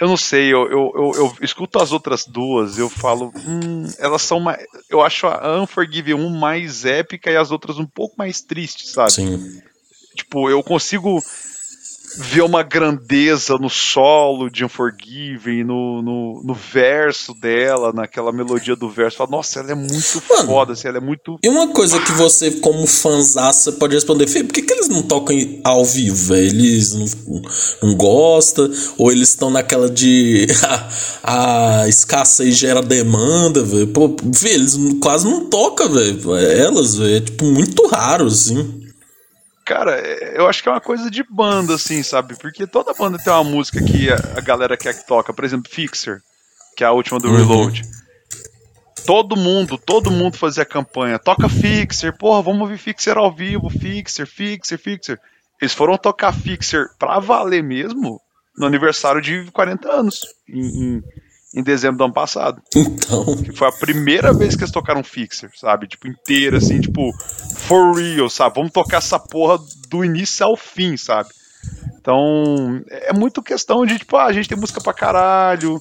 eu não sei, eu, eu, eu, eu, escuto as outras duas, eu falo, hum, elas são mais, eu acho a Unforgiven 1 mais épica e as outras um pouco mais tristes, sabe? Sim. Tipo, eu consigo ver uma grandeza no solo de Unforgiven, no, no, no verso dela, naquela melodia do verso. Fala, Nossa, ela é muito Mano, foda, assim, ela é muito. E uma coisa que você, como fãzaça, pode responder, Fê, por que, que eles não tocam ao vivo? Eles não, não gostam? Ou eles estão naquela de a, a escassez gera demanda, velho? Pô, eles quase não tocam, velho. Elas, velho, é tipo muito raro, assim. Cara, é, eu acho que é uma coisa de banda, assim, sabe? Porque toda banda tem uma música que a, a galera quer que toca. Por exemplo, Fixer, que é a última do uhum. Reload. Todo mundo, todo mundo fazia campanha. Toca Fixer, porra, vamos ouvir Fixer ao vivo, Fixer, Fixer, Fixer. Eles foram tocar Fixer pra valer mesmo no aniversário de 40 anos, em, em, em dezembro do ano passado. Então. Que foi a primeira vez que eles tocaram Fixer, sabe? Tipo, inteira, assim, tipo, for real, sabe? Vamos tocar essa porra do início ao fim, sabe? Então, é muito questão de, tipo, ah, a gente tem música pra caralho.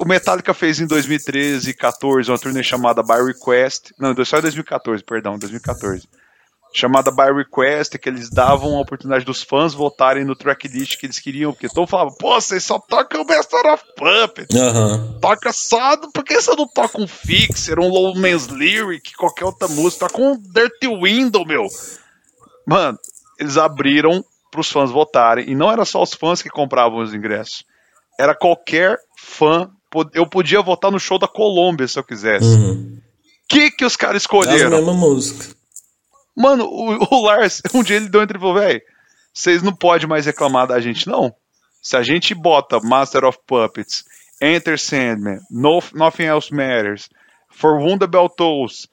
O Metallica fez em 2013 e 14 uma turnê chamada By Request. Não, só em 2014, perdão, 2014 chamada By Request, que eles davam a oportunidade dos fãs votarem no tracklist que eles queriam, porque todo falava, pô, vocês só tocam Master of Puppets, uhum. toca só, por que você não toca um Fixer, um Low Man's Lyric, qualquer outra música, toca um Dirty Window, meu. Mano, eles abriram pros fãs votarem, e não era só os fãs que compravam os ingressos, era qualquer fã, eu podia votar no show da Colômbia se eu quisesse. O uhum. que que os caras escolheram? É a mesma música. Mano, o, o Lars, um dia ele deu entre e falou, velho, vocês não podem mais reclamar da gente, não. Se a gente bota Master of Puppets, Enter Sandman, no, Nothing Else Matters, For Wonder Bell Tolls,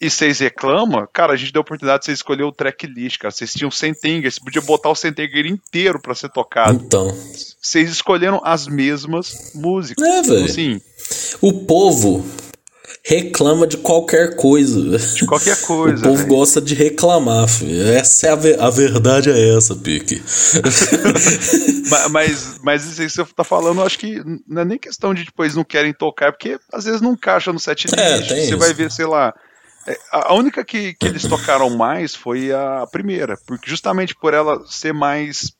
e vocês reclamam, cara, a gente deu a oportunidade de vocês escolher o tracklist, cara. Vocês tinham Sentenger, você podia botar o Sentenger inteiro para ser tocado. Então. Vocês escolheram as mesmas músicas. É, velho. Assim, o povo reclama de qualquer coisa. De qualquer coisa. o povo véio. gosta de reclamar, filho. Essa é a, ve a verdade é essa, Pique. mas, mas, isso que você tá falando, eu acho que não é nem questão de depois não querem tocar, porque às vezes não encaixa no set list. É, você isso. vai ver, sei lá. É, a única que, que eles tocaram mais foi a primeira, porque justamente por ela ser mais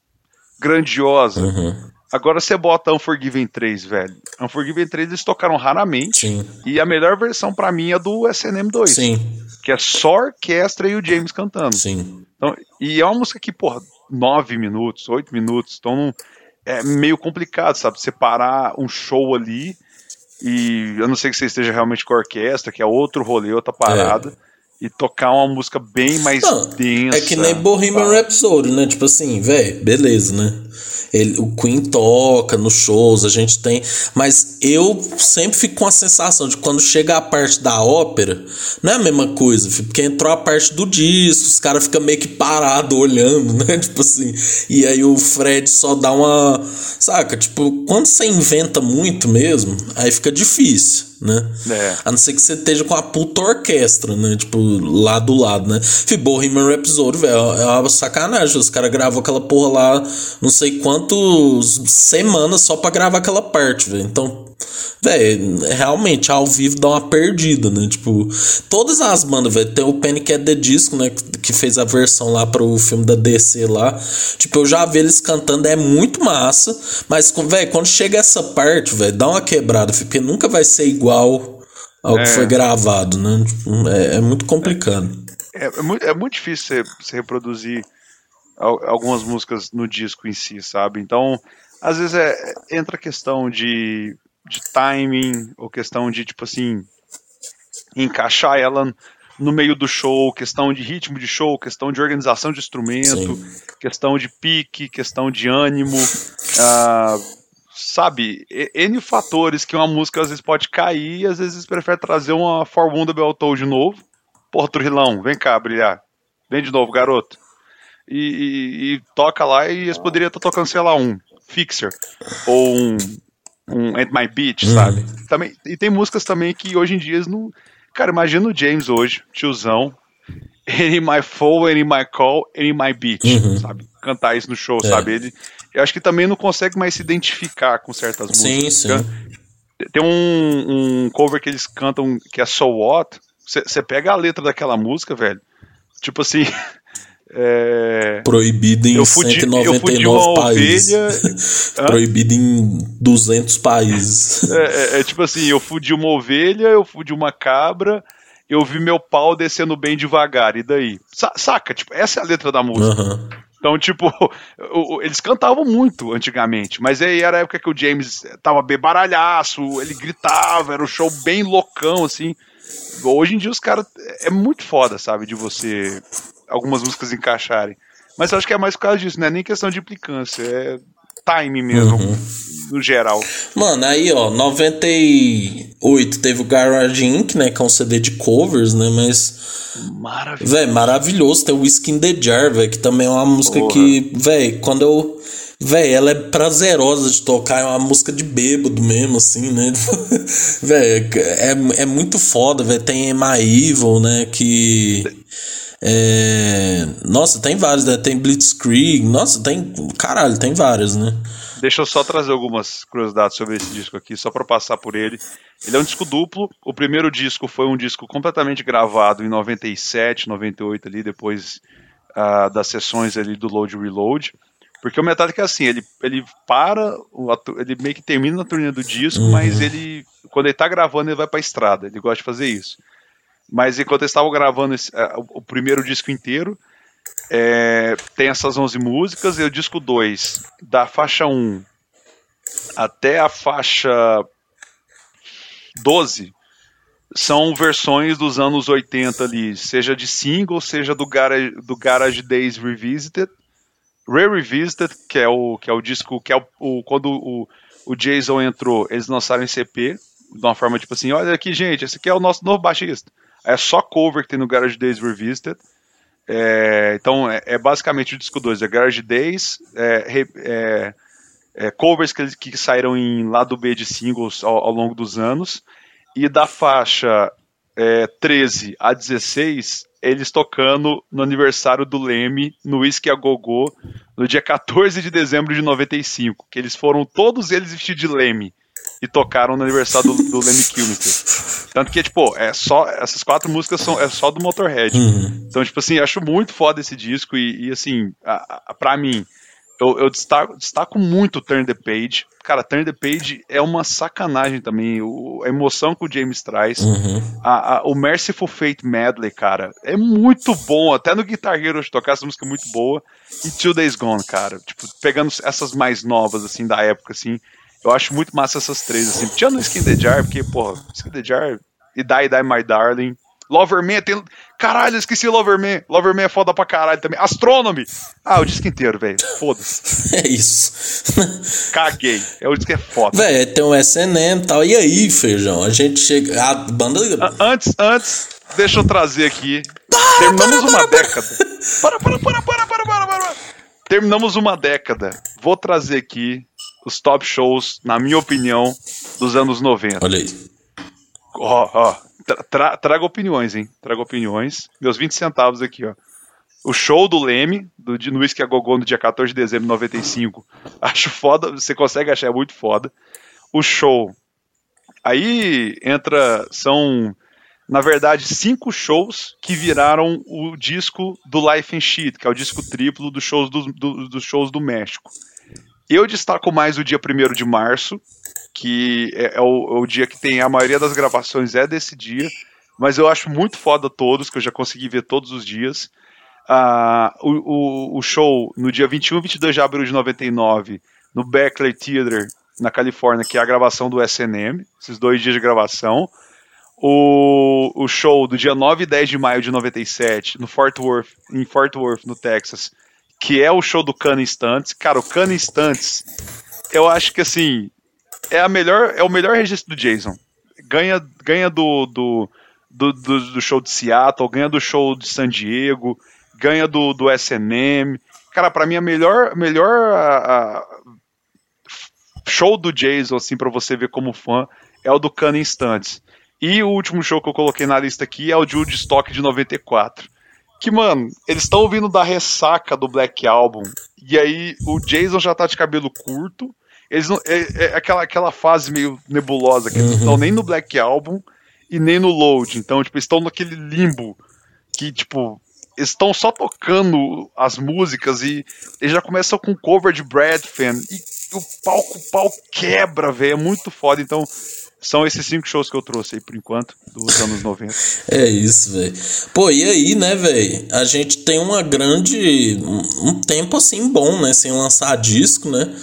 grandiosa. Uhum. Agora você bota Unforgiven 3, velho. Unforgiven 3 eles tocaram raramente. Sim. E a melhor versão para mim é do SNM 2. Sim. Que é só orquestra e o James cantando. Sim. Então, e é uma música que, porra, 9 minutos, 8 minutos. Então é meio complicado, sabe? Separar um show ali. E eu não sei que você esteja realmente com a orquestra, que é outro rolê, outra parada. É e tocar uma música bem mais não, densa. É que nem Bohemian tá? Rhapsody, né? Tipo assim, velho, beleza, né? Ele, o Queen toca nos shows, a gente tem. Mas eu sempre fico com a sensação de quando chega a parte da ópera, não é a mesma coisa, porque entrou a parte do disco, os caras ficam meio que parado olhando, né? Tipo assim. E aí o Fred só dá uma. Saca? Tipo, quando você inventa muito mesmo, aí fica difícil né? É. A não ser que você esteja com a puta orquestra, né? Tipo, lá do lado, né? Fibor Bohemian Rhapsody, velho, é uma sacanagem. Os caras gravam aquela porra lá, não sei quantos semanas só pra gravar aquela parte, velho. Então, velho, realmente, ao vivo dá uma perdida, né? Tipo, todas as bandas, velho, tem o Panic at the Disco, né? Que fez a versão lá pro filme da DC lá. Tipo, eu já vi eles cantando, é muito massa, mas, velho, quando chega essa parte, velho, dá uma quebrada, porque nunca vai ser igual ao é. que foi gravado, né? Tipo, é, é muito complicado. É, é, muito, é muito difícil você reproduzir algumas músicas no disco em si, sabe? Então, às vezes é, entra a questão de, de timing, ou questão de, tipo assim, encaixar ela no meio do show, questão de ritmo de show, questão de organização de instrumento, Sim. questão de pique, questão de ânimo. Uh, sabe, N fatores que uma música às vezes pode cair e às vezes prefere trazer uma For Wonder Beltou de novo. Porra, Trujilão, vem cá brilhar. Vem de novo, garoto. E, e, e toca lá e eles poderiam estar tocando, sei lá, um Fixer. Ou um, um At My Beach, uhum. sabe? Também, e tem músicas também que hoje em dia eles não. Cara, imagina o James hoje, tiozão. Any My Fall, Any My Call, Any My Beach, uhum. sabe? Cantar isso no show, é. sabe? Ele, eu acho que também não consegue mais se identificar com certas sim, músicas. Sim, Tem um, um, cover que eles cantam que é So What. Você pega a letra daquela música, velho. Tipo assim. É... Proibido em fudi, 199 países. Proibido em 200 países. É, é, é, tipo assim: eu fudi uma ovelha, eu fudi uma cabra, eu vi meu pau descendo bem devagar, e daí? Sa saca? Tipo, essa é a letra da música. Uhum. Então, tipo, eles cantavam muito antigamente, mas aí era a época que o James tava bebaralhaço, ele gritava, era um show bem loucão, assim. Hoje em dia os caras. É muito foda, sabe, de você algumas músicas encaixarem. Mas eu acho que é mais por causa disso, não é nem questão de implicância, é time mesmo, uhum. no geral. Mano, aí ó, 98 teve o Garage Inc., né, que é um CD de covers, né, mas... Maravilhoso. Véi, maravilhoso, tem o Whiskey in the Jar, velho, que também é uma música Porra. que, velho, quando eu... Véi, ela é prazerosa de tocar, é uma música de bêbado mesmo, assim, né? véi, é, é muito foda, velho. Tem Emma Evil, né? Que. É... Nossa, tem vários, né? Tem Blitzkrieg. Nossa, tem. Caralho, tem vários, né? Deixa eu só trazer algumas curiosidades sobre esse disco aqui, só para passar por ele. Ele é um disco duplo. O primeiro disco foi um disco completamente gravado em 97, 98 ali, depois uh, das sessões ali do Load Reload. Porque o Metallica é assim, ele, ele para, ele meio que termina a turnê do disco, uhum. mas ele, quando ele tá gravando, ele vai pra estrada, ele gosta de fazer isso. Mas enquanto eles estavam gravando esse, uh, o primeiro disco inteiro, é, tem essas 11 músicas, e o disco 2, da faixa 1 até a faixa 12, são versões dos anos 80 ali, seja de single, seja do Garage, do Garage Days Revisited, Re-Revisited, que é o, que é o disco, que é o, o quando o, o Jason entrou, eles lançaram em CP, de uma forma tipo assim, olha aqui gente, esse aqui é o nosso novo baixista. É só cover que tem no Garage Days Revisited. É, então é, é, basicamente o disco 2, é Garage Days, é, é, é, covers que, que saíram em lado B de singles ao, ao longo dos anos, e da faixa 13 é, a 16 eles tocando no aniversário do Leme, no Whisky a Gogô, no dia 14 de dezembro de 95, que eles foram todos eles vestidos de Leme e tocaram no aniversário do, do Lemmy Kilmister. Tanto que, tipo, é só, essas quatro músicas são é só do Motorhead. Uhum. Então, tipo assim, acho muito foda esse disco e, e assim, a, a, pra mim, eu, eu destaco, destaco muito Turn the Page. Cara, Turn the Page é uma sacanagem também. O, a emoção que o James traz. Uhum. A, a, o Merciful Fate Medley, cara, é muito bom. Até no Guitar Hero de tocar essa música é muito boa. E Two Days Gone, cara. Tipo, pegando essas mais novas, assim, da época, assim. Eu acho muito massa essas três, assim. Tinha no Skin the Jar, porque, porra, Skin the Jar e Die Die My Darling. Loverman tem. Caralho, eu esqueci Loverman. Loverman é foda pra caralho também. Astronomy! Ah, o disco inteiro, velho. Foda-se. É isso. Caguei. É o disco que é foda. Velho, tem um SNM e tal. E aí, feijão? A gente chega. A banda. Antes, antes, deixa eu trazer aqui. Para, Terminamos para, uma para, década. Para, para, para, para, para, para, para. Terminamos uma década. Vou trazer aqui os top shows, na minha opinião, dos anos 90. Olha aí. Ó, ó, tra traga opiniões, hein? Traga opiniões. Meus 20 centavos aqui, ó. O show do Leme, do de Whisky a Gogô, no dia 14 de dezembro de 95. Acho foda, você consegue achar, é muito foda. O show. Aí entra, são, na verdade, cinco shows que viraram o disco do Life and Shit, que é o disco triplo dos shows do, do, dos shows do México. Eu destaco mais o dia 1 de março, que é, é, o, é, o, dia que tem a maioria das gravações é desse dia, mas eu acho muito foda todos, que eu já consegui ver todos os dias. Uh, o, o, o, show no dia 21 e 22 de abril de 99, no Beckley Theater, na Califórnia, que é a gravação do SNM, esses dois dias de gravação. O, o show do dia 9 e 10 de maio de 97, no Fort Worth, em Fort Worth, no Texas, que é o show do Cano Instantes. Cara, o Cano Instantes, eu acho que assim, é a melhor, é o melhor registro do Jason. Ganha, ganha do, do, do, do, do show de Seattle, ganha do show de San Diego, ganha do, do SNM. Cara, para mim a melhor, melhor a, a show do Jason, assim, para você ver como fã, é o do Cano Instantes. E o último show que eu coloquei na lista aqui é o de Woodstock de 94 que, mano, eles estão ouvindo da ressaca do Black Album. E aí o Jason já tá de cabelo curto. Eles não, é, é aquela, aquela fase meio nebulosa que eles não estão uhum. nem no Black Album e nem no Load. Então, tipo, estão naquele limbo que, tipo, estão só tocando as músicas e eles já começam com cover de Brad Fan. E o palco, o pau quebra, velho. É muito foda. Então, são esses cinco shows que eu trouxe aí por enquanto, dos anos 90. É isso, velho. Pô, e aí, né, velho? A gente tem uma grande. um tempo assim bom, né? Sem lançar disco, né?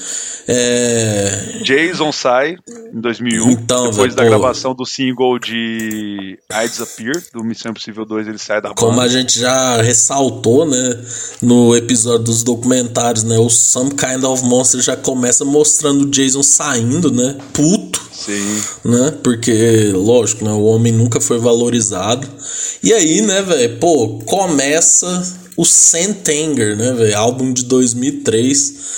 É... Jason sai em 2001, então, depois véio, da pô... gravação do single de I Disappear, do Missão Impossível 2, ele sai da banda. Como a gente já ressaltou, né, no episódio dos documentários, né, o Some Kind of Monster já começa mostrando o Jason saindo, né, puto. Sim. Né, porque, lógico, né, o homem nunca foi valorizado. E aí, né, velho, pô, começa o Sentenger, né, velho, álbum de 2003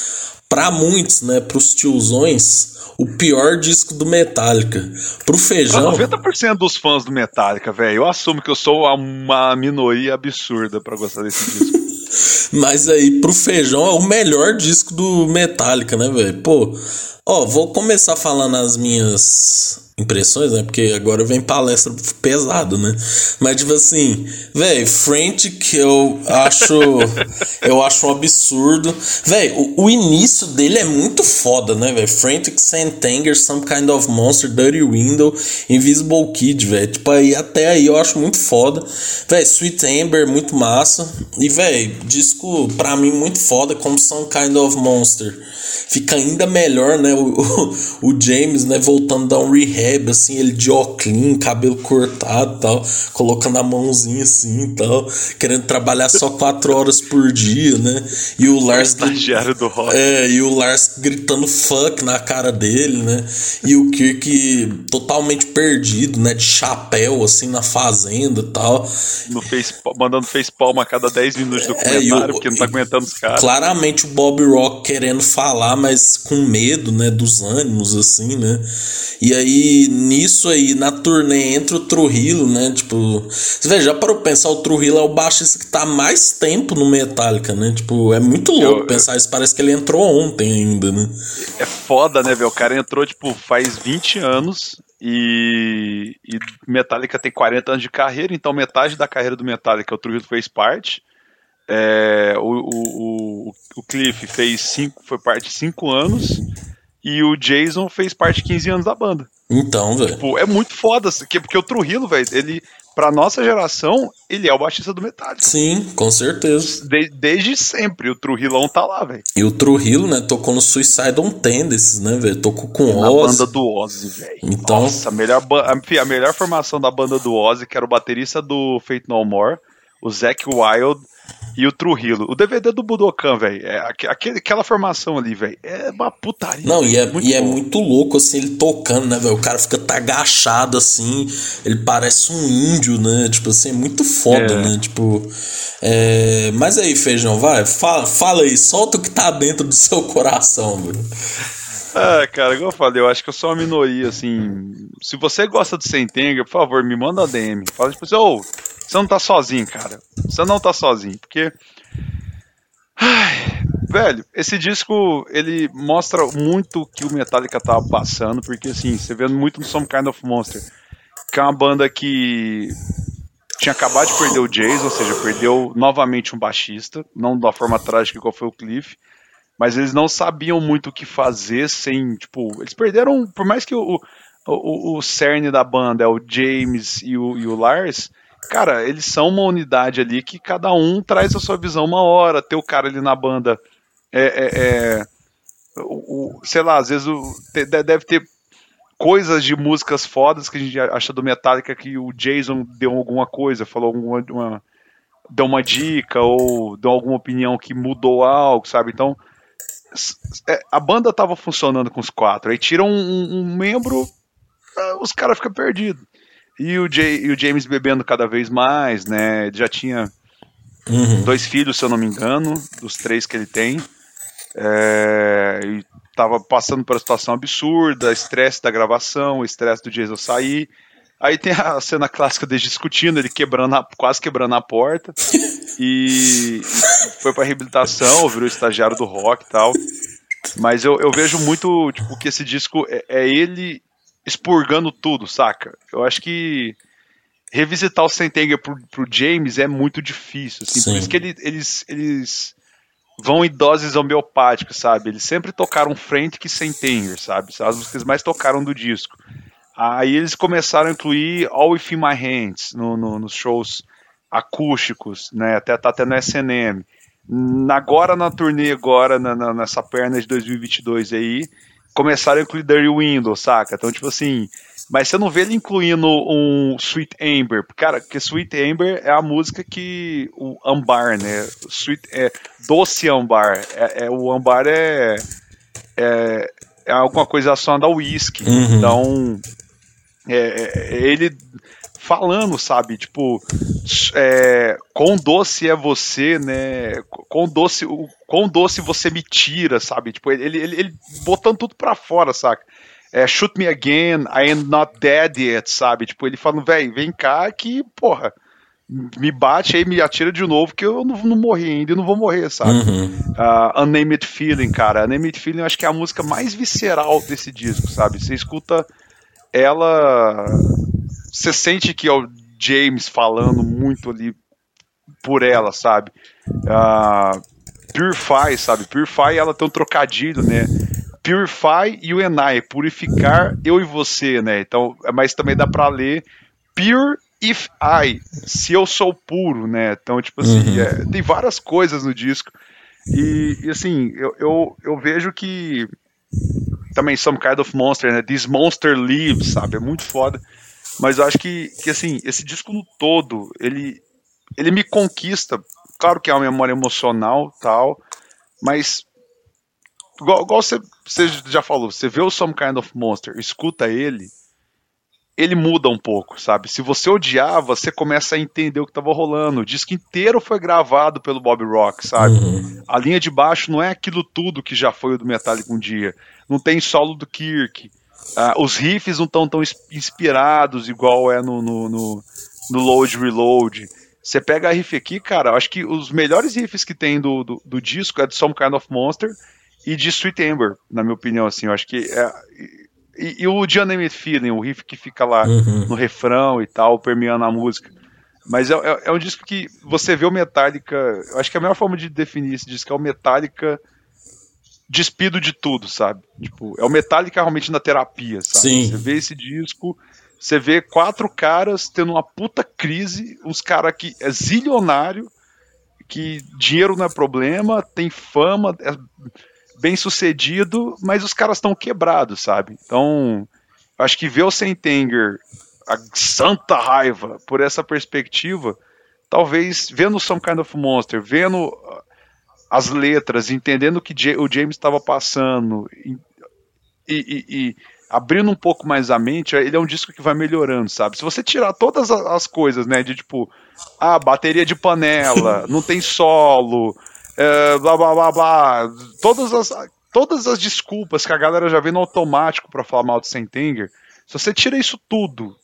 para muitos, né, pros tiozões, o pior disco do Metallica. Pro feijão. 90% dos fãs do Metallica, velho. Eu assumo que eu sou uma minoria absurda para gostar desse disco. Mas aí, pro feijão, é o melhor disco do Metallica, né, velho? Pô, ó, vou começar falando as minhas impressões, né? Porque agora vem palestra pesado, né? Mas tipo assim, velho, Frantic eu acho eu acho um absurdo. Velho, o, o, início dele é muito foda, né, velho? Frantic, Santanger, Some Kind of Monster, Dirty Window, Invisible Kid, velho. Tipo aí até aí eu acho muito foda. Velho, Sweet Amber muito massa. E velho, disco pra mim muito foda como Some Kind of Monster. Fica ainda melhor, né? O, o, o James, né, voltando a dar um rehab assim, ele de óculos, cabelo cortado tal, colocando a mãozinha assim e tal, querendo trabalhar só quatro horas por dia, né? E o Lars. Estagiário do rock. É, e o Lars gritando fuck na cara dele, né? E o Kirk totalmente perdido, né? De chapéu, assim, na fazenda e tal. No face, mandando face palma a cada 10 minutos do comentário, é, o, porque não tá aguentando os caras. Claramente o Bob Rock querendo falar, mas com medo, né? Dos ânimos, assim, né? E aí nisso aí, na turnê entre o Trujillo, né? Tipo, você vê, já parou pra pensar, o Trujillo é o baixista que tá mais tempo no Metallica, né? Tipo, é muito louco eu, pensar eu... isso. Parece que ele entrou ontem ainda, né? É foda, né, velho? O cara entrou, tipo, faz 20 anos e, e Metallica tem 40 anos de carreira, então metade da carreira do Metallica o Trujillo fez parte. É, o, o, o, Cliff fez cinco, foi parte de 5 anos e o Jason fez parte de 15 anos da banda. Então, velho. Tipo, é muito foda, porque o Trujillo, velho, ele, pra nossa geração, ele é o baixista do Metallica. Sim, com certeza. De, desde sempre, o Trujillão tá lá, velho. E o Trujillo, né, tocou no Suicidal Tendencies, né, velho, tocou com o Ozzy. Na banda do Ozzy, velho. Então... Nossa, a melhor, a, a melhor formação da banda do Ozzy, que era o baterista do Fate No More, o Zack Wild e o Trujillo. O DVD do Budokan, velho, é aquele, aquela formação ali, velho, é uma putaria. Não, e, é, muito, e é muito louco, assim, ele tocando, né, velho? O cara fica tá agachado, assim, ele parece um índio, né? Tipo assim, é muito foda, é. né? Tipo. É... Mas aí, Feijão, vai, fala, fala aí, solta o que tá dentro do seu coração, velho. Ah, cara, igual eu falei, eu acho que eu sou uma minoria, assim. Se você gosta do Sentenga, por favor, me manda a DM. Fala tipo assim, ô, oh, você não tá sozinho, cara. Você não tá sozinho, porque. Ai, velho, esse disco ele mostra muito o que o Metallica tava passando, porque assim, você vê muito no Some Kind of Monster, que é uma banda que tinha acabado de perder o Jason, ou seja, perdeu novamente um baixista, não da forma trágica qual foi o Cliff, mas eles não sabiam muito o que fazer sem, tipo, eles perderam, por mais que o, o, o cerne da banda é o James e o, e o Lars, cara, eles são uma unidade ali que cada um traz a sua visão uma hora. Ter o cara ali na banda é. é, é o, o, sei lá, às vezes o, deve ter coisas de músicas fodas que a gente acha do Metallica que o Jason deu alguma coisa, falou alguma. Uma, deu uma dica ou deu alguma opinião que mudou algo, sabe? Então. É, a banda tava funcionando com os quatro, aí tira um, um, um membro, ah, os caras ficam perdidos. E o, Jay, e o James bebendo cada vez mais, né? Ele já tinha uhum. dois filhos, se eu não me engano, dos três que ele tem. É, e tava passando por uma situação absurda, estresse da gravação, estresse do Jason sair. Aí tem a cena clássica deles discutindo, ele quebrando a, quase quebrando a porta. e, foi pra reabilitação, virou estagiário do rock e tal. Mas eu, eu vejo muito tipo, que esse disco é, é ele expurgando tudo, saca? Eu acho que revisitar o Sentenger pro, pro James é muito difícil, assim, por isso que ele, eles, eles vão em doses homeopáticas, sabe? Eles sempre tocaram frente que Sentenger, sabe? As músicas mais tocaram do disco. Aí eles começaram a incluir All Within My Hands no, no, nos shows acústicos, né? Até tá até no SNM. agora na turnê, agora na, na, nessa perna de 2022 aí, começaram a incluir Dirty Windows, saca? Então, tipo assim, mas você não vê ele incluindo um Sweet Amber, cara, porque Sweet Amber é a música que o Ambar, né? Sweet é doce Ambar, é, é o Ambar é, é, é alguma coisa relacionada ao whisky. Uhum. Então, é, é, ele falando, sabe? Tipo, é, quão doce é você, né? Quão doce, o, quão doce você me tira, sabe? Tipo, ele, ele, ele botando tudo pra fora, saca? É, shoot me again, I am not dead yet, sabe? Tipo, ele falando, velho, vem cá que, porra, me bate aí, me atira de novo, que eu não, não morri ainda e não vou morrer, sabe? Uhum. Uh, Unnamed Feeling, cara. Unnamed Feeling eu acho que é a música mais visceral desse disco, sabe? Você escuta ela você sente que é o James falando muito ali por ela, sabe? Uh, Purify, sabe? Purify, ela tem um trocadilho, né? Purify e o Enai, purificar eu e você, né? Então, mas também dá para ler Pure if I, se eu sou puro, né? Então, tipo assim, uhum. é, tem várias coisas no disco. E, e assim, eu, eu, eu, vejo que também Some Kind of Monster, né? This Monster Lives, sabe? É muito foda. Mas eu acho que, que assim, esse disco no todo, ele, ele me conquista. Claro que é uma memória emocional tal, mas igual, igual você, você já falou, você vê o Some Kind of Monster, escuta ele, ele muda um pouco, sabe? Se você odiava, você começa a entender o que estava rolando. O disco inteiro foi gravado pelo Bob Rock, sabe? Uhum. A linha de baixo não é aquilo tudo que já foi o do Metallica um dia. Não tem solo do Kirk. Uh, os riffs não estão tão inspirados igual é no, no, no, no Load Reload. Você pega a riff aqui, cara, acho que os melhores riffs que tem do, do, do, disco é de Some Kind of Monster e de Sweet Amber, na minha opinião, assim, eu acho que é, e, e o Unnamed Feeling, o riff que fica lá uhum. no refrão e tal, permeando a música. Mas é, é, é, um disco que você vê o Metallica, eu acho que a melhor forma de definir esse disco é o Metallica despido de tudo, sabe? Tipo, é o Metallica realmente na terapia, sabe? Sim. Você vê esse disco, você vê quatro caras tendo uma puta crise, uns caras que é zilionário, que dinheiro não é problema, tem fama, é bem sucedido, mas os caras estão quebrados, sabe? Então, acho que ver o Sentenger, a santa raiva, por essa perspectiva, talvez vendo Some Kind of Monster, vendo as letras, entendendo o que o James estava passando e, e, e, abrindo um pouco mais a mente, ele é um disco que vai melhorando, sabe? Se você tirar todas as coisas, né, de tipo, ah, bateria de panela, não tem solo, é, blá blá blá blá, todas as, todas as desculpas que a galera já vê no automático para falar mal de Sentenger, se você tira isso tudo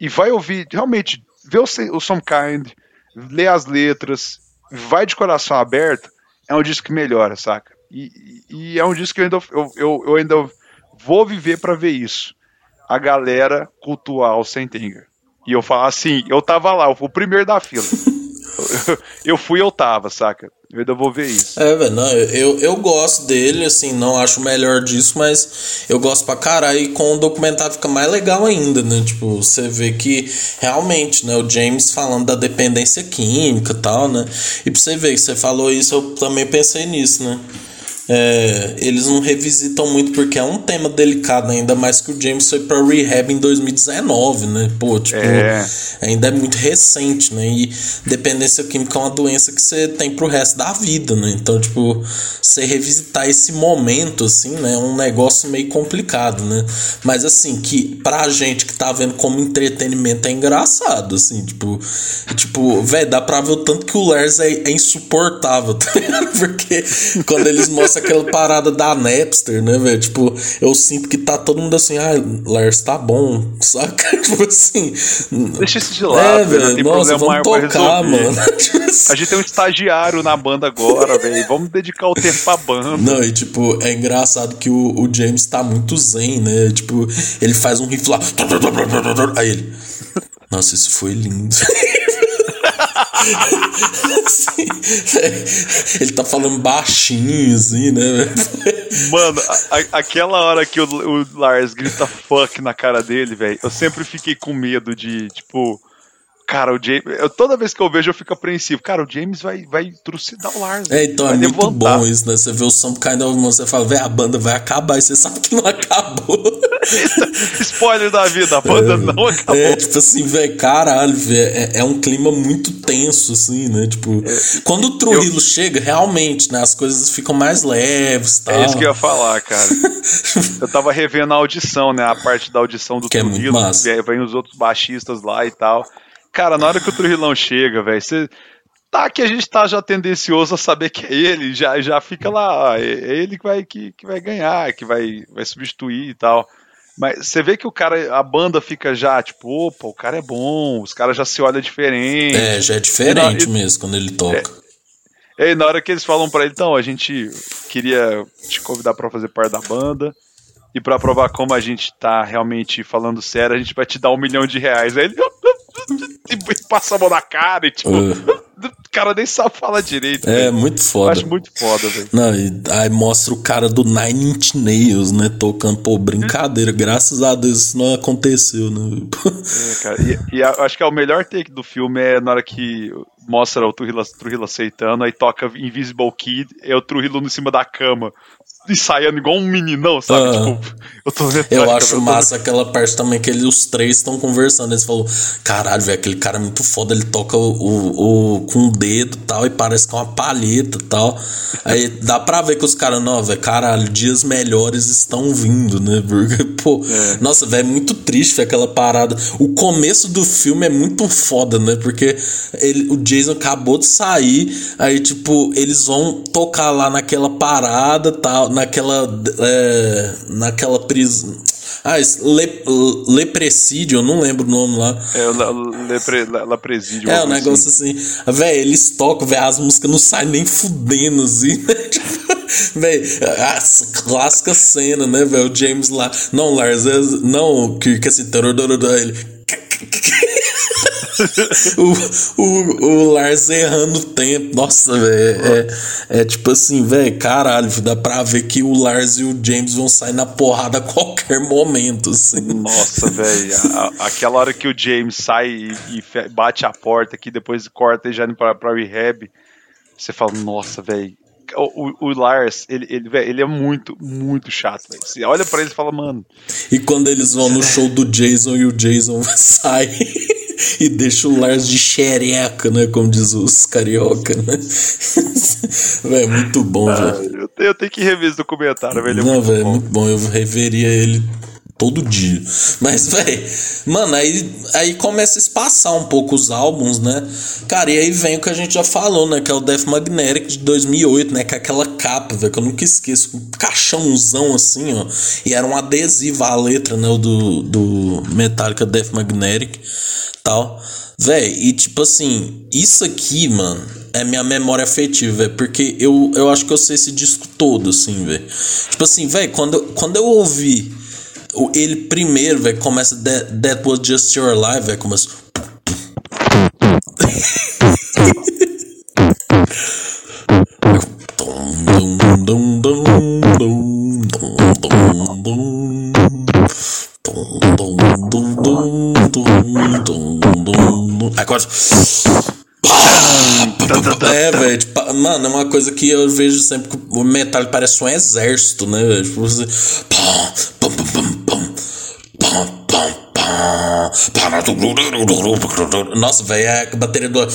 e vai ouvir, realmente, vê o, o Some Kind, lê as letras, vai de coração aberto, é um disco que melhora, saca? E, e é um disco que eu ainda, eu, eu, eu ainda vou viver para ver isso. A galera cultuar o Sentenger. E eu falo assim, eu tava lá, eu fui o primeiro da fila. eu fui, eu tava, saca? Eu ainda vou ver isso. É, velho, não, eu, eu gosto dele, assim, não acho melhor disso, mas eu gosto pra caralho. E com o documentário fica mais legal ainda, né? Tipo, você vê que realmente, né? O James falando da dependência química e tal, né? E pra você ver que você falou isso, eu também pensei nisso, né? É, eles não revisitam muito porque é um tema delicado, ainda mais que o James foi pra rehab em 2019, né? Pô, tipo, é. ainda é muito recente, né? E dependência química é uma doença que você tem pro resto da vida, né? Então, tipo, você revisitar esse momento, assim, né? É um negócio meio complicado, né? Mas, assim, que pra gente que tá vendo como entretenimento é engraçado, assim, tipo, tipo, velho, dá pra ver o tanto que o Lars é, é insuportável, tá ligado? Porque quando eles mostram aquela parada da Napster, né, velho? Tipo, eu sinto que tá todo mundo assim, ah, Lars, tá bom, saca? Tipo assim. Deixa isso de lado, é, velho. Nossa, vamos tocar, mano. Tipo assim. A gente tem um estagiário na banda agora, velho. Vamos dedicar o tempo pra banda. Não, e tipo, é engraçado que o, o James tá muito zen, né? Tipo, ele faz um riff lá. Aí ele. Nossa, isso foi lindo. Assim, ele tá falando baixinho, assim, né? Mano, a, aquela hora que o, o, Lars grita fuck na cara dele, velho, eu sempre fiquei com medo de, tipo, cara, o James. Eu, toda vez que eu vejo, eu fico apreensivo. Cara, o James vai, vai trucidar o Lars. É, então é muito bom isso, né? Você vê o Some Kind of você fala, velho, a banda vai acabar, e você sabe que não acabou. Spoiler da vida, a banda é, não acabou. É, tipo assim, velho, caralho, é, é, um clima muito tenso, assim, né? Tipo, é, quando o Trujillo eu... chega, realmente, né? As coisas ficam mais leves tal. É isso que eu ia falar, cara. eu tava revendo a audição, né? A parte da audição do que Trujillo. É muito massa. Vem os outros baixistas lá e tal. Cara, na hora que o Trujillão chega, velho, você tá que a gente tá já tendencioso a saber que é ele, já, já fica lá, é, é ele que vai, que, que vai ganhar, que vai, vai substituir e tal. Mas você vê que o cara, a banda fica já, tipo, opa, o cara é bom, os caras já se olham diferente. É, já é diferente mesmo quando ele toca. É, e na hora que eles falam para ele, então, a gente queria te convidar para fazer parte da banda. E para provar como a gente tá realmente falando sério, a gente vai te dar um milhão de reais. Aí ele e passa a mão na cara e tipo. Uh. O cara nem sabe falar direito. É, véio. muito foda. Eu acho muito foda, velho. Não, aí mostra o cara do Nine Inch Nails, né? Tocando, pô, brincadeira. Graças a Deus isso não aconteceu, né? É, cara. E, e acho que é o melhor take do filme é na hora que mostra o Trujillo, Trujillo aceitando, aí toca Invisible Kid, é o Trujillo em cima da cama ensaiando igual um meninão, sabe? Tipo, eu tô vendo. Eu acho massa aquela parte também que eles, os três estão conversando. Eles falam: caralho, velho, aquele cara é muito foda, ele toca o, o, o, com o dedo tal, e parece que é uma palheta e tal. Aí dá pra ver que os caras, não, velho, caralho, dias melhores estão vindo, né? Porque, pô, é. nossa, velho, é muito triste aquela parada. O começo do filme é muito foda, né? Porque ele, o Jason acabou de sair, aí, tipo, eles vão tocar lá naquela parada tal naquela. É, naquela prisão. Ah, le, Leprecídio, eu não lembro o nome lá. É, o lepre, Lapresídio. É, um negócio assim. assim. Véi, eles tocam, velho, as músicas não saem nem fudendo, assim, né? Tipo, véi, a clássica cena, né, velho? O James lá. Não, Lars, é, não, que, que assim, ele o, o, o Lars errando o tempo. Nossa, velho. É, é, tipo assim, velho, caralho, dá pra ver que o Lars e o James vão sair na porrada a qualquer momento, assim. Nossa, velho. Aquela hora que o James sai e, e, bate a porta aqui, depois corta e já indo pra, pra rehab. Você fala, nossa, velho, o, o, Lars, ele, ele, véio, ele é muito, muito chato, véio. Você olha para ele e fala, mano. E quando eles vão no show do Jason e o Jason sai e deixa o Lars de xereca, né? Como diz os carioca, né? véio, muito bom, ah, velho. Eu, tenho que rever esse documentário, velho. É Não, velho, é muito bom. Eu reveria ele todo dia. Mas, velho, mano, aí, aí começa a espaçar um pouco os álbuns, né? Cara, e aí vem o que a gente já falou, né? Que é o Death Magnetic de 2008, né? Que é aquela capa, velho, que eu nunca esqueço. Um caixãozão assim, ó. E era um adesivo a letra, né? Do, do Metallica Death Magnetic tal. Véi, e tipo assim, isso aqui, mano, é minha memória afetiva, velho. Porque eu, eu acho que eu sei esse disco todo, assim, velho. Tipo assim, velho, quando, quando eu ouvi ele primeiro, velho, começa that, that was just your life, velho, começa. Agora. É, velho, tipo, mano, é uma coisa que eu vejo sempre que o metal parece um exército, né? Tipo, você, pum, pum, pum, pum, pum. Nossa, velho, é a bateria do.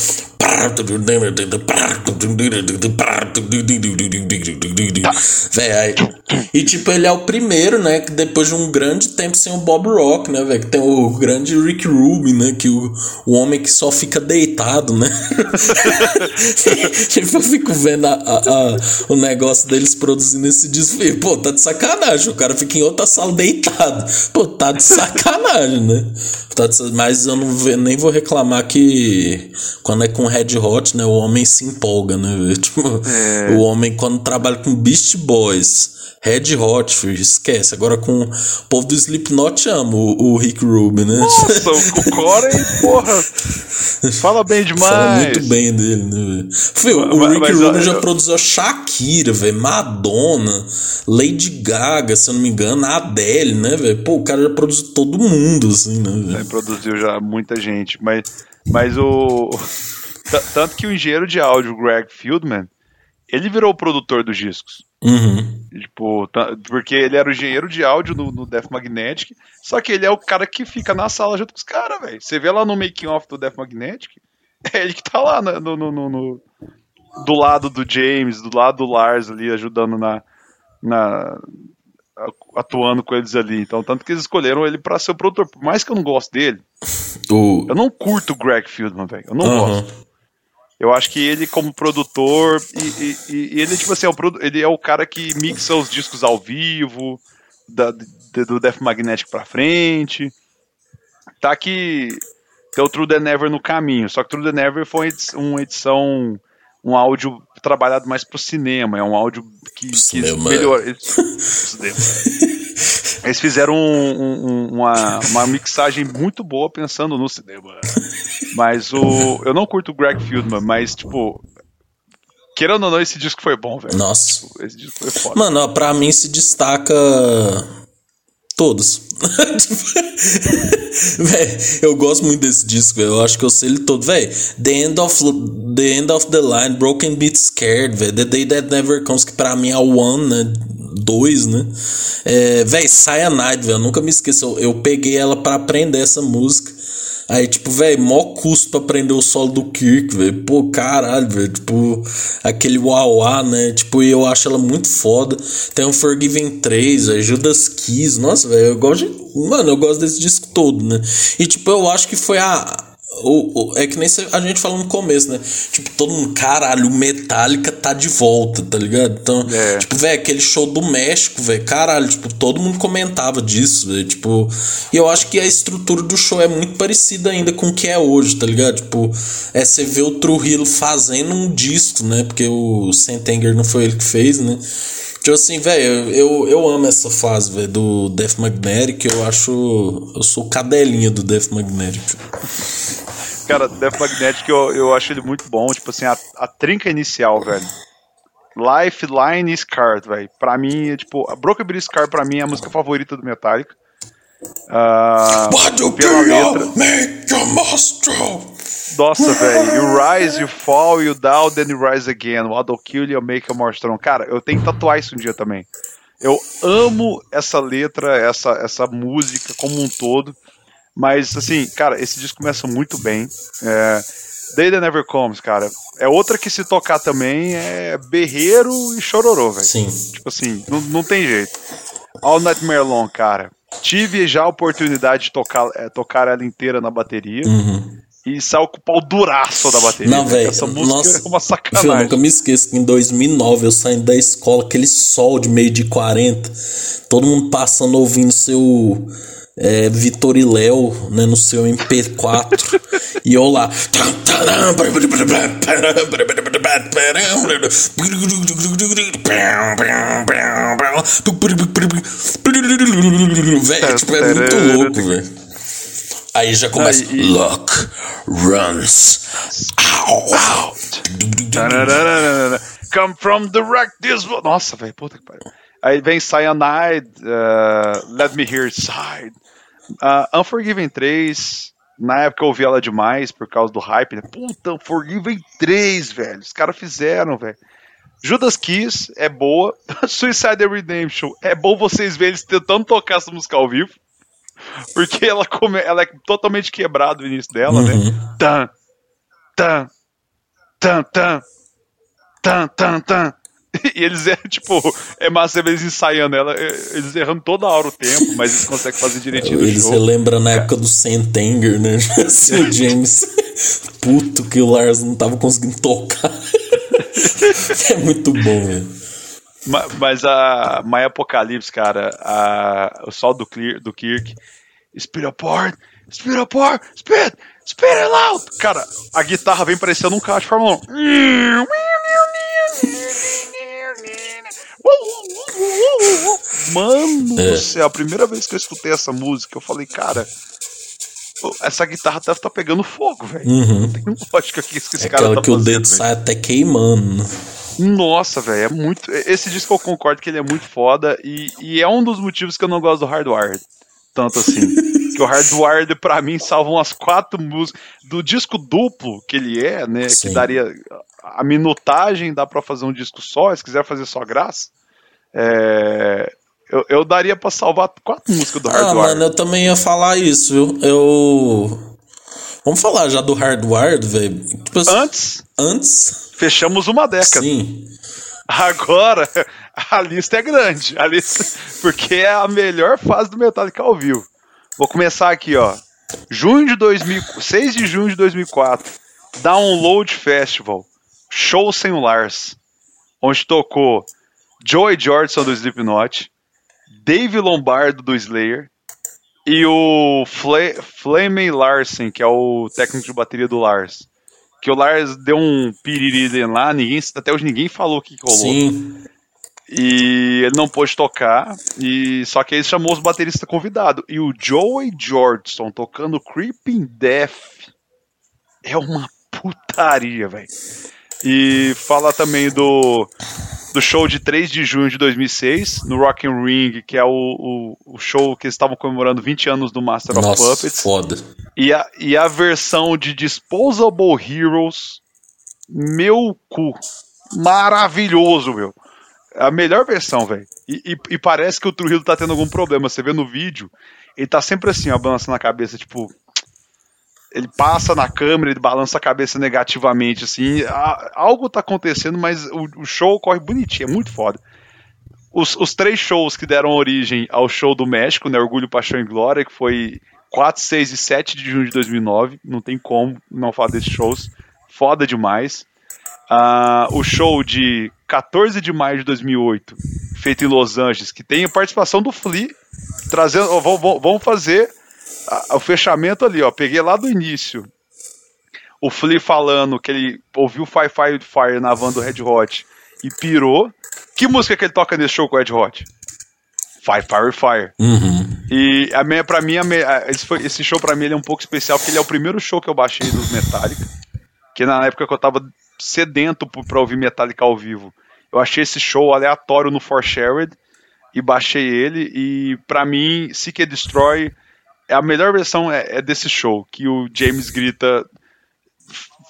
E tipo, ele é o primeiro, né? Que depois de um grande tempo sem o Bob Rock, né, velho? Que tem o grande Rick Rubin, né? Que o, o homem que só fica deitado, né? tipo, eu fico vendo a, a, a, o negócio deles produzindo esse disco. Pô, tá de sacanagem. O cara fica em outra sala deitado. Pô, tá de sacanagem, né? Tá mas eu não nem vou reclamar que quando é com Red Hot, né? O homem se empolga, né? Tipo, é. o homem quando trabalha com Beast Boys Red Hot, filho, esquece. Agora com o povo do Slipknot ama o, o Rick Rubin, né? Nossa, o Corey, porra. Fala bem demais. Fala muito bem dele, né, velho? O mas, Rick Rubin já produziu Shakira, velho, Madonna, Lady Gaga, se eu não me engano, a Adele, né, velho? Pô, o cara já produziu todo mundo, assim, né? É, produziu já muita gente, mas, mas o... Tanto que o engenheiro de áudio, Greg Fieldman, ele virou o produtor dos discos. Uhum. Tipo, porque ele era o engenheiro de áudio no, no Death Magnetic, só que ele é o cara que fica na sala junto com os caras, velho. Você vê lá no making off do Death Magnetic, é ele que tá lá no, no, no, no, do lado do James, do lado do Lars ali, ajudando na, na atuando com eles ali. Então, tanto que eles escolheram ele para ser o produtor. Por mais que eu não goste dele, o... eu não curto o Greg Fieldman, velho. Eu não uhum. gosto. Eu acho que ele, como produtor, e, e, e ele, tipo assim, é o, ele é o cara que mixa os discos ao vivo, da, do Death Magnetic pra frente. Tá que tem o True The Never no caminho, só que True The Never foi uma edição, um áudio trabalhado mais pro cinema, é um áudio que, que melhor. Eles fizeram um, um, uma, uma mixagem muito boa pensando no cinema. Mas o. Eu não curto o Greg Fieldman, mas, tipo. Querendo ou não, esse disco foi bom, velho. Nossa. Tipo, esse disco foi foda. Mano, pra mim se destaca. Todos. véi, eu gosto muito desse disco, eu acho que eu sei ele todo. Véi, the, end of, the End of the Line, Broken Beat Scared, véi, The Day That Never Comes, que pra mim é o One, né? Dois, né? É, véi, Cyanide, velho, nunca me esqueço. Eu, eu peguei ela para aprender essa música. Aí, tipo, velho, mó custo pra aprender o solo do Kirk, velho. Pô, caralho, velho. Tipo, aquele uauá, né? Tipo, eu acho ela muito foda. Tem o Forgiven 3, velho. Judas Keys. Nossa, velho, eu gosto de. Mano, eu gosto desse disco todo, né? E, tipo, eu acho que foi a o, o, é que nem a gente falou no começo, né? Tipo, todo mundo, caralho, o Metallica tá de volta, tá ligado? Então, é. tipo, velho, aquele show do México, velho, caralho, tipo, todo mundo comentava disso, velho, tipo, e eu acho que a estrutura do show é muito parecida ainda com o que é hoje, tá ligado? Tipo, é você vê o Trujillo fazendo um disco, né? Porque o Sentenger não foi ele que fez, né? Tipo assim, velho, eu, eu amo essa fase, velho, do Death Magnetic. Eu acho. Eu sou cadelinha do Death Magnetic. Cara, Death Magnetic eu, eu acho ele muito bom. Tipo assim, a, a trinca inicial, velho. Lifeline Scar, velho. Pra mim, é, tipo, a Broken Scar pra mim é a música favorita do Metallica. Uh, What do pela letra. Make a monster? Nossa, velho. You rise, you fall, you down, then you rise again. What will kill you, make you more strong. Cara, eu tenho que tatuar isso um dia também. Eu amo essa letra, essa, essa música como um todo. Mas, assim, cara, esse disco começa muito bem. É, Day That Never Comes, cara. É outra que se tocar também é berreiro e chororô, velho. Sim. Tipo assim, não, não tem jeito. All Nightmare Long, cara. Tive já a oportunidade de tocar, é, tocar ela inteira na bateria. Uhum e saiu com o pau duraço da bateria. Não, velho. Essa música nossa, é uma sacanagem. Eu nunca me esqueço que em 2009 eu saindo da escola, aquele sol de meio de 40, todo mundo passando ouvindo seu é, Vitor e Léo né, no seu MP4 e eu lá. Velho, tipo, é muito louco, velho. Aí já começa. Aí, Luck runs out. Come from the wreck this. Nossa, velho, puta que pariu. Aí vem Cyanide, uh, Let Me Hear Side. Uh, Unforgiven 3, na época eu ouvi ela demais por causa do hype, né? Puta, Unforgiven 3, velho. Os caras fizeram, velho. Judas Kiss é boa. Suicide Redemption é bom vocês verem eles tentando tocar essa música ao vivo. Porque ela, come, ela é totalmente quebrada o início dela, né? uhum. né? Tan, tan, tan, tan, tan, tan, tan. E eles é tipo, é massa eles ensaiando ela, é, eles errando toda hora o tempo, mas eles conseguem fazer direitinho. Eles relembram na época do Sentenger, né? Assim, o James puto que o Lars não tava conseguindo tocar. é muito bom, velho. Mas a My Apocalipse, cara, a, o sol do, Clear, do Kirk, Speed apart, speed apart, speed, speed it out. Cara, a guitarra vem parecendo um carro de Fórmula 1. Mano é. do céu, a primeira vez que eu escutei essa música, eu falei, cara, essa guitarra deve estar tá pegando fogo, velho. Uhum. Não tem lógica que esse é cara aquela tá que fazendo, o dedo véio. sai até queimando. Nossa, velho, é muito. Esse disco eu concordo que ele é muito foda e, e é um dos motivos que eu não gosto do Hardwired. Tanto assim. que o Hardwired, pra mim, salva umas quatro músicas. Do disco duplo que ele é, né? Sim. Que daria. A minutagem dá pra fazer um disco só, se quiser fazer só graça. É, eu, eu daria pra salvar quatro músicas do Ah, Hardwired. mano, eu também ia falar isso, viu? Eu. Vamos falar já do Hardwired, velho. Tipo, assim, Antes, antes. fechamos uma década. Sim. Agora, a lista é grande. A lista, porque é a melhor fase do Metallica ao vivo. Vou começar aqui, ó. Junho de 2000, 6 de junho de 2004. Download Festival. Show sem o Lars. Onde tocou Joey Jordison do Slipknot, Dave Lombardo do Slayer e o Fle Flamey Larsen, que é o técnico de bateria do Lars. Que o Lars deu um piriri lá, ninguém, até hoje ninguém falou o que, que rolou. Sim. E ele não pôde tocar, e só que ele chamou os bateristas convidados. E o Joey Jordison tocando Creeping Death é uma putaria, velho. E fala também do, do show de 3 de junho de 2006, no Rock and Ring, que é o, o, o show que eles estavam comemorando 20 anos do Master of Nossa, Puppets. foda. E a, e a versão de Disposable Heroes, meu cu. Maravilhoso, meu. É A melhor versão, velho. E, e- e parece que o Trujillo tá tendo algum problema. Você vê no vídeo, ele tá sempre assim, ó, balançando a cabeça, tipo. Ele passa na câmera, ele balança a cabeça negativamente, assim. A- algo tá acontecendo, mas o, o show corre bonitinho, é muito foda. Os, os três shows que deram origem ao show do México, né? Orgulho, Paixão e Glória, que foi 4, 6 e 7 de junho de 2009. Não tem como não falar desses shows. Foda demais. Ah, o show de 14 de maio de 2008, feito em Los Angeles, que tem a participação do Flea, trazendo. ó, vamos fazer a- o fechamento ali, ó. Peguei lá do início. O Flea falando que ele ouviu Fire Fire Fire na van do Red Hot e pirou. Que música que ele toca nesse show com o Red Hot? Fire Fire Fire. Uhum. E a minha, pra mim, esse, foi- esse show pra mim ele é um pouco especial, porque ele é o primeiro show que eu baixei dos Metallica. Que na época que eu tava sedento pra ouvir Metallica ao vivo. Eu achei esse show aleatório no For Shared e baixei ele. E pra mim, Seek and Destroy a melhor versão é, é desse show. Que o James grita,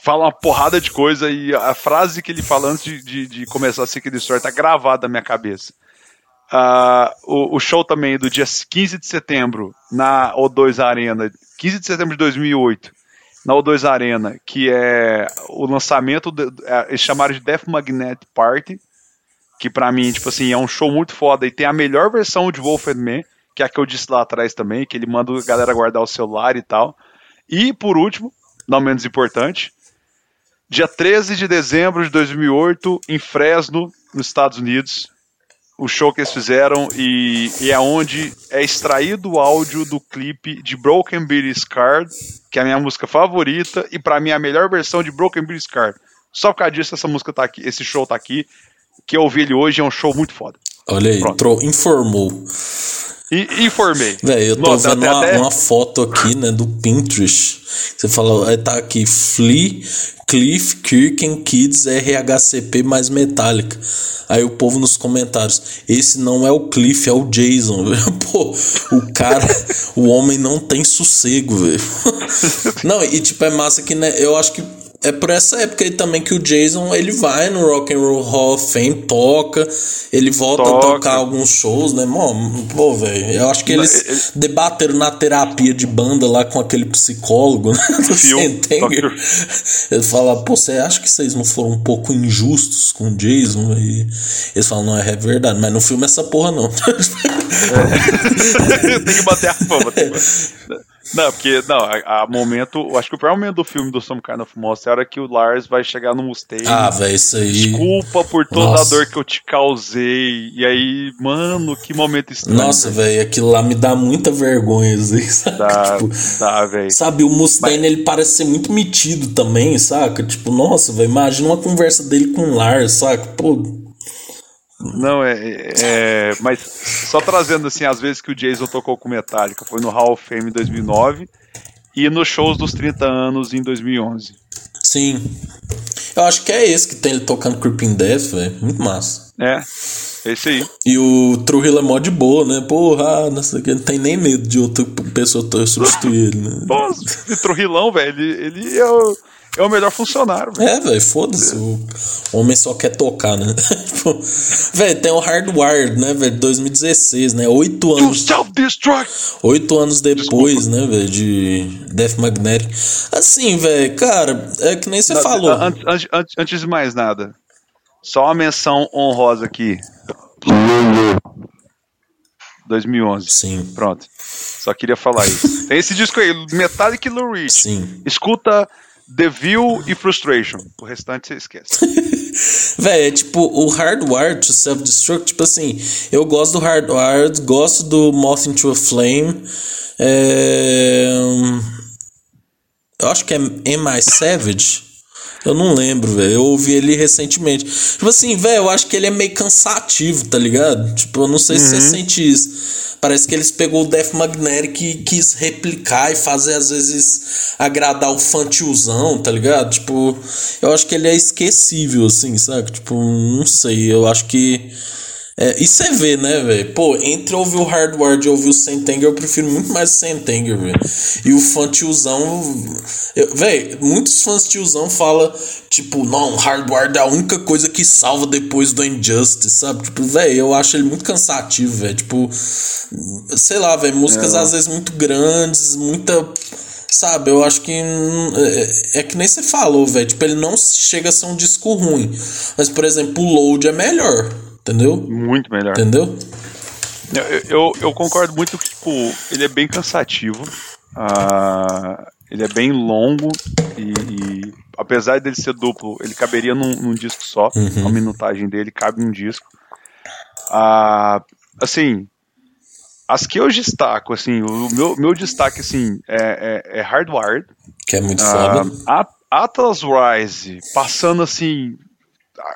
fala uma porrada de coisa e a frase que ele fala antes de, de, de começar Seek and Destroy tá gravada na minha cabeça. Ah, o, o show também do dia 15 de setembro na O2 Arena, 15 de setembro de 2008, na O2 Arena, que é o lançamento, de, é, eles chamaram de Death Magnet Party, que pra mim, tipo assim, é um show muito foda e tem a melhor versão de Wolf and Man, que é a que eu disse lá atrás também, que ele manda a galera guardar o celular e tal. E por último, não menos importante, dia 13 de dezembro de 2008, em Fresno, nos Estados Unidos, o show que eles fizeram e, e é onde é extraído o áudio do clipe de Broken Beauty Scarred, que é a minha música favorita e pra mim é a melhor versão de Broken Beauty Scarred. Só por causa disso essa música tá aqui, esse show tá aqui, que eu ouvi ele hoje é um show muito foda. Olha aí, Pronto. entrou, informou. E informei. Velho, eu tô Nossa, vendo até- uma, até- uma foto aqui, né, do Pinterest. Você falou, aí tá aqui, Flea, Cliff, Kirken, Kids, RHCP mais Metallica. Aí o povo nos comentários, esse não é o Cliff, é o Jason. Pô, o cara, o homem não tem sossego, velho. Não, e tipo, é massa que, né, eu acho que é por essa época aí também que o Jason ele vai no Rock and Roll Hall of Fame, toca, ele volta a Toca. tocar alguns shows, né? Mano, pô, velho, eu acho que eles ele- debateram na terapia de banda lá com aquele psicólogo, né? Do Sentenger. Ele fala, pô, você acha que vocês não foram um pouco injustos com o Jason? E eles falam, não, é verdade, mas no filme é essa porra não. tem que bater a fama. bater. Não, porque, não, a, a momento, acho que o pior momento do filme do Some Kind of Monster era que o Lars vai chegar no Mustang. ah, velho, isso aí. Desculpa por toda Nossa. a dor que eu te causei. E aí, mano, que momento estranho. Nossa, velho, aquilo lá me dá muita vergonha, assim, sabe? Dá, Tipo, dá, velho. Sabe, o Mustaine ele parece ser muito metido também, saca? Tipo, nossa, velho, imagina uma conversa dele com o Lars, saca? Pô, Não, é, é. Mas só trazendo assim, as vezes que o Jason tocou com Metallica, foi no Hall of Fame em 2009 e nos shows dos 30 anos em 2011. Sim. Eu acho que é esse que tem ele tocando Creeping Death, velho. Muito massa. É, esse aí. E o True Hill é mó de boa, né? Porra, não sei o que, não tem nem medo de outra pessoa substituir ele, né? Pô, esse Trujilão, velho, ele, ele é o é o melhor funcionário, velho. É, velho, foda-se. O homem só quer tocar, né? Tipo, velho, tem o Hardwired, né, velho? 2016, né? Oito anos. Oito anos depois, Desculpa. né, velho? De Death Magnetic. Assim, velho, cara, é que nem você Não, falou. Antes, antes, antes de mais nada, só uma menção honrosa aqui. 2011. Sim. Pronto. Só queria falar isso. Tem esse disco aí, Metallic e Lou Reed. Sim. Escuta The View e Frustration. O restante você esquece. Véi, é tipo o Hardwired to Self-Destruct. Tipo assim, eu gosto do Hardwired, gosto do Moth into a Flame. É... Eu acho que é M.I. Savage. Eu não lembro, velho. Eu ouvi ele recentemente. Tipo assim, velho, eu acho que ele é meio cansativo, tá ligado? Tipo, eu não sei uhum. se você uhum. sente isso. Parece que eles pegou o Death Magnetic e quis replicar e fazer, às vezes, agradar o fã tiozão, tá ligado? Tipo, eu acho que ele é esquecível, assim, sabe? Tipo, não sei. Eu acho que é, e você vê, né, velho? Pô, entre ouvir o Hardware e ouvir o Sentenger, eu prefiro muito mais o Sentenger, velho. E o fã tiozão. Velho, muitos fãs tiozão falam, tipo, não, Hardware é a única coisa que salva depois do Injustice, sabe? Tipo, velho, eu acho ele muito cansativo, velho. Tipo, sei lá, velho, músicas é. às vezes muito grandes, muita. Sabe, eu acho que. É, é que nem você falou, velho. Tipo, ele não chega a ser um disco ruim. Mas, por exemplo, o Load é melhor. Entendeu? Muito melhor. Entendeu? Eu, eu, eu concordo muito que, tipo, ele é bem cansativo. Uh, ele é bem longo e, e, apesar dele ser duplo, ele caberia num, num disco só. Uhum. A minutagem dele cabe num disco. Uh, assim, as que eu destaco, assim, o meu, meu destaque, assim, é, é, é Hardwired. Que é muito uh, foda. Atlas Rise, passando, assim,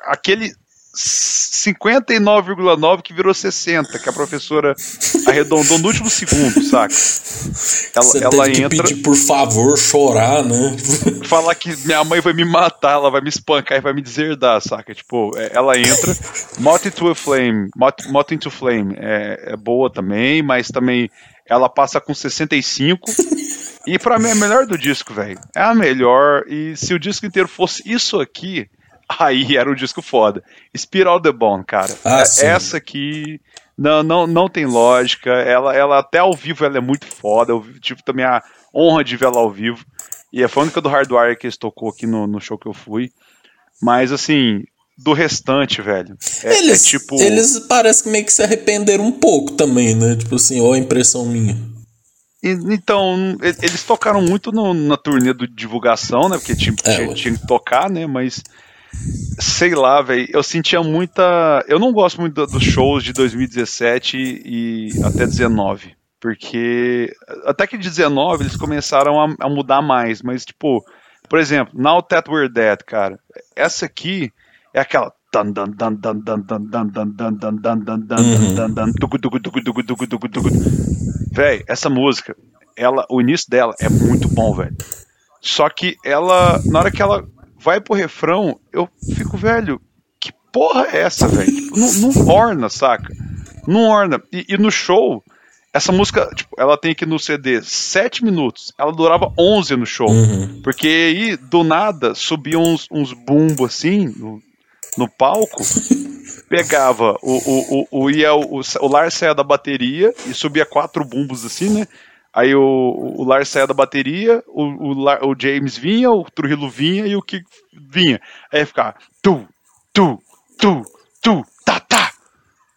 aquele 59,9 que virou 60, que a professora arredondou no último segundo, saca? Ela, Você ela entra. pedir por favor chorar, né? Falar que minha mãe vai me matar, ela vai me espancar e vai me deserdar, saca? Tipo, é, ela entra. Moth into a Flame, Moth, Moth into Flame é, é boa também, mas também ela passa com 65. E pra mim é a melhor do disco, velho. É a melhor. E se o disco inteiro fosse isso aqui, aí era um disco foda. Spiral the Bone, cara. Ah, é, essa aqui não, não, não tem lógica. Ela, ela até ao vivo ela é muito foda. Eu tive também a honra de vê-la ao vivo. E é a única do Hardwire que eles tocou aqui no, no show que eu fui. Mas assim, do restante, velho. É, eles, é tipo. Eles parecem que meio que se arrependeram um pouco também, né? Tipo assim, ou a impressão minha. Então, eles tocaram muito no, na turnê de divulgação, né? Porque tinha, é, tinha, tinha, que tocar, né? Mas sei lá, velho, eu sentia muita. Eu não gosto muito dos shows de 2017 e até 19. Porque até que de 19 eles começaram a, a mudar mais, mas tipo, por exemplo, Now That We're Dead, cara, essa aqui é aquela Véi, essa música, ela, o início dela é muito bom, velho. Só que ela, na hora que ela vai pro refrão, eu fico, velho, que porra é essa, velho? Tipo, não, não, orna, saca? Não orna. E, e, no show, essa música, tipo, ela tem aqui no CD 7 minutos. Ela durava 11 no show. Uhum. Porque aí, do nada, subiam uns, uns bumbos assim no, no palco. pegava o, o, o, o, ia, o, o Lars saia da bateria e subia quatro bumbos assim, né? Aí o, o Lars saia da bateria, o, o, o, James vinha, o Trujillo vinha e o que vinha. Aí ficava tu, tu, tu, tu, tá, tá,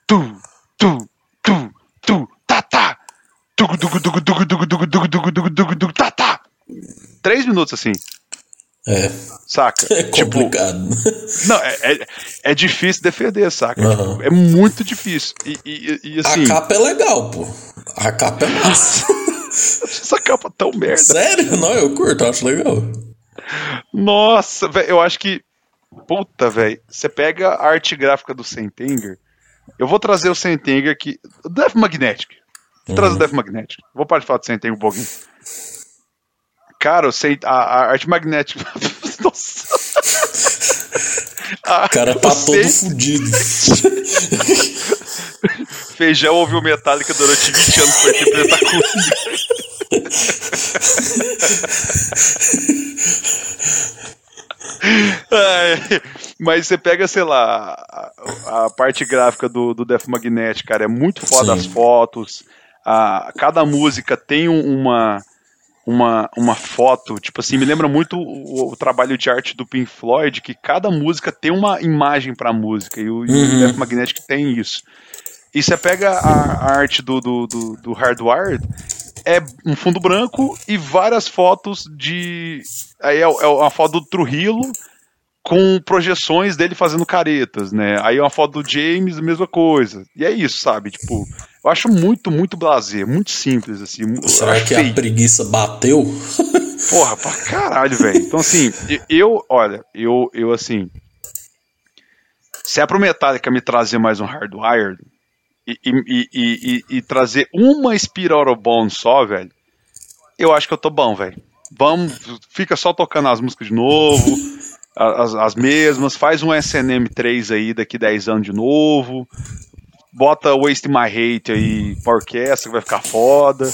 tu, tu, tu, tu, tá, tá, tu, tu, tu, tu, tu, tu, tu, tu, tu, tu, tu, tá, tá. Três minutos assim. É. Saca? É complicado. Tipo, não, é, é, é, difícil defender, saca? Uhum. Tipo, é muito difícil. E, e, e, assim. A capa é legal, pô. A capa é massa. Essa capa tão merda. Sério? Não, eu curto, eu acho legal. Nossa, velho, eu acho que. Puta, velho. Você pega a arte gráfica do Sentenger. Eu vou trazer o Sentenger aqui. Death Magnetic. Vou trazer o uhum. Death Magnetic. Vou parar de falar do Sentenger um pouquinho. Cara, sei, a, a arte magnética. Nossa. O cara tá todo fudido. Feijão ouviu Metallica durante 20 anos pra interpretar comigo. É, mas você pega, sei lá, a, a, parte gráfica do, do Death Magnetic, cara, é muito foda Sim. as fotos. A, cada música tem uma, uma, uma foto, tipo assim, me lembra muito o, o, trabalho de arte do Pink Floyd, que cada música tem uma imagem pra música, e o, uhum. e o uhum. Death Magnetic tem isso. E você pega a, a arte do, do, do, do Hardwired, é um fundo branco e várias fotos de. Aí é, é uma foto do Trujillo com projeções dele fazendo caretas, né? Aí é uma foto do James, mesma coisa. E é isso, sabe? Tipo, eu acho muito, muito blazer, muito simples, assim. Será que feio. a preguiça bateu? Porra, pra caralho, velho. Então, assim, eu, olha, eu, eu, assim. Se é pro Metallica me trazer mais um Hardwired, e, e, e, trazer uma Spiral Bone só, velho, eu acho que eu tô bom, velho. Vamos, fica só tocando as músicas de novo, as, as mesmas, faz um SNM3 aí daqui 10 anos de novo, bota Waste My Hate aí pra orquestra, que vai ficar foda.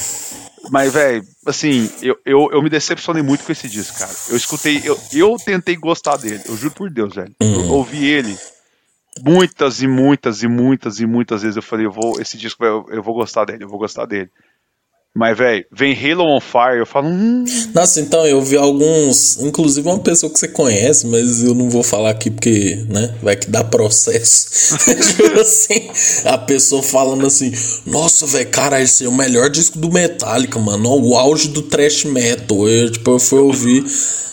Mas, velho, assim, eu, eu, eu me decepcionei muito com esse disco, cara. Eu escutei, eu, eu tentei gostar dele, eu juro por Deus, velho. Eu uhum. ouvi ele muitas e muitas e muitas e muitas vezes eu falei, eu vou, esse disco eu, vou gostar dele, eu vou gostar dele. Mas, velho, vem Halo on Fire, eu falo. Hum. Nossa, então eu vi alguns. Inclusive uma pessoa que você conhece, mas eu não vou falar aqui porque, né? Vai que dá processo. tipo assim, a pessoa falando assim: Nossa, velho, cara, esse é o melhor disco do Metallica, mano. O auge do thrash metal. Eu, tipo, eu fui ouvir.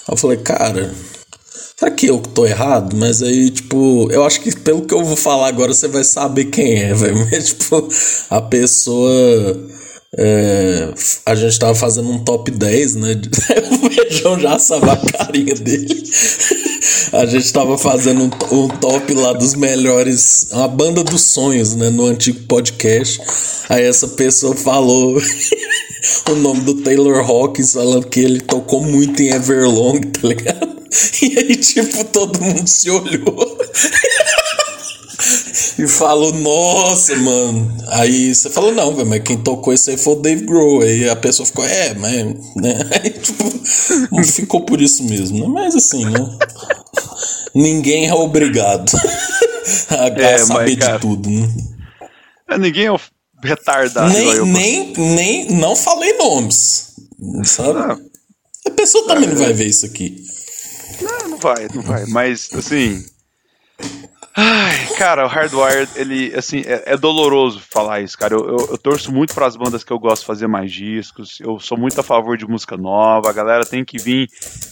Eu falei, cara, Será que eu tô errado? Mas aí, tipo, eu acho que pelo que eu vou falar agora você vai saber quem é, velho. Mas, tipo, a pessoa. É, a gente tava fazendo um top 10, né? o Beijão já sabe a carinha dele. A gente tava fazendo um, um, top lá dos melhores. Uma banda dos sonhos, né? No antigo podcast. Aí essa pessoa falou o nome do Taylor Hawkins, falando que ele tocou muito em Everlong, tá ligado? E aí, tipo, todo mundo se olhou. e falou, nossa, mano. Aí você falou, não, velho, mas quem tocou isso aí foi o Dave Grohl. Aí a pessoa ficou, é, mas. Né? Aí, tipo, ficou por isso mesmo, né? Mas assim, né? Ninguém é obrigado a, é, saber mas, cara, de tudo, né? É, ninguém é retardado. Nem, nem, nem, não falei nomes, sabe? Não. A pessoa também não vai ver isso aqui. Não, não vai, não vai. Mas, assim. Ai, cara, o Hardwired, ele, assim, é, é doloroso falar isso, cara. Eu, eu, eu torço muito para as bandas que eu gosto de fazer mais discos. Eu sou muito a favor de música nova. A galera tem que vir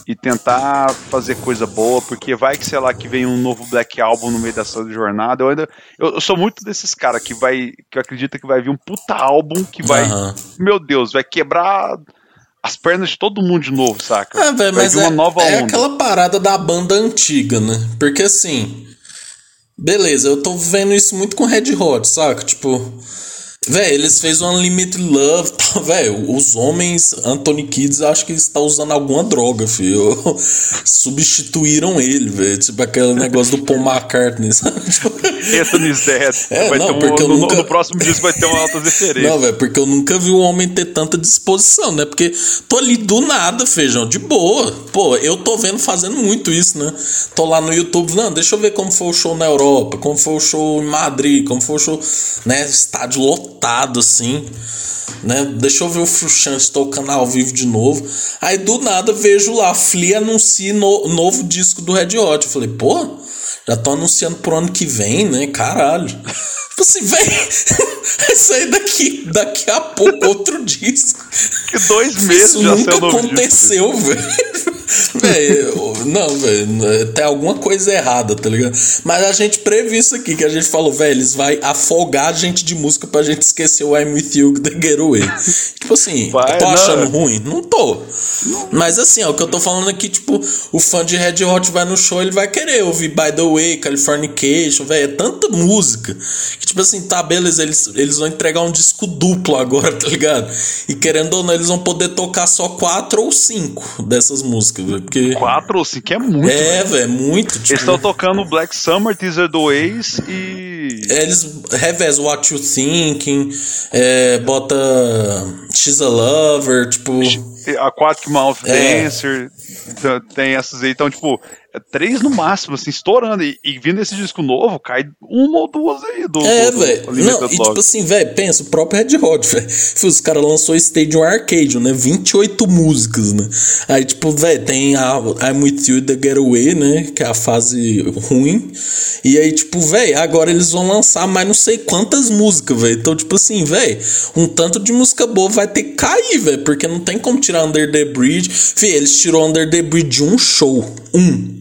e tentar fazer coisa boa, porque vai que, sei lá, que vem um novo Black Album no meio dessa jornada. Eu ainda. Eu, eu sou muito desses caras que vai. que acredita que vai vir um puta álbum que vai. Uhum. Meu Deus, vai quebrar as pernas de todo mundo de novo, saca? É, véio, mas uma é, nova é aquela parada da banda antiga, né? Porque assim, beleza, eu tô vendo isso muito com Red Hot, saca? Tipo, Véi, eles fez um Unlimited Love, tá, velho. Os homens, Anthony Kids, acho que está usando alguma droga, filho. Substituíram ele, velho. Tipo aquele negócio do Paul McCartney, sabe? Anthony's Dead. É, vai não, porque um, no, nunca... no, próximo disco vai ter uma alta referência. Não, velho, porque eu nunca vi um homem ter tanta disposição, né? Porque tô ali do nada, feijão, de boa. Pô, eu tô vendo fazendo muito isso, né? Tô lá no YouTube, não, deixa eu ver como foi o show na Europa, como foi o show em Madrid, como foi o show, né? Estádio lotado assim, né? Deixa eu ver o Fruchance tocando ao vivo de novo. Aí do nada vejo lá, Flea anuncia no, novo disco do Red Hot. Eu falei, pô, já tô anunciando pro ano que vem, né? Caralho. Tipo assim, velho, vai sair daqui, daqui a pouco outro disco. Que dois meses Isso nunca aconteceu, velho. Velho, não, velho, tem alguma coisa errada, tá ligado? Mas a gente previu isso aqui, que a gente falou, velho, eles vai afogar a gente de música pra gente esquecer o I'm With You The Getaway. tipo assim, vai, tô achando não. ruim? Não tô. Não. Mas assim, ó, o que eu tô falando aqui, tipo, o fã de Red Hot vai no show, ele vai querer ouvir By The Way, Californication, velho, é tanta música. Que, Tipo assim, tá, beleza, eles, eles vão entregar um disco duplo agora, tá ligado? E querendo ou não, eles vão poder tocar só quatro ou cinco dessas músicas, velho. Porque... Quatro ou cinco é muito. É, velho, é muito. Tipo... Eles estão tocando Black Summer, Teaser do Ace e. Eles revezam What You Thinking, é, bota She's a Lover, tipo. Aquatic Mouth é. Dancer, tem essas aí. Então, tipo, é três no máximo, assim, estourando. E, e, vindo esse disco novo, cai uma ou duas aí do. É, velho. Não, e tipo assim, velho, pensa, o próprio Red Hot, velho. Os caras lançou Stadium Arcade, né? 28 músicas, né? Aí, tipo, velho, tem a I'm With You The Getaway, né? Que é a fase ruim. E aí, tipo, velho, agora eles vão lançar mais não sei quantas músicas, velho. Então, tipo assim, velho, um tanto de música boa vai ter que cair, velho. Porque não tem como tirar Under the Bridge. Fih, eles tirou Under the Bridge de um show. Um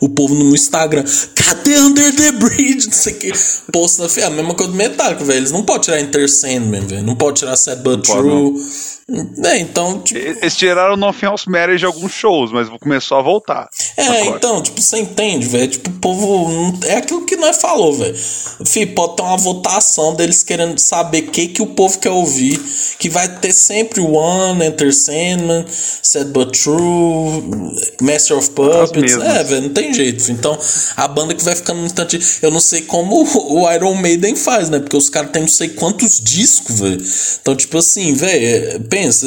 o povo no Instagram, cadê Under the Bridge? Não sei o que. Posta, a mesma coisa do Metallica, velho. Eles não podem tirar Enter Sandman, velho. Não pode tirar Sad But True. É, então, tipo... Eles tiraram Nothing Else Matters de alguns shows, mas começou a voltar. É, agora. então, tipo, você entende, velho? Tipo, o povo. É aquilo que nós falou, velho. Fih, pode ter uma votação deles querendo saber o que, que o povo quer ouvir. Que vai ter sempre One, Enter Sandman, Sad But True, Master of Puppets. É, velho, não tem jeito. Então, a banda que vai ficando no instante. Eu não sei como o Iron Maiden faz, né? Porque os caras têm não sei quantos discos, velho. Então, tipo assim, velho pensa,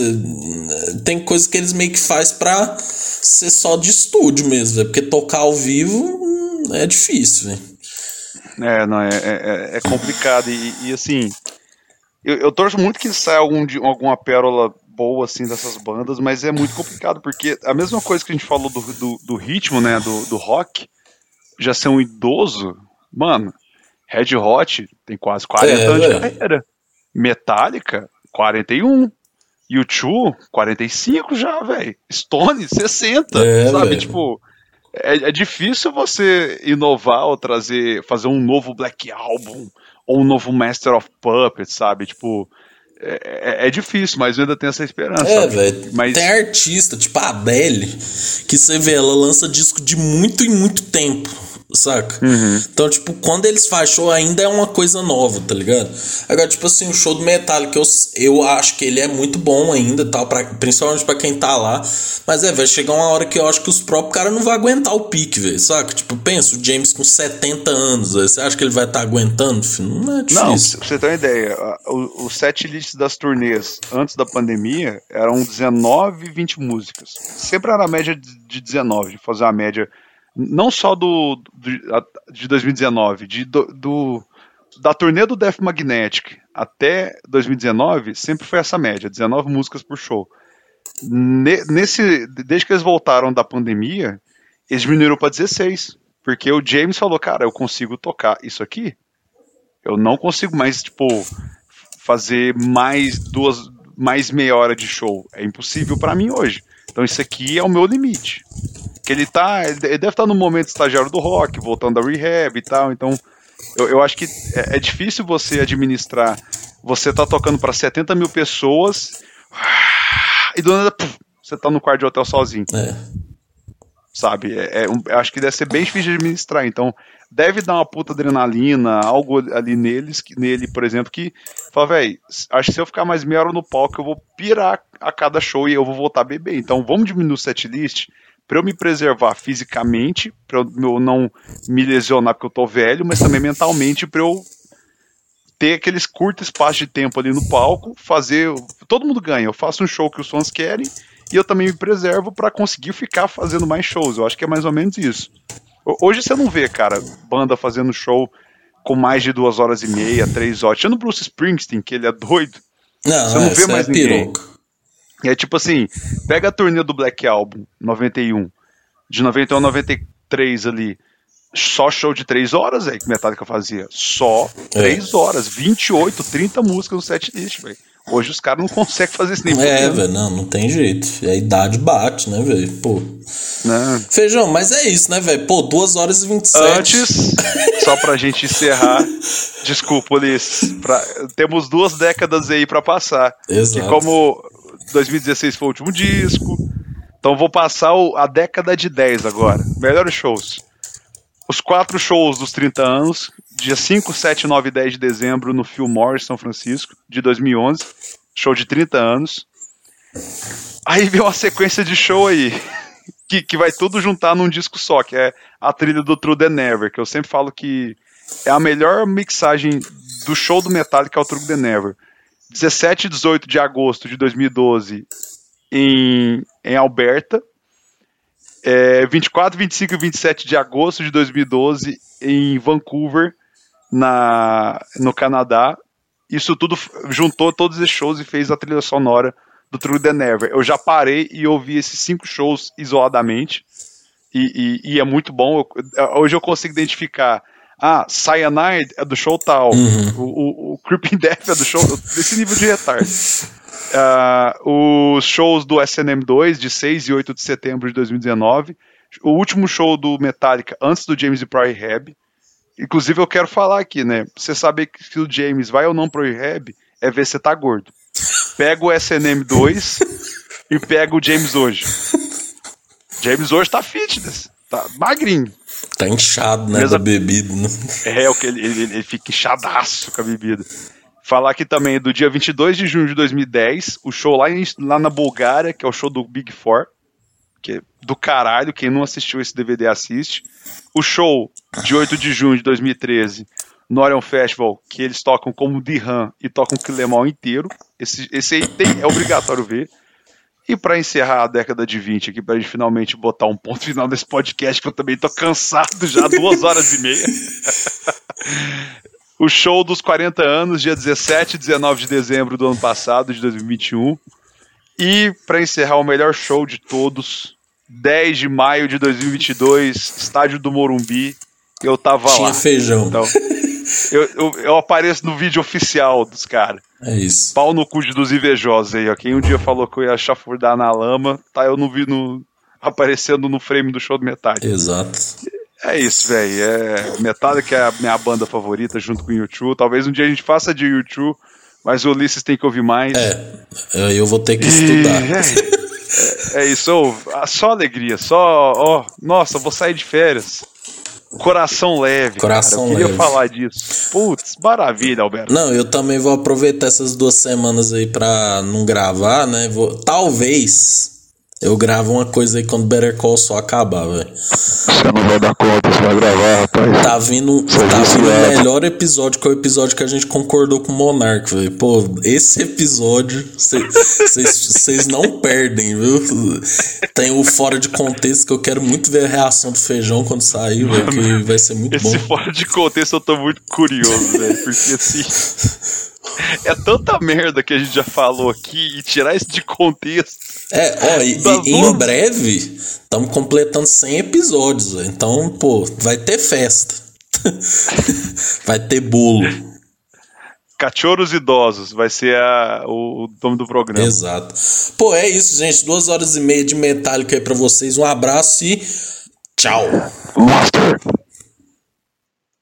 tem coisa que eles meio que faz pra ser só de estúdio mesmo, véio, porque tocar ao vivo hum, é difícil, velho. É, não, é, é, é complicado. E, e assim, eu, eu, torço muito que saia algum, alguma pérola boa assim dessas bandas, mas é muito complicado, porque a mesma coisa que a gente falou do, do, do ritmo, né, do, do rock, já ser um idoso, mano, Red Hot tem quase 40 é, anos de carreira. Metallica, 41. YouTube, 45 já, velho. Stone, 60. É, sabe? Véio. Tipo, é, é, difícil você inovar ou trazer, fazer um novo Black Album ou um novo Master of Puppets, sabe? Tipo. É, é, é difícil, mas eu ainda tenho essa esperança. É, velho. Mas... Tem artista, tipo a Adele, que você vê, ela lança disco de muito em muito tempo saca? Uhum. Então, tipo, quando eles fazem show ainda é uma coisa nova, tá ligado? Agora, tipo assim, o show do Metallica, eu, eu acho que ele é muito bom ainda, tal, pra, principalmente pra quem tá lá. Mas é, vai chegar uma hora que eu acho que os próprios caras não vão aguentar o pique, velho, saca? Tipo, pensa, o James com 70 anos, véio, você acha que ele vai estar tá aguentando? Filho? Não é difícil. Não, pra você ter uma ideia, o, o set list das turnês antes da pandemia eram 19, 20 músicas. Sempre era a média de 19, de fazer a média não só do, do de 2019, de, do, do, da turnê do Death Magnetic até 2019, sempre foi essa média, 19 músicas por show. Nesse, desde que eles voltaram da pandemia, eles diminuíram para 16, porque o James falou, cara, eu consigo tocar isso aqui, eu não consigo mais, tipo, fazer mais duas, mais meia hora de show, é impossível para mim hoje. Então isso aqui é o meu limite que ele tá. Ele deve estar no momento estagiário do rock, voltando a rehab e tal. Então, eu, eu acho que é, é difícil você administrar. Você tá tocando para 70 mil pessoas e do nada puf, você tá no quarto de hotel sozinho. É. Sabe? É, é, um, acho que deve ser bem difícil de administrar. Então, deve dar uma puta adrenalina, algo ali neles, nele, por exemplo, que fala, velho, acho que se eu ficar mais meia hora no palco, eu vou pirar a cada show e eu vou voltar a beber. Então, vamos diminuir o setlist para eu me preservar fisicamente, para eu não me lesionar porque eu tô velho, mas também mentalmente para eu ter aqueles curtos espaços de tempo ali no palco, fazer. Todo mundo ganha. Eu faço um show que os fãs querem e eu também me preservo para conseguir ficar fazendo mais shows. Eu acho que é mais ou menos isso. Hoje você não vê, cara, banda fazendo show com mais de duas horas e meia, três horas. Tirando o Bruce Springsteen, que ele é doido. Não, você não vê mais é ninguém. Piroca. E é tipo assim, pega a turnê do Black Album, 91, de 91 a 93 ali, só show de 3 horas aí que Metallica fazia. Só 3 é. horas, 28, 30 músicas no set list, velho. Hoje os caras não conseguem fazer isso nem É, velho, não, não tem jeito. A idade bate, né, velho? Pô. Não. Feijão, mas é isso, né, velho? Pô, 2 horas e 27. Antes, só pra gente encerrar, desculpa, Ulisses, pra, temos duas décadas aí pra passar. Exato. Que como 2016 foi o último disco. Então vou passar o, a década de 10 agora. Melhores shows. Os quatro shows dos 30 anos dia 5, 7, 9 e 10 de dezembro no Fillmore, São Francisco, de 2011. Show de 30 anos. Aí vem uma sequência de show aí, que, que vai tudo juntar num disco só, que é a trilha do True The Never, que eu sempre falo que é a melhor mixagem do show do Metallica ao True The Never. 17 e 18 de agosto de 2012 em, em Alberta. É, 24, 25 e 27 de agosto de 2012 em Vancouver, na, no Canadá. Isso tudo juntou todos esses shows e fez a trilha sonora do True The Never. Eu já parei e ouvi esses cinco shows isoladamente. E, e, e é muito bom. hoje eu consigo identificar. Ah, Cyanide é do show tal. Uhum. O, o, o, Creeping Death é do show. desse nível de retardo. Uh, os shows do SNM2 de 6 e 8 de setembro de 2019. O último show do Metallica antes do James ir pro Rehab. Inclusive, eu quero falar aqui, né? Você saber que o James vai ou não pro Rehab é ver se tá gordo pega o SNM2 e pega o James hoje. James hoje tá fitness, tá magrinho. Tá inchado, né, Mesma... da bebida, né? É, o que ele, ele, ele fica inchadaço com a bebida. Falar aqui também do dia 22 de junho de 2010, o show lá, em, lá na Bulgária, que é o show do Big Four, que é do caralho, quem não assistiu esse DVD assiste. O show de 8 de junho de 2013, no Orion Festival, que eles tocam como Dihan e tocam o Quilemol inteiro. Esse, esse aí tem, é obrigatório ver. E para encerrar a década de 20 aqui, para a gente finalmente botar um ponto final nesse podcast, que eu também tô cansado já, duas horas e meia. o show dos 40 anos, dia 17 e 19 de dezembro do ano passado, de 2021. E para encerrar o melhor show de todos, 10 de maio de 2022, estádio do Morumbi. Eu tava Tinha lá. Tinha feijão. Então, eu, eu, eu, apareço no vídeo oficial dos caras. É isso. Pau no cu dos invejosos aí, ó. Quem um dia falou que eu ia chafurdar na lama, tá eu não vi no, aparecendo no frame do show do Metallica. Exato. É isso, velho. É, Metallica é a minha banda favorita junto com o YouTube. Talvez um dia a gente faça de YouTube, mas o Ulisses tem que ouvir mais. É, eu vou ter que estudar. É, é, é isso, oh, só alegria, só, ó, oh, nossa, vou sair de férias. Coração leve. Coração cara. Eu queria leve. falar disso. Putz, maravilha, Alberto. Não, eu também vou aproveitar essas duas semanas aí pra não gravar, né? Vou, talvez eu gravo uma coisa aí quando Better Call só acabar, velho. Você não vai dar conta, você vai gravar, rapaz. Tá vindo, tá vindo o melhor episódio, que é o episódio que a gente concordou com o Monark, velho. Pô, esse episódio, vocês não perdem, viu? Tem o fora de contexto que eu quero muito ver a reação do feijão quando sair, velho, que vai ser muito esse bom. Esse fora de contexto eu tô muito curioso, velho, porque assim. É tanta merda que a gente já falou aqui e tirar isso de contexto. É, ó, e, e em breve estamos completando 100 episódios, então, pô, vai ter festa. vai ter bolo. Cachorros idosos vai ser a, o, o nome do programa. Exato. Pô, é isso, gente. Duas horas e meia de metálico aí pra vocês. Um abraço e tchau. Master.